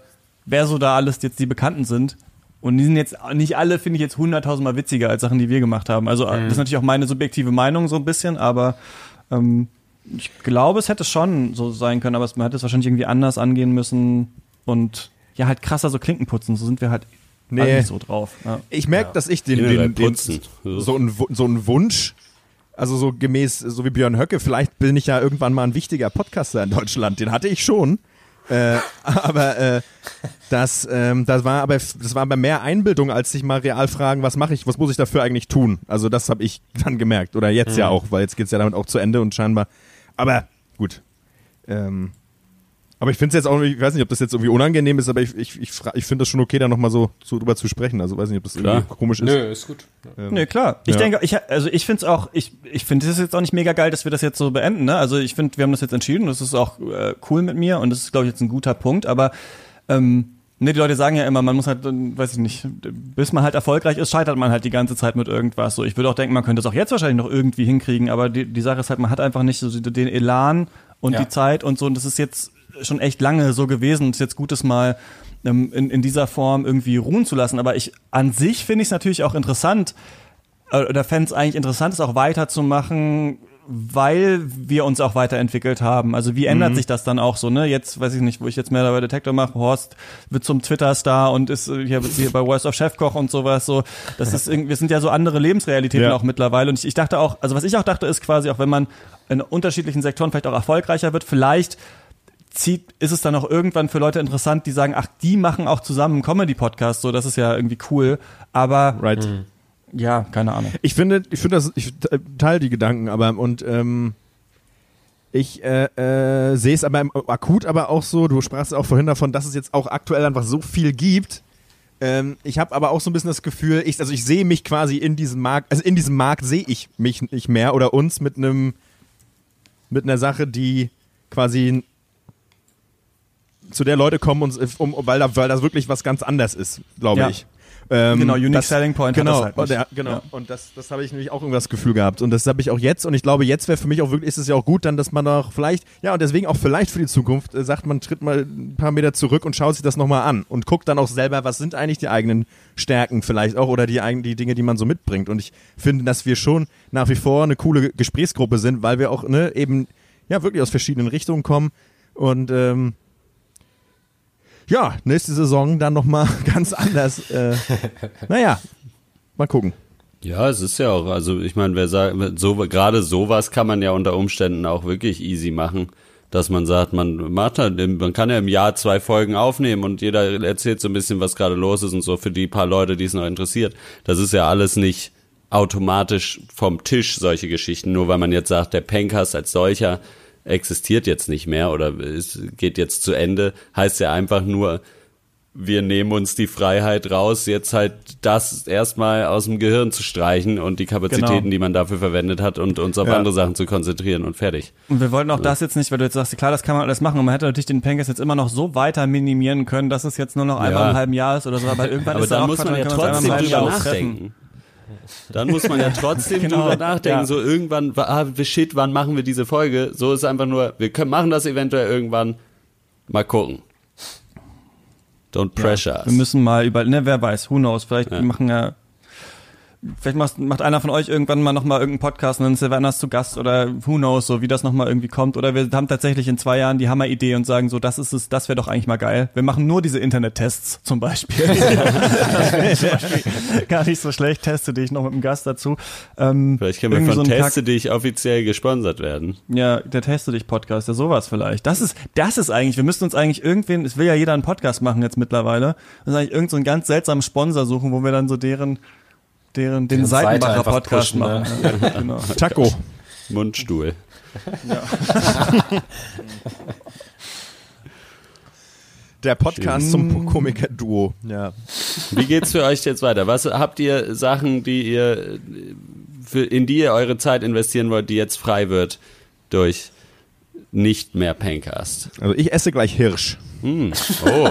wer so da alles jetzt die Bekannten sind. Und die sind jetzt nicht alle, finde ich, jetzt hunderttausendmal witziger als Sachen, die wir gemacht haben. Also das ist natürlich auch meine subjektive Meinung so ein bisschen, aber ähm, ich glaube, es hätte schon so sein können, aber es- man hätte es wahrscheinlich irgendwie anders angehen müssen und ja, halt krasser so Klinken putzen. So sind wir halt Nee. alle nicht so drauf. Ja. Ich merke, dass ich den, den, den putzen. so ein so ein Wunsch, also so gemäß, so wie Björn Höcke, vielleicht bin ich ja irgendwann mal ein wichtiger Podcaster in Deutschland. Den hatte ich schon. Äh, <laughs> aber äh, das, ähm, das war aber das war aber mehr Einbildung, als sich mal real fragen, was mache ich, was muss ich dafür eigentlich tun? Also das habe ich <laughs> dann gemerkt. Oder jetzt ja auch, weil jetzt geht's ja damit auch zu Ende und scheinbar. Aber gut. Ähm, aber ich finde es jetzt auch, ich weiß nicht, ob das jetzt irgendwie unangenehm ist, aber ich, ich, ich, ich finde das schon okay, da nochmal so, so drüber zu sprechen. Also weiß nicht, ob das Klar. irgendwie komisch ist. Nö, ist gut. Nee, klar. Ich Ja. denke, ich, also ich finde es auch, ich, ich finde es jetzt auch nicht mega geil, dass wir das jetzt so beenden. Ne? Also ich finde, wir haben das jetzt entschieden und das ist auch äh, cool mit mir und das ist, glaube ich, jetzt ein guter Punkt. Aber ähm, ne, die Leute sagen ja immer, man muss halt, äh, weiß ich nicht, bis man halt erfolgreich ist, scheitert man halt die ganze Zeit mit irgendwas. So, ich würde auch denken, man könnte es auch jetzt wahrscheinlich noch irgendwie hinkriegen, aber die, die Sache ist halt, man hat einfach nicht so den Elan und Ja. die Zeit und so. Und das ist jetzt schon echt lange so gewesen. Und es ist jetzt gut, es mal ähm, in, in dieser Form irgendwie ruhen zu lassen. Aber ich an sich finde ich es natürlich auch interessant, äh, oder fände es eigentlich interessant, es auch weiterzumachen, weil wir uns auch weiterentwickelt haben. Also wie ändert sich das dann auch so, ne? Jetzt weiß ich nicht, wo ich jetzt mehr bei Detektor mache, Horst wird zum Twitter-Star und ist äh, hier, hier bei Voice of Chefkoch und sowas so. Das ist irgendwie, wir sind ja so andere Lebensrealitäten Ja. auch mittlerweile. Und ich, ich dachte auch, also was ich auch dachte, ist quasi auch, wenn man in unterschiedlichen Sektoren vielleicht auch erfolgreicher wird, vielleicht zieht, ist es dann auch irgendwann für Leute interessant, die sagen, ach, die machen auch zusammen einen Comedy-Podcast, so, das ist ja irgendwie cool. Aber Right. ja, keine Ahnung. Ich finde, ich finde das, ich te- teile die Gedanken, aber und ähm, ich äh, äh, sehe es aber im, akut, aber auch so. Du sprachst auch vorhin davon, dass es jetzt auch aktuell einfach so viel gibt. Ähm, ich habe aber auch so ein bisschen das Gefühl, ich, also ich sehe mich quasi in diesem Markt, also in diesem Markt sehe ich mich nicht mehr oder uns mit einem mit einer Sache, die quasi zu der Leute kommen und um, weil da weil das wirklich was ganz anders ist, glaube Ja. ich. Ähm, Genau, Unique das- Selling Point genau, halt und ja, genau. Ja. Und das, das habe ich nämlich auch irgendwas Gefühl gehabt. Und das habe ich auch jetzt. Und ich glaube, jetzt wäre für mich auch wirklich, ist es ja auch gut, dann, dass man auch vielleicht, ja, und deswegen auch vielleicht für die Zukunft äh, sagt, man tritt mal ein paar Meter zurück und schaut sich das nochmal an und guckt dann auch selber, was sind eigentlich die eigenen Stärken vielleicht auch oder die, die Dinge, die man so mitbringt. Und ich finde, dass wir schon nach wie vor eine coole Gesprächsgruppe sind, weil wir auch ne, eben ja wirklich aus verschiedenen Richtungen kommen. Und ähm, ja, nächste Saison dann nochmal <laughs> ganz anders. Äh, naja, mal gucken. Ja, es ist ja auch, also ich meine, wer sagt, so, gerade sowas kann man ja unter Umständen auch wirklich easy machen, dass man sagt, man macht halt, man kann ja im Jahr zwei Folgen aufnehmen und jeder erzählt so ein bisschen, was gerade los ist und so für die paar Leute, die es noch interessiert. Das ist ja alles nicht automatisch vom Tisch, solche Geschichten, nur weil man jetzt sagt, der Pencast als solcher existiert jetzt nicht mehr oder es geht jetzt zu Ende, heißt ja einfach nur, wir nehmen uns die Freiheit raus, jetzt halt das erstmal aus dem Gehirn zu streichen und die Kapazitäten, Genau. die man dafür verwendet hat und uns auf Ja. andere Sachen zu konzentrieren und fertig. Und wir wollten auch das jetzt nicht, weil du jetzt sagst, klar, das kann man alles machen. Und man hätte natürlich den Pencast jetzt immer noch so weiter minimieren können, dass es jetzt nur noch einmal Ja. im halben Jahr ist oder so. Aber irgendwann Aber ist dann auch muss Quatsch, man ja trotzdem drüber nachdenken. Dann muss man ja trotzdem <laughs> Genau, drüber nachdenken, ja. so irgendwann, ah, shit, wann machen wir diese Folge? So ist einfach nur, wir können machen das eventuell irgendwann, mal gucken. Don't pressure Wir us. müssen mal über, ne, wer weiß, who knows, vielleicht Ja. machen ja, vielleicht macht, macht einer von euch irgendwann mal nochmal irgendeinen Podcast und dann ist der Werner zu Gast oder who knows, so wie das nochmal irgendwie kommt. Oder wir haben tatsächlich in zwei Jahren die Hammeridee und sagen so, das ist es, das wäre doch eigentlich mal geil. Wir machen nur diese Internet-Tests zum Beispiel. <laughs> gar nicht so schlecht, teste dich noch mit einem Gast dazu. Ähm, Vielleicht können wir von so Teste dich offiziell gesponsert werden. Ja, der Teste dich Podcast, ja sowas vielleicht. Das ist, das ist eigentlich, wir müssten uns eigentlich irgendwen, es will ja jeder einen Podcast machen jetzt mittlerweile, müssen eigentlich irgendeinen so einen ganz seltsamen Sponsor suchen, wo wir dann so deren, deren, den Seite Seitenbacher einfach Podcast pushen, ne? machen. Ja, <laughs> genau. Taco. Mundstuhl. <laughs> Der Podcast zum Komiker-Duo. Ja. Wie geht's für euch jetzt weiter? Was habt ihr Sachen, die ihr für, in die ihr eure Zeit investieren wollt, die jetzt frei wird durch nicht mehr Pencast. Also ich esse gleich Hirsch. Hm. Oh.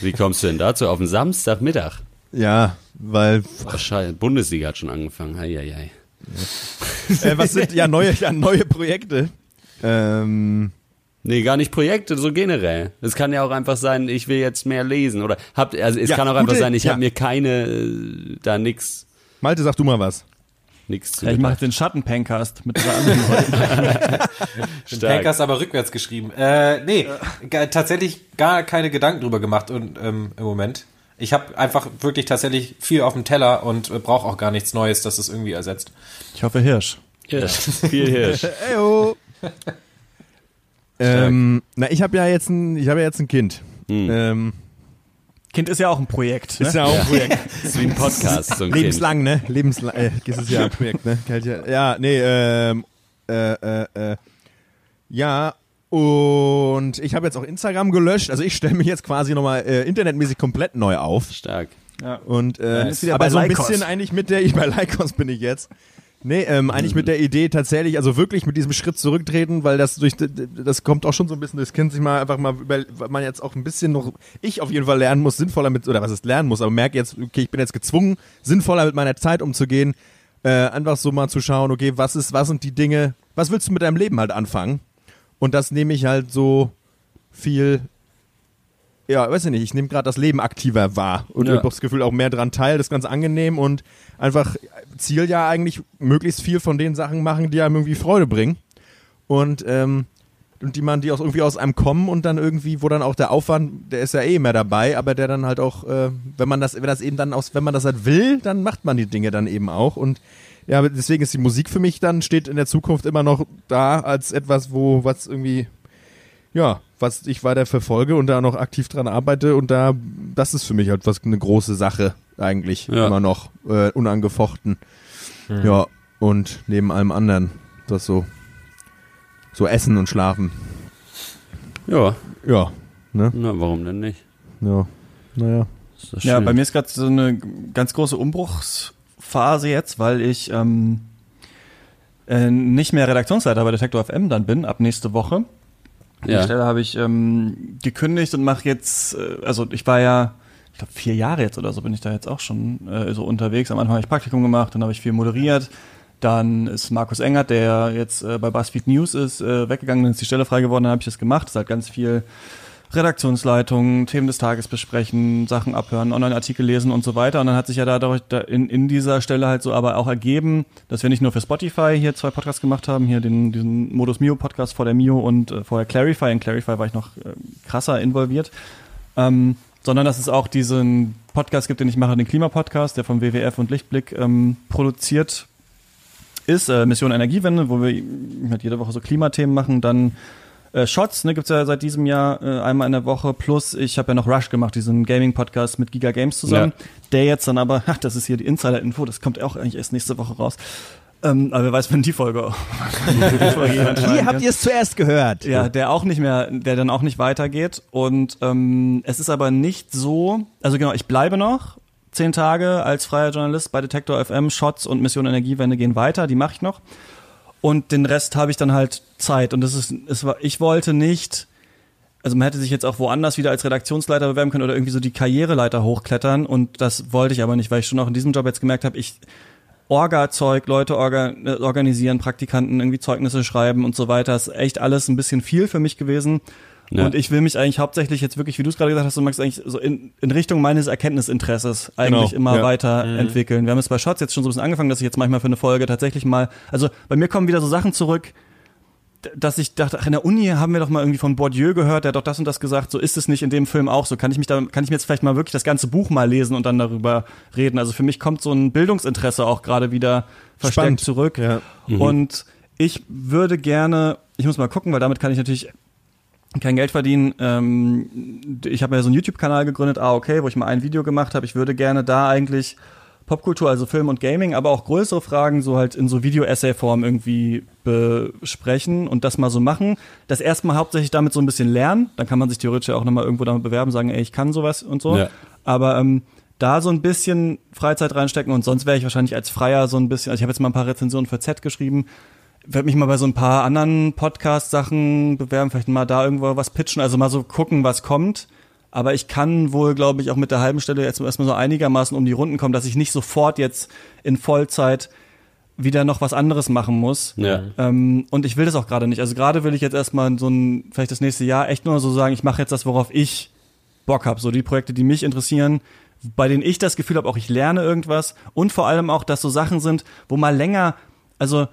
Wie kommst du denn dazu? Auf den Samstagmittag? Ja, weil Wahrscheinlich. Bundesliga hat schon angefangen. Eieiei. äh, was sind ja neue, ja, neue Projekte? Ähm, Nee, gar nicht Projekte, so generell. Es kann ja auch einfach sein, ich will jetzt mehr lesen oder habt also es Ja, kann auch gute- einfach sein, ich ja. habe mir keine äh, da nix Malte, sag du mal was. nix zu Ja, ich mache den Schattenpancast mit drei anderen Leuten. <laughs> Pankers aber rückwärts geschrieben. Äh, nee, tatsächlich gar keine Gedanken drüber gemacht und, ähm, im Moment. Ich habe einfach wirklich tatsächlich viel auf dem Teller und äh, brauche auch gar nichts Neues, das es irgendwie ersetzt. Ich hoffe Hirsch. Hirsch. <laughs> Viel Hirsch. <laughs> Eyo. ähm, na, ich habe ja jetzt ein, ich habe ja jetzt ein Kind. Hm. Ähm, Kind ist ja auch ein Projekt. Ne? ist ja auch ein Projekt. <laughs> Ist wie ein Podcast, so ein Lebenslang, ne? Lebenslang, äh, ist es ja ein Projekt, ne? Ja- Ja, nee, ähm, äh, äh, äh, ja, und ich habe jetzt auch Instagram gelöscht, also ich stelle mich jetzt quasi nochmal äh, internetmäßig komplett neu auf. Stark. Und äh, ist wieder aber bei so ein Lycos. bisschen eigentlich mit der, ich <laughs> bei Lycos bin ich jetzt. Nee, ähm, eigentlich mit der Idee tatsächlich, also wirklich mit diesem Schritt zurücktreten, weil das durch das kommt auch schon so ein bisschen das Kind sich mal einfach mal über, weil man jetzt auch ein bisschen noch, ich auf jeden Fall lernen muss, sinnvoller mit, oder was ist lernen muss, aber merke jetzt, okay, ich bin jetzt gezwungen, sinnvoller mit meiner Zeit umzugehen, äh, einfach so mal zu schauen, okay, was ist, was sind die Dinge, was willst du mit deinem Leben halt anfangen? Und das nehme ich halt so viel ja, weiß ich nicht, ich nehme gerade das Leben aktiver wahr und Ja. habe das Gefühl auch mehr dran teil, das ist ganz angenehm und einfach Ziel ja eigentlich möglichst viel von den Sachen machen, die einem irgendwie Freude bringen und ähm, und die man, die auch irgendwie aus einem kommen und dann irgendwie, wo dann auch der Aufwand, der ist ja eh mehr dabei, aber der dann halt auch, äh, wenn man das, wenn das eben dann aus, wenn man das halt will, dann macht man die Dinge dann eben auch und ja, aber deswegen ist die Musik für mich dann, steht in der Zukunft immer noch da als etwas, wo, was irgendwie, ja, was ich weiter verfolge und da noch aktiv dran arbeite und da, das ist für mich halt was eine große Sache eigentlich Ja. immer noch äh, unangefochten. Ja, und neben allem anderen, das so, so essen und schlafen. Ja, Ja, ne? na, warum denn nicht? Ja, naja. Ja, bei mir ist gerade so eine ganz große Umbruchsphase jetzt, weil ich ähm, äh, nicht mehr Redaktionsleiter bei Detektor FM dann bin, ab nächste Woche. Die ja. Stelle habe ich ähm, gekündigt und mache jetzt, äh, also ich war ja, ich glaube vier Jahre jetzt oder so bin ich da jetzt auch schon äh, so unterwegs. Am Anfang habe ich Praktikum gemacht, dann habe ich viel moderiert. Dann ist Markus Engert, der jetzt äh, bei BuzzFeed News ist, äh, weggegangen, dann ist die Stelle frei geworden, dann habe ich das gemacht. Das ist halt ganz viel Redaktionsleitung, Themen des Tages besprechen, Sachen abhören, Online-Artikel lesen und so weiter. Und dann hat sich ja dadurch da in, in dieser Stelle halt so aber auch ergeben, dass wir nicht nur für Spotify hier zwei Podcasts gemacht haben, hier den, diesen Modus Mio Podcast vor der Mio und äh, vorher Clarify. In Clarify war ich noch äh, krasser involviert. Ähm, sondern dass es auch diesen Podcast gibt, den ich mache, den Klimapodcast, der vom WWF und Lichtblick ähm, produziert ist, äh, Mission Energiewende, wo wir halt jede Woche so Klimathemen machen, dann äh, Shots, ne, gibt's ja seit diesem Jahr äh, einmal in der Woche, plus ich habe ja noch Rush gemacht, diesen Gaming-Podcast mit Giga Games zusammen, der jetzt dann aber, <laughs> ach, das ist hier die Insider-Info, das kommt auch eigentlich erst nächste Woche raus. Ähm, aber wer weiß, wenn die Folge, <laughs> die Folge jemand schneiden Hier habt ihr es zuerst gehört. Ja, der auch nicht mehr, der dann auch nicht weitergeht. Und ähm, es ist aber nicht so, also genau, ich bleibe noch zehn Tage als freier Journalist bei Detektor FM, Shots und Mission Energiewende gehen weiter, die mache ich noch. Und den Rest habe ich dann halt Zeit. Und das ist, es war, ich wollte nicht, also man hätte sich jetzt auch woanders wieder als Redaktionsleiter bewerben können oder irgendwie so die Karriereleiter hochklettern. Und das wollte ich aber nicht, weil ich schon auch in diesem Job jetzt gemerkt habe, ich Orga-Zeug, Leute orga, organisieren, Praktikanten irgendwie Zeugnisse schreiben und so weiter. ist echt alles ein bisschen viel für mich gewesen. Ja. Und ich will mich eigentlich hauptsächlich jetzt wirklich, wie du es gerade gesagt hast, du magst eigentlich so in, in Richtung meines Erkenntnisinteresses eigentlich Genau, immer ja. weiterentwickeln. Wir haben es bei Shots jetzt schon so ein bisschen angefangen, dass ich jetzt manchmal für eine Folge tatsächlich mal, also bei mir kommen wieder so Sachen zurück, dass ich dachte, ach, in der Uni haben wir doch mal irgendwie von Bourdieu gehört, der hat doch das und das gesagt, so ist es nicht in dem Film auch so. Kann ich mich da, kann ich mir jetzt vielleicht mal wirklich das ganze Buch mal lesen und dann darüber reden? Also für mich kommt so ein Bildungsinteresse auch gerade wieder verstärkt Spannend. zurück. Ja. Und ich würde gerne, ich muss mal gucken, weil damit kann ich natürlich kein Geld verdienen. Ähm, ich habe ja so einen YouTube-Kanal gegründet, ah okay, wo ich mal ein Video gemacht habe. Ich würde gerne da eigentlich Popkultur, also Film und Gaming, aber auch größere Fragen so halt in so Video-Essay-Form irgendwie besprechen und das mal so machen. Das erstmal hauptsächlich damit so ein bisschen lernen. Dann kann man sich theoretisch auch nochmal irgendwo damit bewerben, sagen, ey, ich kann sowas und so. Ja. Aber ähm, da so ein bisschen Freizeit reinstecken und sonst wäre ich wahrscheinlich als Freier so ein bisschen, also ich habe jetzt mal ein paar Rezensionen für Z geschrieben, werde mich mal bei so ein paar anderen Podcast-Sachen bewerben, vielleicht mal da irgendwo was pitchen, also mal so gucken, was kommt. Aber ich kann wohl, glaube ich, auch mit der halben Stelle jetzt erstmal so einigermaßen um die Runden kommen, dass ich nicht sofort jetzt in Vollzeit wieder noch was anderes machen muss. Ja. Ähm, und ich will das auch gerade nicht. Also gerade will ich jetzt erstmal so ein, vielleicht das nächste Jahr echt nur so sagen, ich mache jetzt das, worauf ich Bock habe. So die Projekte, die mich interessieren, bei denen ich das Gefühl habe, auch ich lerne irgendwas. Und vor allem auch, dass so Sachen sind, wo mal länger, also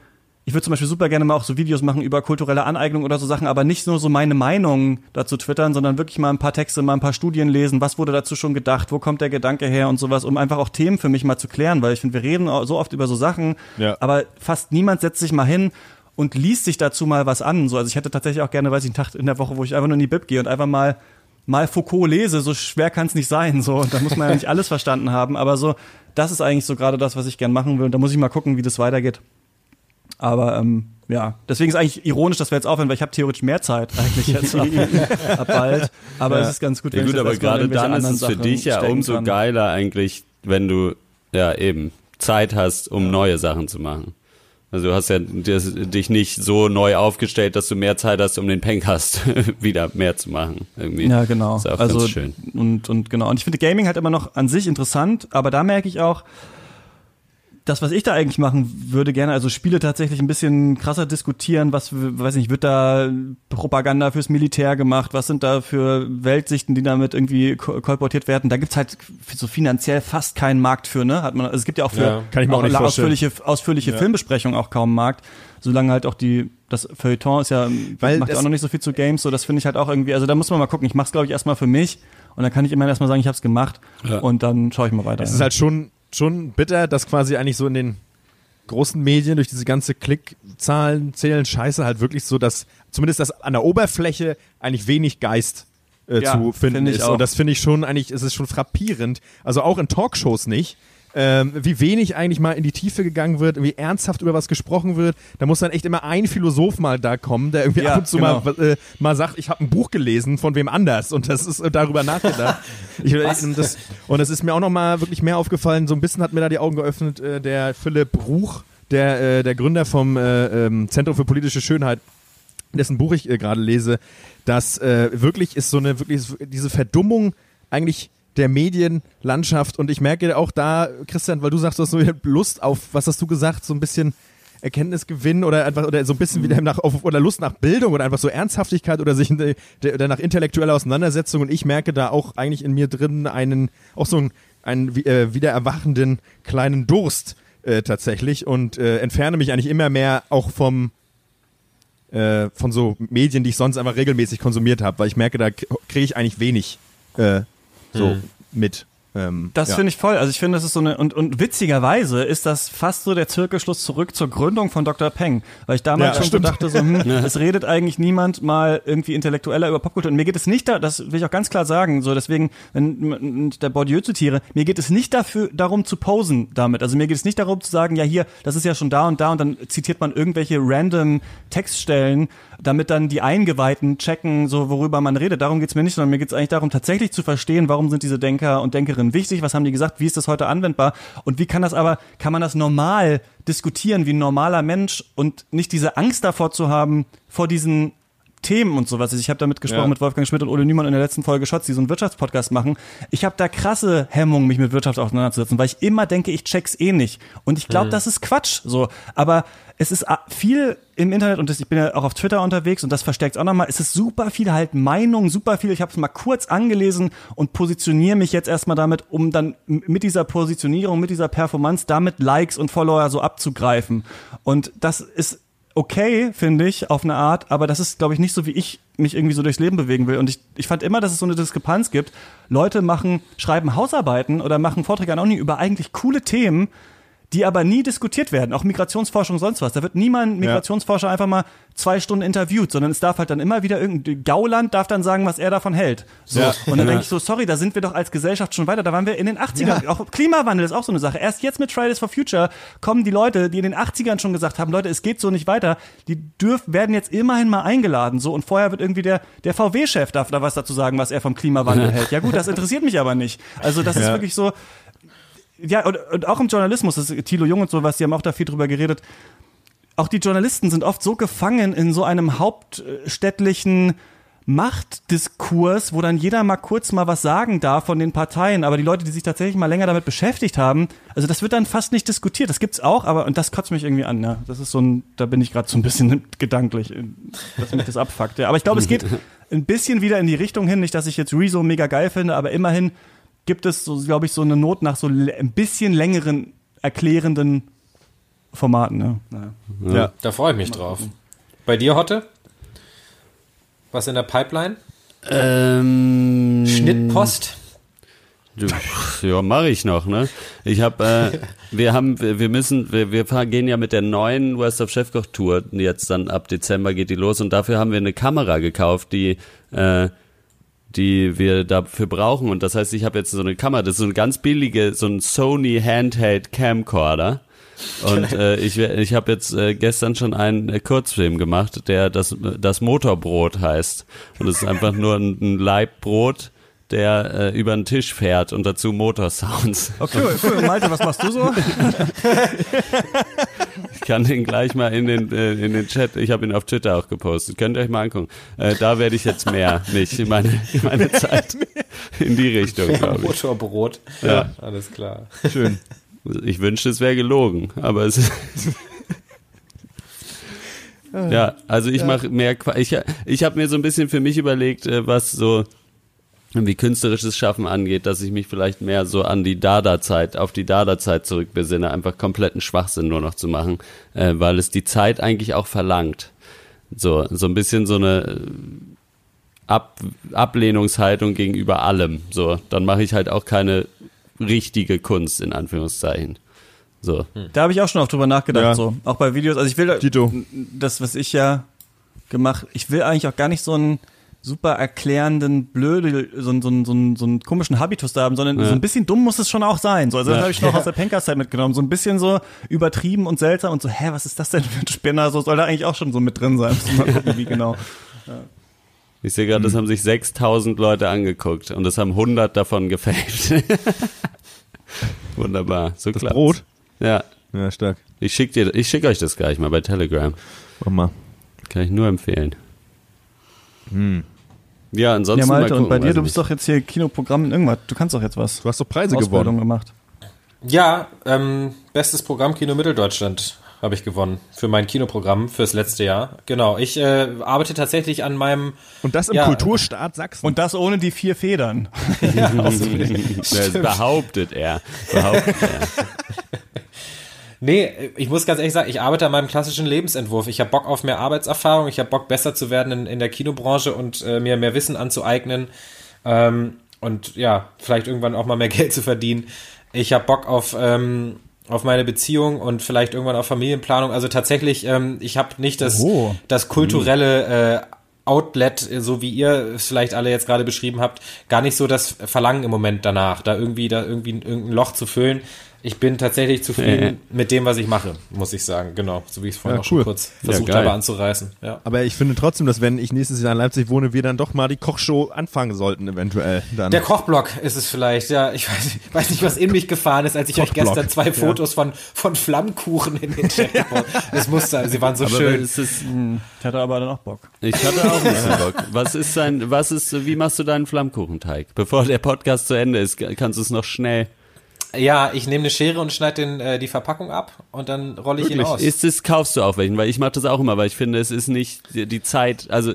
ich würde zum Beispiel super gerne mal auch so Videos machen über kulturelle Aneignung oder so Sachen, aber nicht nur so meine Meinung dazu twittern, sondern wirklich mal ein paar Texte, mal ein paar Studien lesen, was wurde dazu schon gedacht, wo kommt der Gedanke her und sowas, um einfach auch Themen für mich mal zu klären, weil ich finde, wir reden so oft über so Sachen, Ja. aber fast niemand setzt sich mal hin und liest sich dazu mal was an. So, also ich hätte tatsächlich auch gerne, weiß ich, einen Tag in der Woche, wo ich einfach nur in die Bib gehe und einfach mal mal Foucault lese, so schwer kann es nicht sein. So, da muss man ja <laughs> nicht alles verstanden haben, aber so, das ist eigentlich so gerade das, was ich gern machen will. Und da muss ich mal gucken, wie das weitergeht. Aber ähm, ja, deswegen ist eigentlich ironisch, dass wir jetzt aufhören, weil ich habe theoretisch mehr Zeit <laughs> eigentlich jetzt ab, ab bald. Aber Ja. es ist ganz gut, Ja wenn gut, ich aber gerade dann ist es für Sachen dich ja umso kann. geiler eigentlich, wenn du ja eben Zeit hast, um neue Sachen zu machen. Also du hast ja das- dich nicht so neu aufgestellt, dass du mehr Zeit hast, um den Pencast <laughs> wieder mehr zu machen. Irgendwie. Ja, genau. Ist auch also ganz schön. und und genau. Und ich finde Gaming halt immer noch an sich interessant, aber da merke ich auch, das, was ich da eigentlich machen würde, gerne, also Spiele tatsächlich ein bisschen krasser diskutieren, was, weiß nicht, wird da Propaganda fürs Militär gemacht, was sind da für Weltsichten, die damit irgendwie ko- kolportiert werden. Da gibt's halt so finanziell fast keinen Markt für, ne? Hat man, also es gibt ja auch für Ja, kann ich mir auch nicht ausführliche, ausführliche Filmbesprechungen auch kaum Markt, solange halt auch die, das Feuilleton ist ja, Weil macht ja auch noch nicht so viel zu Games, so das finde ich halt auch irgendwie, also da muss man mal gucken. Ich mach's glaube ich erstmal für mich und dann kann ich immerhin erstmal sagen, ich habe es gemacht Ja. und dann schaue ich mal weiter. Es ist halt schon, schon bitter, dass quasi eigentlich so in den großen Medien durch diese ganze Klickzahlen zählen Scheiße halt wirklich so, dass zumindest das an der Oberfläche eigentlich wenig Geist äh, Ja, zu finden finde ich ist. auch. Und das finde ich schon eigentlich, es ist schon frappierend. Also auch in Talkshows nicht. Ähm, wie wenig eigentlich mal in die Tiefe gegangen wird, wie ernsthaft über was gesprochen wird. Da muss dann echt immer ein Philosoph mal da kommen, der irgendwie Ja, ab und zu genau. mal, äh, mal sagt, ich habe ein Buch gelesen von wem anders und das ist äh, darüber nachgedacht. <laughs> ich, und das, und es ist mir auch noch mal wirklich mehr aufgefallen, so ein bisschen hat mir da die Augen geöffnet, äh, der Philipp Ruch, der, äh, der Gründer vom äh, ähm, Zentrum für politische Schönheit, dessen Buch ich gerade lese, dass wirklich ist so eine, wirklich diese Verdummung eigentlich der Medienlandschaft. Und ich merke auch da, Christian, weil du sagst, du hast so Lust auf, was hast du gesagt, so ein bisschen Erkenntnisgewinn oder einfach oder so ein bisschen wieder nach auf, oder Lust nach Bildung oder einfach so Ernsthaftigkeit oder sich de, de, oder nach intellektueller Auseinandersetzung. Und ich merke da auch eigentlich in mir drin einen auch so einen, einen äh, wieder erwachenden kleinen Durst äh, tatsächlich. Und äh, entferne mich eigentlich immer mehr auch vom äh, von so Medien, die ich sonst einfach regelmäßig konsumiert habe, weil ich merke, da kriege ich eigentlich wenig äh, so mit. Ähm, Das ja. finde ich voll. Also ich finde, das ist so eine, und, und witzigerweise ist das fast so der Zirkelschluss zurück zur Gründung von Dr. Peng. Weil ich damals Ja, schon so stimmt. dachte, so, hm, <laughs> es redet eigentlich niemand mal irgendwie intellektueller über Popkultur. Und mir geht es nicht da, das will ich auch ganz klar sagen, so deswegen, wenn wenn der Bourdieu zitiere, mir geht es nicht dafür, darum zu posen damit. Also mir geht es nicht darum zu sagen, ja hier, das ist ja schon da und da und dann zitiert man irgendwelche random Textstellen, damit dann die Eingeweihten checken, so worüber man redet. Darum geht's mir nicht, sondern mir geht's eigentlich darum, tatsächlich zu verstehen, warum sind diese Denker und Denkerinnen wichtig, was haben die gesagt, wie ist das heute anwendbar und wie kann das aber, kann man das normal diskutieren, wie ein normaler Mensch und nicht diese Angst davor zu haben, vor diesen Themen und sowas. Ich habe damit gesprochen Ja. mit Wolfgang Schmidt und Ole Niemann in der letzten Folge Schatz, die so einen Wirtschaftspodcast machen. Ich habe da krasse Hemmungen, mich mit Wirtschaft auseinanderzusetzen, weil ich immer denke, ich check's eh nicht. Und ich glaube, das ist Quatsch. So, aber es ist a- viel im Internet und das, ich bin ja auch auf Twitter unterwegs und das verstärkt auch nochmal. Es ist super viel halt Meinung, super viel. Ich habe es mal kurz angelesen und positioniere mich jetzt erstmal damit, um dann mit dieser Positionierung, mit dieser Performance, damit Likes und Follower so abzugreifen. Und das ist okay, finde ich, auf eine Art, aber das ist, glaube ich, nicht so, wie ich mich irgendwie so durchs Leben bewegen will. Und ich, ich fand immer, dass es so eine Diskrepanz gibt. Leute machen, schreiben Hausarbeiten oder machen Vorträge an Uni über eigentlich coole Themen, die aber nie diskutiert werden, auch Migrationsforschung sonst was. Da wird niemand Migrationsforscher einfach mal zwei Stunden interviewt, sondern es darf halt dann immer wieder irgendein Gauland darf dann sagen, was er davon hält. So. Ja. Und dann denke ich so, sorry, da sind wir doch als Gesellschaft schon weiter. Da waren wir in den 80ern. Auch Klimawandel ist auch so eine Sache. Erst jetzt mit Fridays for Future kommen die Leute, die in den 80ern schon gesagt haben, Leute, es geht so nicht weiter, die dürf, werden jetzt immerhin mal eingeladen. So. Und vorher wird irgendwie der, der VW-Chef darf da was dazu sagen, was er vom Klimawandel hält. Ja gut, das interessiert mich aber nicht. Also das ist Ja. wirklich so, ja, und, und auch im Journalismus, das ist Thilo Jung und sowas, die haben auch da viel drüber geredet. Auch die Journalisten sind oft so gefangen in so einem hauptstädtlichen Machtdiskurs, wo dann jeder mal kurz mal was sagen darf von den Parteien, aber die Leute, die sich tatsächlich mal länger damit beschäftigt haben, also das wird dann fast nicht diskutiert. Das gibt's auch, aber und das kotzt mich irgendwie an. Ja. Das ist so ein, da bin ich gerade so ein bisschen <laughs> gedanklich, dass mich das abfuckt. Ja. Aber ich glaube, es geht <laughs> ein bisschen wieder in die Richtung hin, nicht, dass ich jetzt Rezo mega geil finde, aber immerhin gibt es so, glaube ich, so eine Not nach so ein bisschen längeren erklärenden Formaten. Ne? Naja. Ja. Da freue ich mich drauf. Bei dir, Hotte? Was in der Pipeline? Ähm, Schnittpost? Ja, mache ich noch, ne? Ich habe, äh, <laughs> wir haben, wir, wir müssen, wir, wir fahren- gehen ja mit der neuen Worst of Chefkoch Tour jetzt dann ab Dezember geht die los und dafür haben wir eine Kamera gekauft, die, äh, die wir dafür brauchen und das heißt, ich habe jetzt so eine Kamera, das ist so eine ganz billige, so ein Sony Handheld Camcorder. Und äh, ich, ich habe jetzt äh, gestern schon einen äh, Kurzfilm gemacht, der das, das Motorbrot heißt. Und es ist einfach nur ein, ein Laibbrot, der äh, über den Tisch fährt und dazu Motorsounds. Okay, cool. Und Malte, was machst du so? <laughs> Ich kann den gleich mal in den, äh, in den Chat, ich habe ihn auf Twitter auch gepostet, könnt ihr euch mal angucken. Äh, da werde ich jetzt mehr mich, meine, meine Zeit in die Richtung, glaube ich. Motorbrot. Ja. Alles klar. Schön. Ich wünschte, es wäre gelogen, aber es ist. <laughs> ja, also ich mache mehr. Qua ich ich habe mir so ein bisschen für mich überlegt, äh, was so wie künstlerisches Schaffen angeht, dass ich mich vielleicht mehr so an die Dada-Zeit, auf die Dada-Zeit zurückbesinne, einfach kompletten Schwachsinn nur noch zu machen, äh, weil es die Zeit eigentlich auch verlangt. So, so ein bisschen so eine äh, Ab Ablehnungshaltung gegenüber allem. So, dann mache ich halt auch keine richtige Kunst in Anführungszeichen. So. Da habe ich auch schon oft drüber nachgedacht, Ja. so. Auch bei Videos. Also ich will Dito. das, was ich ja gemacht, ich will eigentlich auch gar nicht so einen super erklärenden, blöde, so, einen- so, einen- so, einen- so einen komischen Habitus da haben, sondern Ja. so ein bisschen dumm muss es schon auch sein. So, also das Ja. habe ich noch <laughs> aus der Pencast-Zeit mitgenommen. So ein bisschen so übertrieben und seltsam und so, hä, was ist das denn für ein Spinner? So soll da eigentlich auch schon so mit drin sein. Mal <laughs> gucken, wie genau. Ich sehe gerade, das haben sich 6000 Leute angeguckt und es haben 100 davon gefaked. <laughs> Wunderbar. So Das klappt's. Brot? Ja. Ja, stark. Ich schicke schicke euch das gleich mal bei Telegram. Mach mal. Kann ich nur empfehlen. Ja, ansonsten Ja, mal Malte, gucken, und bei dir, du bist nicht. doch jetzt hier Kinoprogramm in irgendwas. Du kannst doch jetzt was. Du hast doch Preise Ausbildung gewonnen. gemacht. Ja, ähm, bestes Programm Kino Mitteldeutschland habe ich gewonnen für mein Kinoprogramm fürs letzte Jahr. Genau, ich äh, arbeite tatsächlich an meinem Und das im Ja. Kulturstaat Sachsen. Und das ohne die vier Federn. <laughs> Das <laughs> behauptet er. <laughs> Behauptet er. Nee, ich muss ganz ehrlich sagen, ich arbeite an meinem klassischen Lebensentwurf. Ich habe Bock auf mehr Arbeitserfahrung, ich habe Bock besser zu werden in, in der Kinobranche und äh, mir mehr Wissen anzueignen ähm, und ja, vielleicht irgendwann auch mal mehr <laughs> Geld zu verdienen. Ich habe Bock auf ähm, auf meine Beziehung und vielleicht irgendwann auf Familienplanung. Also tatsächlich, ähm, ich habe nicht das Oh. das kulturelle äh, Outlet, so wie ihr es vielleicht alle jetzt gerade beschrieben habt, gar nicht so das Verlangen im Moment danach, da irgendwie da irgendwie irgendein Loch zu füllen. Ich bin tatsächlich zufrieden mit dem, was ich mache, muss ich sagen. Genau, so wie ich es vorhin Ja, auch schon cool. kurz Ja, versucht geil. habe anzureißen. Ja. Aber ich finde trotzdem, dass wenn ich nächstes Jahr in Leipzig wohne, wir dann doch mal die Kochshow anfangen sollten, eventuell. Dann. Der Kochblock ist es vielleicht, ja. Ich weiß, ich weiß nicht, was in mich gefahren ist, als ich euch gestern zwei ja. Fotos von, von Flammkuchen in den Chat gebracht Es musste, sie waren so Aber schön. es ist, Ich hatte aber dann auch Bock. ich hatte auch ein bisschen Bock. Was ist dein, was ist, wie machst du deinen Flammkuchenteig? Bevor der Podcast zu Ende ist, kannst du es noch schnell. Ja, ich nehme eine Schere und schneide den, äh, die Verpackung ab und dann rolle ich ihn aus. Ist es, kaufst du auch welchen? Weil ich mache das auch immer, weil ich finde, es ist nicht die, die Zeit, also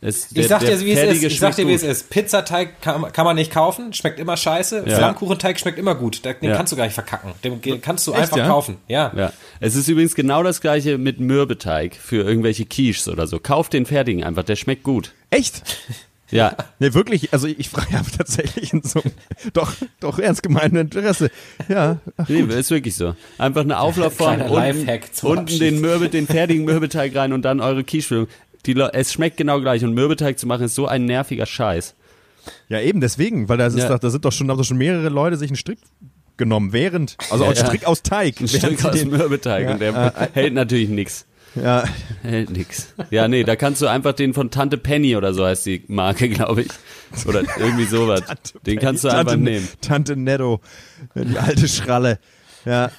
es, Ich sag dir, wie es ist. Ich sag dir, wie es ist. Pizzateig kann, kann man nicht kaufen, schmeckt immer scheiße. Ja. Flammkuchenteig schmeckt immer gut. Den Ja. kannst du gar nicht verkacken. Den kannst du Echt, einfach ja? kaufen. Ja. Ja, es ist übrigens genau das gleiche mit Mürbeteig für irgendwelche Quiches oder so. Kauf den fertigen einfach, der schmeckt gut. Echt? Ja, <laughs> Nee, wirklich, also ich frage habe <laughs> tatsächlich in so einem doch, doch ernst gemeinten Interesse. Ja, nee, ist wirklich so. Einfach eine Auflaufform, unten, unten den, Mürbe, den <laughs> fertigen Mürbeteig rein und dann eure Quichefüllung. Die es schmeckt genau gleich und Mürbeteig zu machen ist so ein nerviger Scheiß. ja eben deswegen, weil da, ist Ja. doch, da sind doch schon, haben doch schon mehrere Leute sich einen Strick genommen, während, also Ja, ein ja. Strick aus Teig. Ein sie aus den- Mürbeteig Ja, und der hält natürlich nix. Ja, Hält <laughs> nix. Ja, nee, da kannst du einfach den von Tante Penny oder so heißt die Marke, <laughs> glaube ich. Oder irgendwie sowas. <laughs> Den kannst du einfach Tante, nehmen. Tante Netto, die alte Schralle. Ja,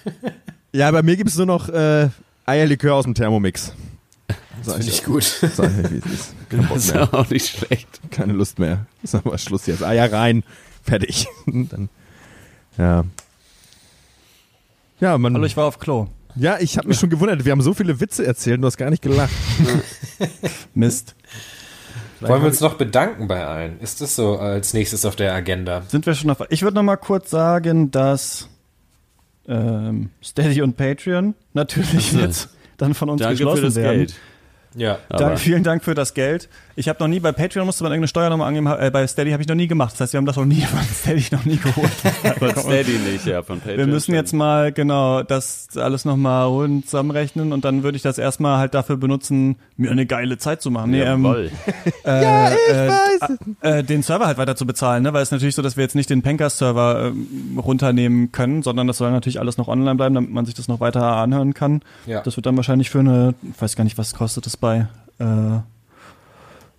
ja bei mir gibt es nur noch äh, Eierlikör aus dem Thermomix. Sag Finde ich, gut. sag ich, wie es ist. Kein Bock Das ist mehr. auch nicht schlecht. Keine Lust mehr. Sag mal Schluss jetzt. Eier rein. Fertig. Dann, ja. Ja, man. Hallo, ich war auf Klo. Ja, ich habe mich schon gewundert. Wir haben so viele Witze erzählt und du hast gar nicht gelacht. <laughs> Mist. Wollen wir uns noch bedanken bei allen? Ist das so als nächstes auf der Agenda? Sind wir schon auf. Ich würde noch mal kurz sagen, dass ähm, Steady und Patreon natürlich jetzt dann von uns Danke geschlossen für das werden. Geld. Ja. Aber Dank, vielen Dank für das Geld. Ich habe noch nie bei Patreon musste man irgendeine Steuernummer angeben, äh, bei Steady habe ich noch nie gemacht. Das heißt, wir haben das noch nie <laughs> von Steady noch nie geholt. <laughs> von Steady nicht, ja, von Patreon. Wir müssen jetzt mal genau das alles nochmal rund zusammenrechnen und dann würde ich das erstmal halt dafür benutzen, mir eine geile Zeit zu machen. Nee, ähm, Jawohl. äh, <laughs> ja, ich äh, weiß. Äh, den Server halt weiter zu bezahlen, ne? weil es ist natürlich so, dass wir jetzt nicht den Pencast-Server ähm, runternehmen können, sondern das soll natürlich alles noch online bleiben, damit man sich das noch weiter anhören kann. Ja. Das wird dann wahrscheinlich für eine, ich weiß gar nicht, was kostet das bei, äh,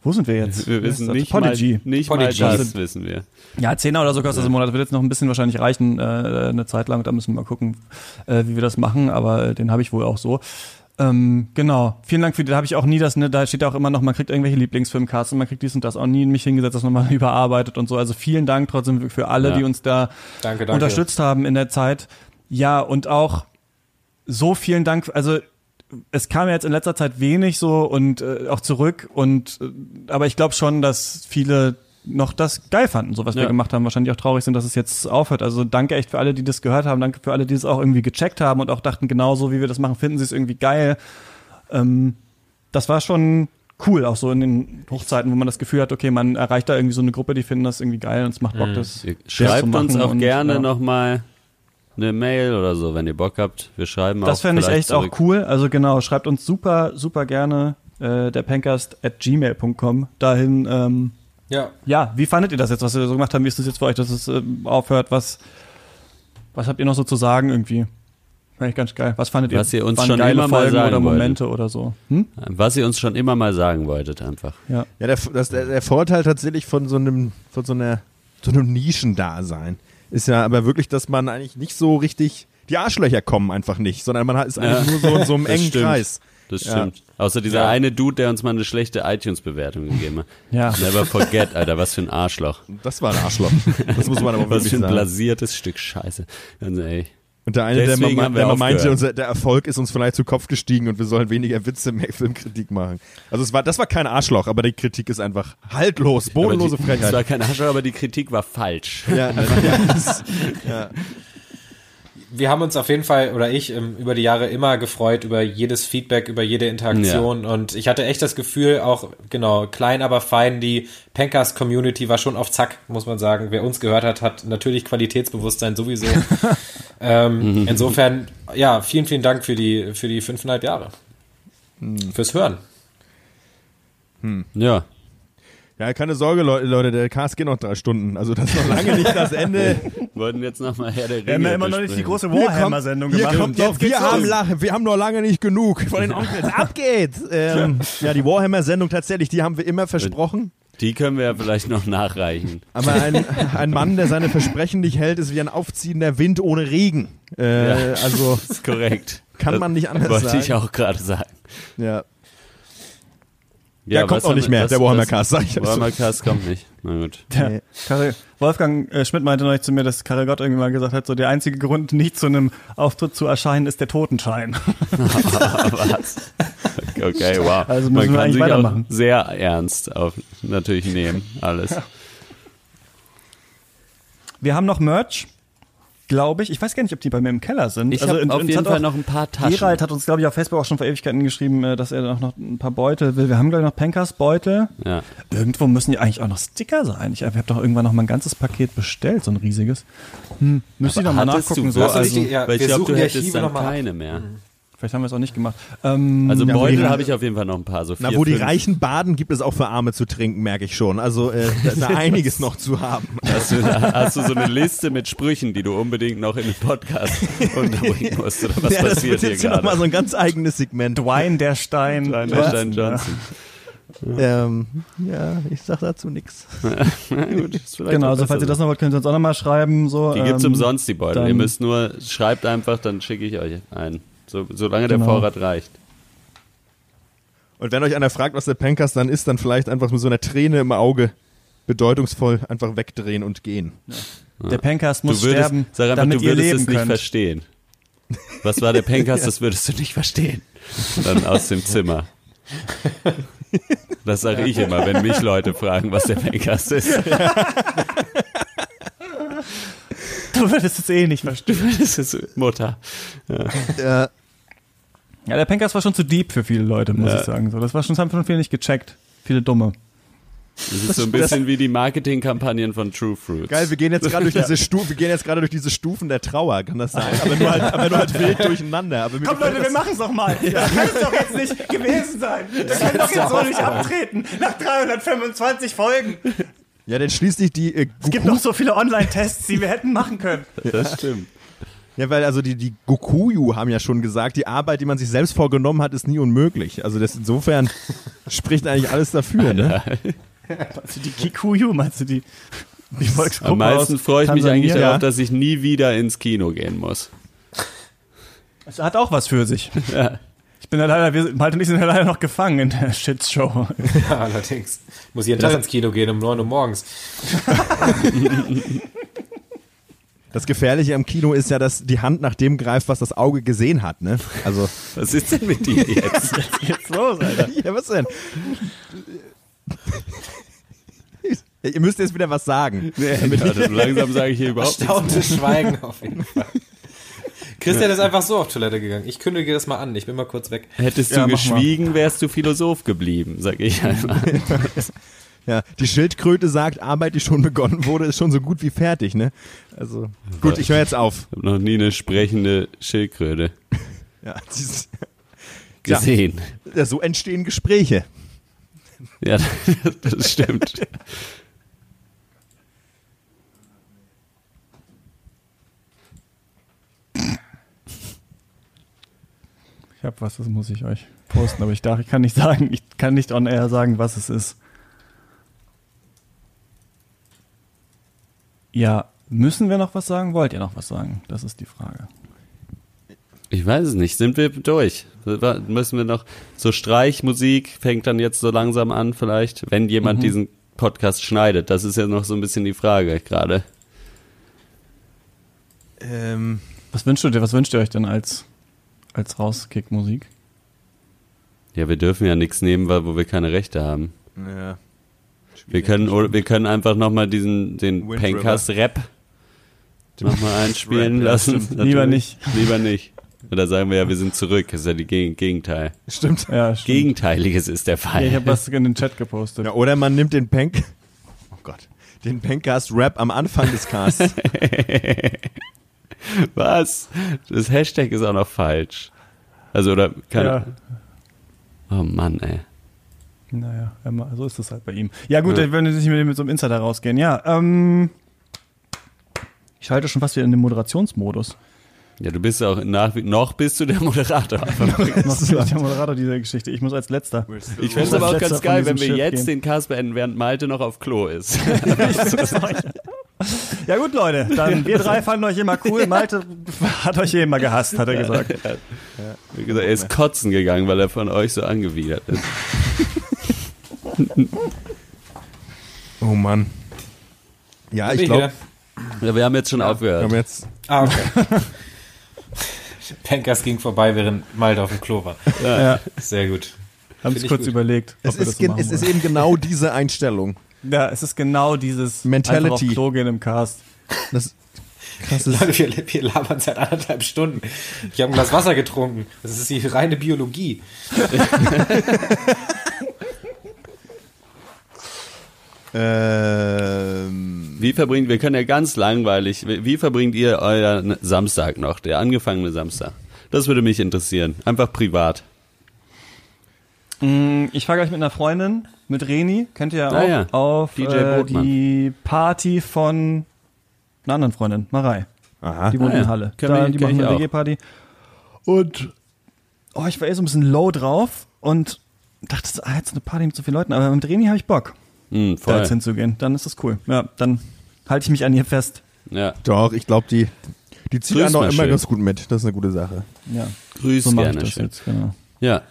wo sind wir jetzt? Wir wissen nicht Podigy. mal, nicht Podigy. mal das wissen wir. Ja, Zehner oder so kostet das im Monat. Das wird jetzt noch ein bisschen wahrscheinlich reichen, äh, eine Zeit lang. Da müssen wir mal gucken, äh, wie wir das machen. Aber äh, den habe ich wohl auch so. Ähm, genau. Vielen Dank für die. Da habe ich auch nie das, ne, da steht ja auch immer noch, man kriegt irgendwelche Lieblingsfilmcasts und man kriegt dies und das auch nie mich hingesetzt, das nochmal <laughs> überarbeitet und so. Also vielen Dank trotzdem für alle, Ja. die uns da Danke, danke. unterstützt haben in der Zeit. Ja, und auch so vielen Dank. Also es kam ja jetzt in letzter Zeit wenig so und äh, auch zurück und äh, aber ich glaube schon, dass viele noch das geil fanden, so was wir Ja. gemacht haben. Wahrscheinlich auch traurig sind, dass es jetzt aufhört. Also danke echt für alle, die das gehört haben. Danke für alle, die es auch irgendwie gecheckt haben und auch dachten, genau so wie wir das machen, finden sie es irgendwie geil. Ähm, das war schon cool, auch so in den Hochzeiten, wo man das Gefühl hat, okay, man erreicht da irgendwie so eine Gruppe, die finden das irgendwie geil und es macht Bock, das Ihr das Schreibt zu uns auch und, gerne ja. nochmal eine Mail oder so, wenn ihr Bock habt. Wir schreiben auch Das fände ich echt auch zurück. cool. Also genau, schreibt uns super, super gerne äh, der Pencast at gmail.com dahin. Ähm, Ja. ja, wie fandet ihr das jetzt, was wir so gemacht haben? Wie ist das jetzt für euch, dass es ähm, aufhört? Was, was habt ihr noch so zu sagen irgendwie? Fand ich ganz geil. Was fandet ihr? Was ihr uns schon immer mal Folgen sagen oder wolltet. Momente oder so? Hm? Was ihr uns schon immer mal sagen wolltet, einfach. Ja. Ja, der, das, der, der Vorteil tatsächlich von so einem, von so einer, so einem Nischendasein ist ja aber wirklich, dass man eigentlich nicht so richtig, die Arschlöcher kommen einfach nicht, sondern man ist eigentlich Ja. nur so in so einem Das engen stimmt. Kreis. Das Ja. stimmt. Außer dieser Ja. eine Dude, der uns mal eine schlechte iTunes-Bewertung gegeben hat. Ja. Never forget, Alter, was für ein Arschloch. Das war ein Arschloch. Das muss man aber Was wirklich für ein sagen. blasiertes Stück Scheiße. Ganz ehrlich. Und der eine, der, Deswegen wir der mal meinte, unser, der Erfolg ist uns vielleicht zu Kopf gestiegen und wir sollen weniger Witze, mehr Filmkritik machen. Also es war, das war kein Arschloch, aber die Kritik ist einfach haltlos, bodenlose die, Es war Frechheit. kein Arschloch, aber die Kritik war falsch. Ja, das, ja. <laughs> Wir haben uns auf jeden Fall, oder ich, ähm, über die Jahre immer gefreut über jedes Feedback, über jede Interaktion. Und ich hatte echt das Gefühl, auch, genau, klein, aber fein, die Pencast-Community war schon auf Zack, muss man sagen. Wer uns gehört hat, hat natürlich Qualitätsbewusstsein sowieso. <laughs> ähm, insofern, ja, vielen, vielen Dank für die, für die fünfeinhalb Jahre. Fürs Hören. Ja. ja, keine Sorge, Leute, Leute, der Cast geht noch drei Stunden. Also das ist noch lange nicht das Ende. <laughs> Wollten jetzt nochmal Herr der Ringe Wir haben ja immer noch nicht die große Warhammer-Sendung gemacht. kommt Jetzt wir haben, los. la- wir haben noch lange nicht genug von den Onkels. Ab geht's! <laughs> Ähm, ja, die Warhammer-Sendung tatsächlich, die haben wir immer versprochen. Die können wir ja vielleicht noch nachreichen. Aber ein, ein Mann, der seine Versprechen nicht hält, ist wie ein aufziehender Wind ohne Regen. Äh, Ja. Also Das <laughs> ist korrekt. Kann man nicht anders Wollte sagen. ich auch gerade sagen. ja. Der kommt auch nicht mehr, was- der Warhammer Cast, sag ich dazu. Warhammer Cast kommt nicht. Na gut. Der Nee. Karel, Wolfgang äh, Schmidt meinte neulich zu mir, dass Karel Gott irgendwie mal gesagt hat, so der einzige Grund, nicht zu einem Auftritt zu erscheinen, ist der Totenschein. <laughs> <laughs> was? Okay, wow. Also müssen Man wir kann eigentlich sich auch weitermachen. sehr ernst auf natürlich nehmen, alles. Wir haben noch Merch. Glaube ich. Ich weiß gar nicht, ob die bei mir im Keller sind. Ich Also habe in- auf uns jeden Fall noch ein paar Taschen. Gerald hat uns, glaube ich, auf Facebook auch schon vor Ewigkeiten geschrieben, äh, dass er noch, noch ein paar Beutel will. Wir haben, glaube ich, noch Pankers Beutel. ja. Irgendwo müssen die eigentlich auch noch Sticker sein. Ich habe doch irgendwann noch mal ein ganzes Paket bestellt, so ein riesiges. Hm, müsste ich noch mal nachgucken. du So, also, die- ja, Weil ich wir glaube, suchen du hättest dann keine mehr. Vielleicht haben wir es auch nicht gemacht. Ähm, Also Ja, Beutel die- habe ich auf jeden Fall noch ein paar. So vier, Na, wo die fünf. Reichen baden, gibt es auch für Arme zu trinken, merke ich schon. Also äh, da, da <laughs> einiges noch zu haben. Hast du, <laughs> hast du so eine Liste mit Sprüchen, die du unbedingt noch in den Podcast <laughs> unterbringen musst? Oder was ja, das passiert wird hier jetzt hier nochmal gerade? so ein ganz eigenes Segment. Dwayne der Stein. Stein Johnson, Johnson. Ähm, ja, ich sag dazu nichts. Genau, also falls ihr das noch wollt, könnt ihr uns auch noch mal schreiben. So, Die gibt's ähm, umsonst, die Beutel. Ihr müsst nur, schreibt einfach, dann schicke ich euch einen. So, solange der Genau. Vorrat reicht. Und wenn euch einer fragt, was der Pankast dann ist, dann vielleicht einfach mit so einer Träne im Auge bedeutungsvoll einfach wegdrehen und gehen. Der Pankers muss du würdest, sterben, sag einfach, damit du ihr würdest leben es nicht könnt. verstehen. Was war der Pencast, <laughs> das würdest du nicht verstehen. Dann aus dem Zimmer. Das sage ich immer, wenn mich Leute fragen, was der Pencast ist. <laughs> Du würdest es eh nicht verstehen. Das ist Mutter. Äh, Ja, der Pankers war schon zu deep für viele Leute, muss Ja. ich sagen. So, das war schon, das haben schon viele nicht gecheckt. Viele Dumme. Das ist so ein bisschen wie die Marketingkampagnen von True Fruits. geil, wir gehen jetzt gerade durch diese Stufen, wir gehen jetzt gerade durch diese Stufen der Trauer, kann das sein? Aber nur halt, <laughs> aber nur halt wild durcheinander. Aber Komm Leute, wir das- machen es doch mal. Das kann es doch jetzt nicht gewesen sein. Wir können doch jetzt so nicht abtreten. Nach 325 Folgen. Ja, denn schließlich die äh, Es gibt noch so viele Online-Tests, die wir hätten machen können. <laughs> Das stimmt. Ja, weil also die, die Gokuyu haben ja schon gesagt, die Arbeit, die man sich selbst vorgenommen hat, ist nie unmöglich. Also das insofern spricht eigentlich alles dafür, ne? Also die Kikuyu, meinst du die, die Volksgruppe Am meisten freue ich mich eigentlich darauf, Ja. dass ich nie wieder ins Kino gehen muss. Das hat auch was für sich. Ja. Ich bin ja leider, wir, Malte und ich sind ja leider noch gefangen in der Shitshow. Ja, allerdings. Muss jeden Tag ins Kino gehen um 9 Uhr morgens. Das Gefährliche am Kino ist ja, dass die Hand nach dem greift, was das Auge gesehen hat, ne? Also, Was ist denn mit dir jetzt? Jetzt los, Alter. ja, was denn? Ja, ihr müsst jetzt wieder was sagen. Nee, also langsam sage ich hier überhaupt nichts. Erstauntes Schweigen auf jeden Fall. Christian ist einfach so auf Toilette gegangen. Ich kündige das mal an. Ich bin mal kurz weg. Hättest Ja, du mal. geschwiegen, wärst du Philosoph geblieben, sag ich <laughs> einmal. Ja, die Schildkröte sagt, Arbeit, die schon begonnen wurde, ist schon so gut wie fertig, ne? Also, gut, ich höre jetzt auf. Ich habe noch nie eine sprechende Schildkröte <laughs> Ja, dieses, Ja. gesehen. ja, so entstehen Gespräche. Ja, <laughs> das stimmt. Habe was, das muss ich euch posten, aber ich darf, ich kann nicht sagen, ich kann nicht on air sagen, was es ist. Ja, müssen wir noch was sagen? Wollt ihr noch was sagen? Das ist die Frage. Ich weiß es nicht. Sind wir durch? Müssen wir noch so Streichmusik fängt dann jetzt so langsam an, vielleicht, wenn jemand diesen Podcast schneidet. Das ist ja noch so ein bisschen die Frage gerade. Ähm, Was wünscht ihr dir, was wünscht ihr euch denn als, als Rauskick-Musik? Ja, wir dürfen ja nichts nehmen, weil wo wir keine Rechte haben. ja. Wir können oder wir können einfach nochmal diesen den Wind Pencast Rap <laughs> nochmal einspielen ja, lassen. Lieber nicht. Lieber nicht. Oder sagen wir ja, wir sind zurück. Das ist ja die Geg Gegenteil. Stimmt. Ja, stimmt. Gegenteiliges ist der Ja, Fall. ich habe was <laughs> in den Chat gepostet. Ja, oder man nimmt den Pank. <laughs> Oh Gott. Den Pankcast-Rap am Anfang des Casts. <laughs> Was? Das Hashtag ist auch noch falsch. Also oder kann, Ja. Oh Mann, ey. Naja, immer, so ist es halt bei ihm. Ja gut, Ja. wenn wir nicht mit, mit so einem Insider rausgehen. Ja, ähm, ich schalte schon fast wieder in den Moderationsmodus. Ja, du bist auch nach wie noch bist du der Moderator. <laughs> Noch bin ich der Moderator dieser Geschichte. Ich muss als Letzter. Ich fände es aber auch ganz geil, wenn wir Schiff jetzt gehen. den Cast beenden, während Malte noch auf Klo ist. <laughs> Ja gut, Leute, dann wir drei fanden euch immer cool. Malte hat euch eh immer gehasst, hat er gesagt. Wie gesagt, er ist kotzen gegangen, weil er von euch so angewidert ist. Oh Mann. Ja, ich glaube, Ja, wir haben jetzt schon wir aufgehört. haben jetzt. Ah, okay. <laughs> Pankers ging vorbei, während Malte auf dem Klo war. Ja, Sehr gut. haben es ich kurz gut. überlegt. ob Es wir ist, machen es ist eben genau diese Einstellung. Ja, es ist genau dieses Mentality. einfach auf Klo gehen im Cast. Das, krasses. Leute, wir, wir labern seit anderthalb Stunden. Ich habe ein Glas Wasser getrunken. Das ist die reine Biologie. <laughs> Ähm, Wie verbringt, wir können ja ganz langweilig, wie wie verbringt ihr euren Samstag noch, der angefangene Samstag? Das würde mich interessieren. Einfach privat. Mm, Ich fahre gleich mit einer Freundin, mit Reni, kennt ihr ja Ah auch, ja, auf DJ äh, die Party von einer anderen Freundin, Marei. aha. Die wohnt Ah in Halle. Da, die machen eine. WG-Party. Und oh, ich war eh so ein bisschen low drauf und dachte, so, ah, jetzt eine Party mit so vielen Leuten, aber mit Reni habe ich Bock, Hm, da jetzt hinzugehen. Dann ist das cool. Ja, dann halte ich mich an ihr fest. Ja. Doch, ich glaube, die, die zieht einen doch immer schön. ganz gut mit. Das ist eine gute Sache. Ja, Grüß so mache ich gerne. das Schön. jetzt, genau. Ja.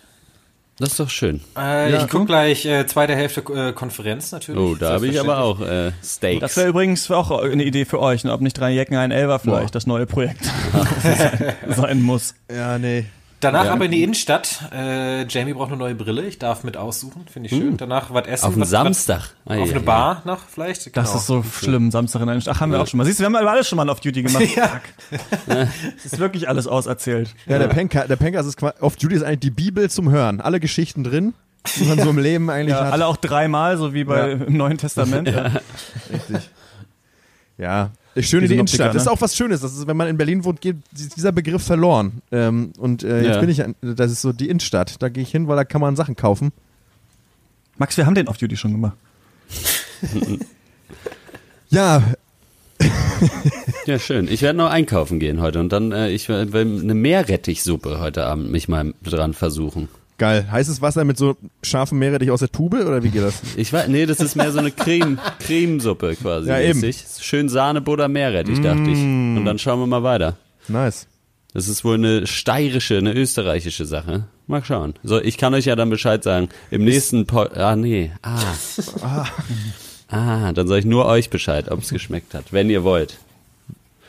Das ist doch schön. Äh, Ja, ich guck gleich äh, zweite Hälfte äh, Konferenz natürlich. Oh, da habe ich aber auch äh, Das Steaks. wäre übrigens auch eine Idee für euch, ne? ob nicht drei Jecken, ein Elfer vielleicht das neue Projekt sein, <laughs> <laughs> sein muss. Ja, nee. Danach Ja. aber in die Innenstadt. Äh, Jamie braucht eine neue Brille. Ich darf mit aussuchen. Finde ich schön. Danach was essen. Auf einen was- Samstag. Was, auf eine Bar noch vielleicht. Das Genau. ist so schlimm, Samstag in der Ach, haben wir auch schon mal. Siehst du, wir haben aber alles schon mal auf Duty gemacht. <laughs> Ja. <laughs> Es ist wirklich alles auserzählt. Ja, der Penka, der Pencast ist quasi, auf Duty ist eigentlich die Bibel zum Hören. Alle Geschichten drin, die man so im Leben eigentlich Ja, hat. alle auch dreimal, so wie bei Ja. im Neuen Testament. <laughs> Ja. Richtig. Ja, schön in Die Innenstadt. Das ist ne? auch was Schönes. Das ist, wenn man in Berlin wohnt, geht dieser Begriff verloren. Ähm, und äh, jetzt Ja. bin ich, an- das ist so die Innenstadt. Da gehe ich hin, weil da kann man Sachen kaufen. Max, wir haben den auf Duty schon gemacht. Ja, Ja, schön. Ich werde noch einkaufen gehen heute und dann äh, ich will eine Meerrettichsuppe heute Abend mich mal dran versuchen. Geil. Heißes Wasser mit so scharfem Meerrettich aus der Tube oder wie geht das? <laughs> Ich weiß, nee, das ist mehr so eine Creme, <laughs> Cremesuppe quasi. Ja, eben. Schön Sahne, Butter, Meerrettich, dachte ich. Mm. Und dann schauen wir mal weiter. Nice. Das ist wohl eine steirische, eine österreichische Sache. Mal schauen. So, ich kann euch ja dann Bescheid sagen. Im nächsten po Ah, nee. Ah. <laughs> ah, dann sage ich nur euch Bescheid, ob es geschmeckt hat. Wenn ihr wollt.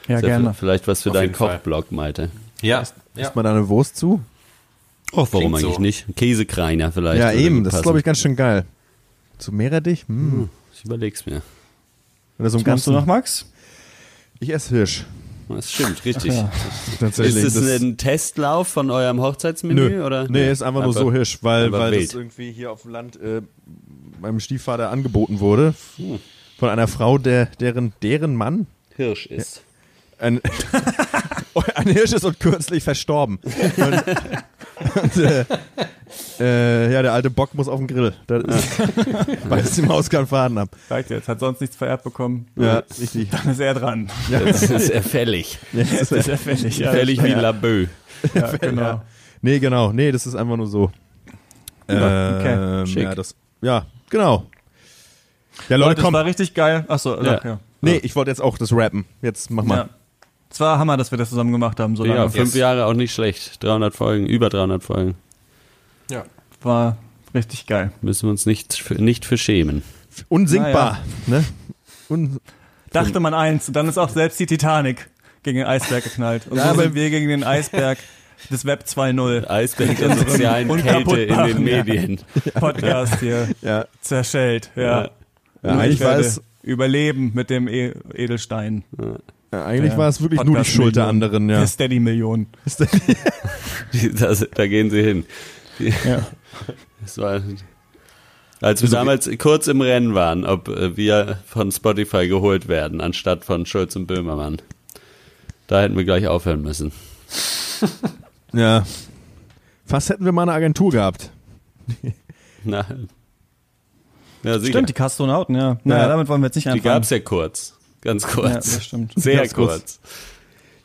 Ja, Ist ja gerne. Vielleicht was für Auf deinen. Kochblog, Malte. Ja. ja. Isst man da eine Wurst zu? Och, warum Klingt eigentlich so. nicht? Käsekreiner vielleicht. ja, eben. Das ist, glaube ich, ganz schön geil. Zu Meerrettich? Hm. Ich überleg's mir. Oder so ein Was machst du ganzen. noch, Max? Ich esse Hirsch. Das stimmt, richtig. ja. Tatsächlich. Ist es Das- ein Testlauf von eurem Hochzeitsmenü? Nö, Oder? nee, ist einfach nur so Hirsch, weil, weil wild. das irgendwie hier auf dem Land äh, meinem Stiefvater angeboten wurde. Hm. Von einer Frau, der, deren, deren Mann Hirsch ist. ein, <laughs> ein Hirsch ist und kürzlich verstorben. Und, <laughs> und, äh, äh, ja, der alte Bock muss auf den Grill. Das ist, <laughs> weil es die Maus keinen Faden ab. Reicht jetzt, hat sonst nichts vererbt bekommen. Ja, richtig. Dann ist er dran. Das ist sehr fällig. Jetzt ist er fällig. Ja, fällig wie ja, Labö. ja, genau. Ja. Nee, genau. Nee, das ist einfach nur so. Ja, okay. Ähm, Schick. ja, das, ja, genau. Ja, Leute, Leute, das komm. war richtig geil. Achso, Ja. ja. ja. Nee, ich wollte jetzt auch das rappen. Jetzt mach mal. Ja. Es war Hammer, dass wir das zusammen gemacht haben. So lange. Ja, fünf Yes. Jahre auch nicht schlecht. 300 Folgen, über 300 Folgen. ja. War richtig geil. Müssen wir uns nicht für, nicht für schämen. Unsinkbar. Ne? Un Dachte man eins. Und dann ist auch selbst die Titanic gegen den Eisberg geknallt. Und Ja, so sind wir gegen den Eisberg des Web 2.0 Eisberg der sozialen Kälte in den ja. Medien. Podcast hier ja. zerschellt. Ja. Ja. Ja, ich war werde es, überleben mit dem e Edelstein. Ja, eigentlich Ja. war es wirklich nur die Schuld der anderen, ja. Der Steady-Million. <laughs> <laughs> Die- Das, da gehen sie hin. Die, Ja. das war, als wir damals kurz im Rennen waren, ob äh, wir von Spotify geholt werden, anstatt von Schulz und Böhmermann. Da hätten wir gleich aufhören müssen. <laughs> ja. Fast hätten wir mal eine Agentur gehabt. Na, ja, sicher. Stimmt, die Kastronauten, ja. Naja, Ja. damit wollen wir jetzt nicht die anfangen. gab's ja kurz. Ganz ja, kurz. das stimmt. Sehr Ganz kurz. kurz.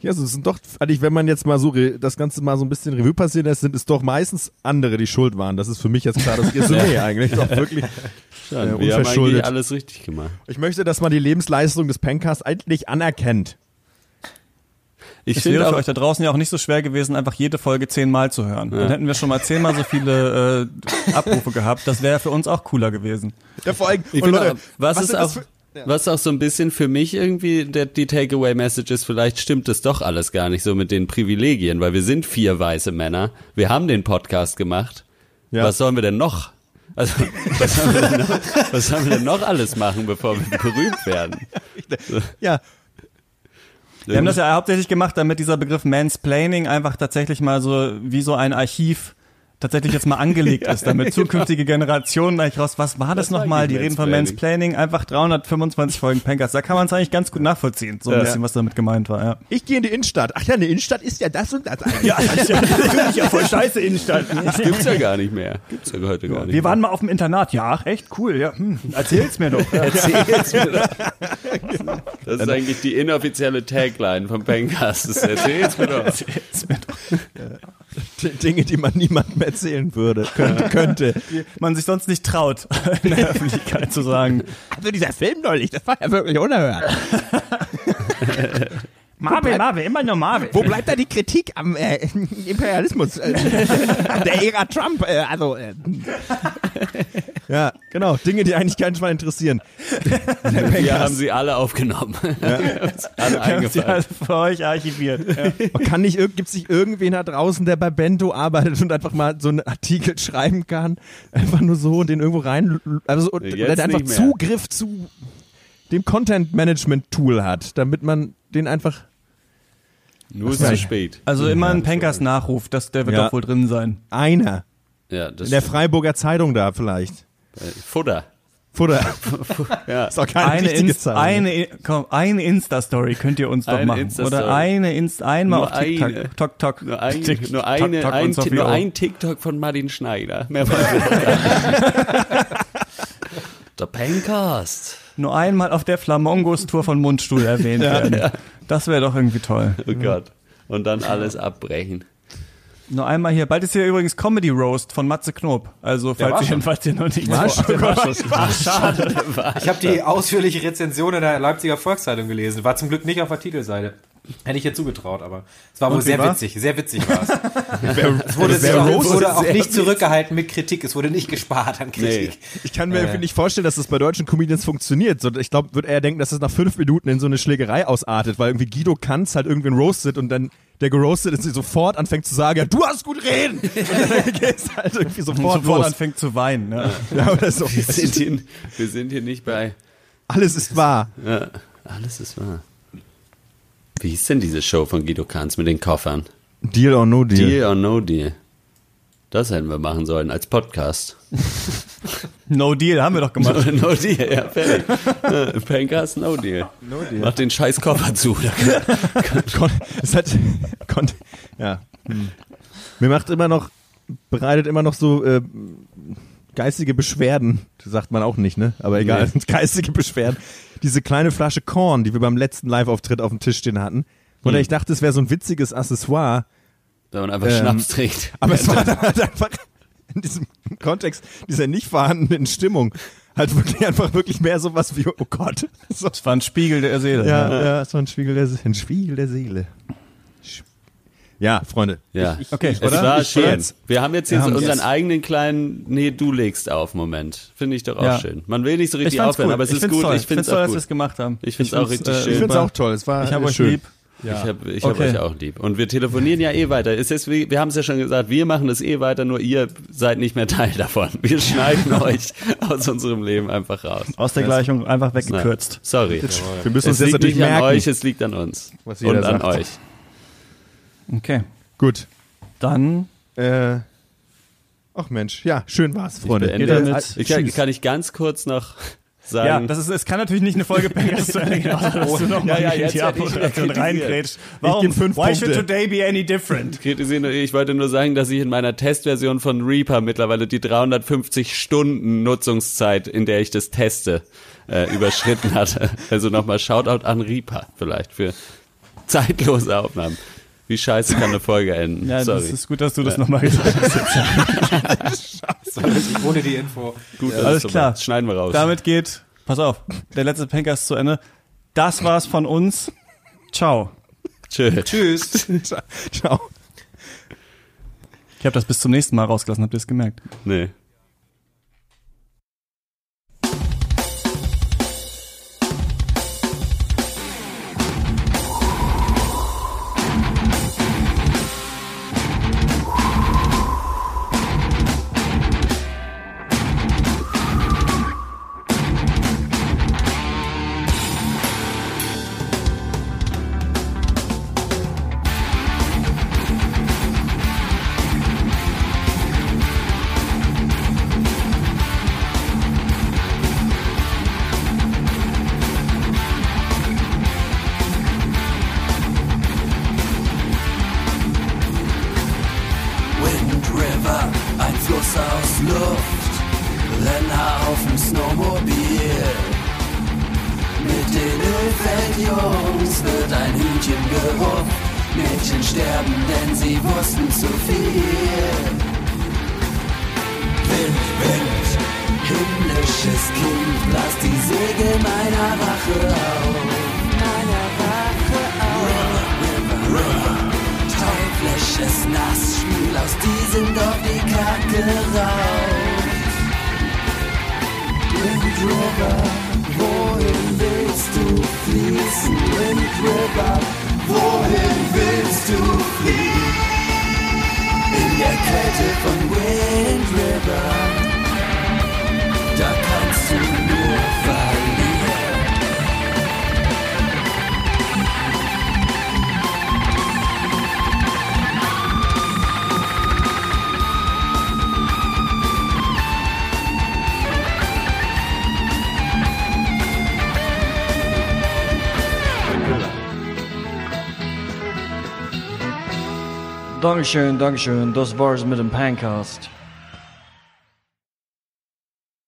Ja, so es sind doch, eigentlich, wenn man jetzt mal so das Ganze mal so ein bisschen Revue passieren lässt, sind es doch meistens andere, die schuld waren. Das ist für mich jetzt klar das Resümee <laughs> eigentlich. Doch wirklich. Schon, Äh, wir haben eigentlich unverschuldet. alles richtig gemacht. Ich möchte, dass man die Lebensleistung des Pencast eigentlich anerkennt. Ich Es wäre finde für euch da draußen ja auch nicht so schwer gewesen, einfach jede Folge zehnmal zu hören. Dann hätten wir schon mal zehnmal so viele äh, Abrufe gehabt. Das wäre für uns auch cooler gewesen. Ja, vor allem, und Leute, was, was ist auch, das für- ja. was auch so ein bisschen für mich irgendwie der, die Takeaway-Message ist, vielleicht stimmt es doch alles gar nicht so mit den Privilegien, weil wir sind vier weiße Männer, wir haben den Podcast gemacht. Ja. Was sollen wir denn noch? Also, was haben, wir denn noch, was haben wir denn noch alles machen, bevor wir berühmt werden? Ja. Wir haben das ja hauptsächlich gemacht, damit dieser Begriff Mansplaining einfach tatsächlich mal so wie so ein Archiv tatsächlich jetzt mal angelegt <laughs> ist, damit zukünftige Generationen eigentlich raus, was war das war nochmal? Die reden von Mansplaining? Einfach 325 Folgen Pankers. Da kann man es eigentlich ganz gut nachvollziehen, so ein Ja. bisschen, was damit gemeint war, ja. Ich gehe in die Innenstadt. Ach ja, eine Innenstadt ist ja das und das eigentlich. Ja, das ist ja, das ist ja voll scheiße Innenstadt. <laughs> Das gibt's ja gar nicht mehr. Gibt's ja heute gar nicht Wir waren mal auf dem Internat. Ja, ach, echt cool. Ja, hm, erzähl's mir doch. <laughs> Ja. Erzähl's mir doch. Das ist eigentlich die inoffizielle Tagline vom Pencast. Das Erzähl's mir doch. Erzähl's mir doch. <laughs> Dinge, die man niemandem erzählen würde, könnte. könnte. Man sich sonst nicht traut, <laughs> in der Öffentlichkeit zu sagen. Also dieser Film neulich, das war ja wirklich unerhört. <laughs> Marvel, Marvel, immer nur Marvel. Wo bleibt da die Kritik am äh, Imperialismus äh, <laughs> der Ära Trump? Äh, also äh, ja, genau, Dinge, die eigentlich keinen Schwein interessieren. Wir <laughs> haben sie alle aufgenommen. <laughs> Sie alle haben sie für euch archiviert. Ja. Kann nicht, gibt's nicht irgendwen da draußen, der bei Bento arbeitet und einfach mal so einen Artikel schreiben kann? Einfach nur so und den irgendwo rein, also so, der einfach. Zugriff zu dem Content Management Tool hat, damit man den einfach Nur zu spät. Also immer ein Pankers Nachruf, das, der wird Ja. doch wohl drin sein. einer Ja, das in der Freiburger Zeitung da vielleicht. Futter. Futter. <laughs> Ja. Ist auch keine Eine, richtige Inst Zeitung. eine, komm, eine Insta-Story könnt ihr uns doch machen. Insta-Story. Oder eine Insta, einmal Nur auf TikTok. eine. Tok, tok, Nur, ein, Tick- nur, eine, ein, nur ein TikTok von Martin Schneider. Mehr wir <laughs> nicht. Der Pencast. Nur einmal auf der Flamongos-Tour von Mundstuhl erwähnt <laughs> werden. Das wäre doch irgendwie toll. Oh Gott. Und dann alles abbrechen. Nur einmal hier. Bald ist hier übrigens Comedy Roast von Matze Knob. Also war falls ihr, schon. falls ihr noch nicht War schon. Der war schon. Ach, schade. Ich habe die ausführliche Rezension in der Leipziger Volkszeitung gelesen. War zum Glück nicht auf der Titelseite. Hätte ich ihr zugetraut, aber es war wohl Und sehr war's? witzig. Sehr witzig war <laughs> es. Es wurde, es wurde auch nicht zurückgehalten mit Kritik. Es wurde nicht gespart an Nee. Kritik. Ich kann mir irgendwie nicht vorstellen, dass das bei deutschen Comedians funktioniert. Ich glaube, wird er denken, dass es nach fünf Minuten in so eine Schlägerei ausartet, weil irgendwie Guido Kanz halt irgendwen roastet und dann der geroastet ist, sofort anfängt zu sagen, ja, du hast gut reden. <laughs> Und dann geht's halt irgendwie sofort, Sofort los. anfängt zu weinen. Ne? Ja, oder so. Wir sind hier, wir sind hier nicht bei. Alles ist wahr. Ja, alles ist wahr. Wie hieß denn diese Show von Guido Kanz mit den Koffern? Deal or no deal. Deal or No Deal. Das hätten wir machen sollen als Podcast. <laughs> No Deal, haben wir doch gemacht. No, <laughs> no Deal, ja, fertig. Ja, Pencast, No Deal. No deal. Mach den scheiß Koffer zu. <laughs> Kon es hat, kon ja. Hm. Mir macht immer noch, bereitet immer noch so äh, geistige Beschwerden, sagt man auch nicht, ne? Aber egal, geistige Beschwerden. Diese kleine Flasche Korn, die wir beim letzten Live-Auftritt auf dem Tisch stehen hatten, von der Hm. ich dachte, es wäre so ein witziges Accessoire, Wenn man einfach Ähm, Schnaps trinkt. aber es <laughs> war dann halt einfach in diesem Kontext dieser nicht vorhandenen Stimmung halt wirklich einfach wirklich mehr sowas wie, oh Gott. <laughs> So, Das war ein Spiegel der Seele. ja, ja, so ein Spiegel der, ein Spiegel der Seele. Ja, Freunde. Ja, Okay, es oder? war Ich schön. jetzt. Wir haben jetzt Wir hier so unseren Yes. eigenen kleinen, nee, du legst auf Moment. Finde ich doch auch Ja. schön. Man will nicht so Ich richtig aufhören, gut. aber es ich ist find's gut. Toll. Ich finde es toll, auch dass gut. es gemacht haben. Ich find's auch find's, richtig äh, schön. Ich finde es auch toll. Es war Ich habe äh, euch schön. lieb. Ich habe ich hab Okay. euch auch lieb. Und wir telefonieren ja eh weiter. Es ist, wie- wir haben es ja schon gesagt, wir machen das eh weiter, nur ihr seid nicht mehr Teil davon. Wir <laughs> schneiden euch aus unserem Leben einfach raus. Aus der Gleichung einfach weggekürzt. sorry. Wir müssen Es uns jetzt liegt natürlich nicht an merken. euch, es liegt an uns. Und an sagt. euch. Okay. Gut. Dann Äh, ach Mensch, ja, schön war's, Freunde. beende Jeder jetzt. mit- Ich kann, kann ich ganz kurz noch <laughs> sagen. Ja, das ist, es kann natürlich nicht eine Folge <laughs> Pegasus zu Ende gehen, außer dass du nochmal Ja, ja, in die ich Abmoderation wieder reingrätschst. Warum? fünf Why Punkte. should today be any different? kritisieren. Ich wollte nur sagen, dass ich in meiner Testversion von Reaper mittlerweile die 350 Stunden Nutzungszeit, in der ich das teste, äh, überschritten hatte. Also nochmal Shoutout an Reaper vielleicht für zeitlose Aufnahmen. Wie scheiße kann eine Folge enden? Ja, Sorry. das ist gut, dass du das nochmal gesagt hast. <laughs> Richtig ohne die Info. Gut, alles alles klar. Das schneiden wir raus. Damit geht, pass auf, der letzte Panker ist zu Ende. Das war's von uns. Ciao. Tschö. Tschüss. <laughs> Ciao. Ich habe das bis zum nächsten Mal rausgelassen, habt ihr es gemerkt? Nee. Dankeschön, Dankeschön. Das war's mit dem Pancast.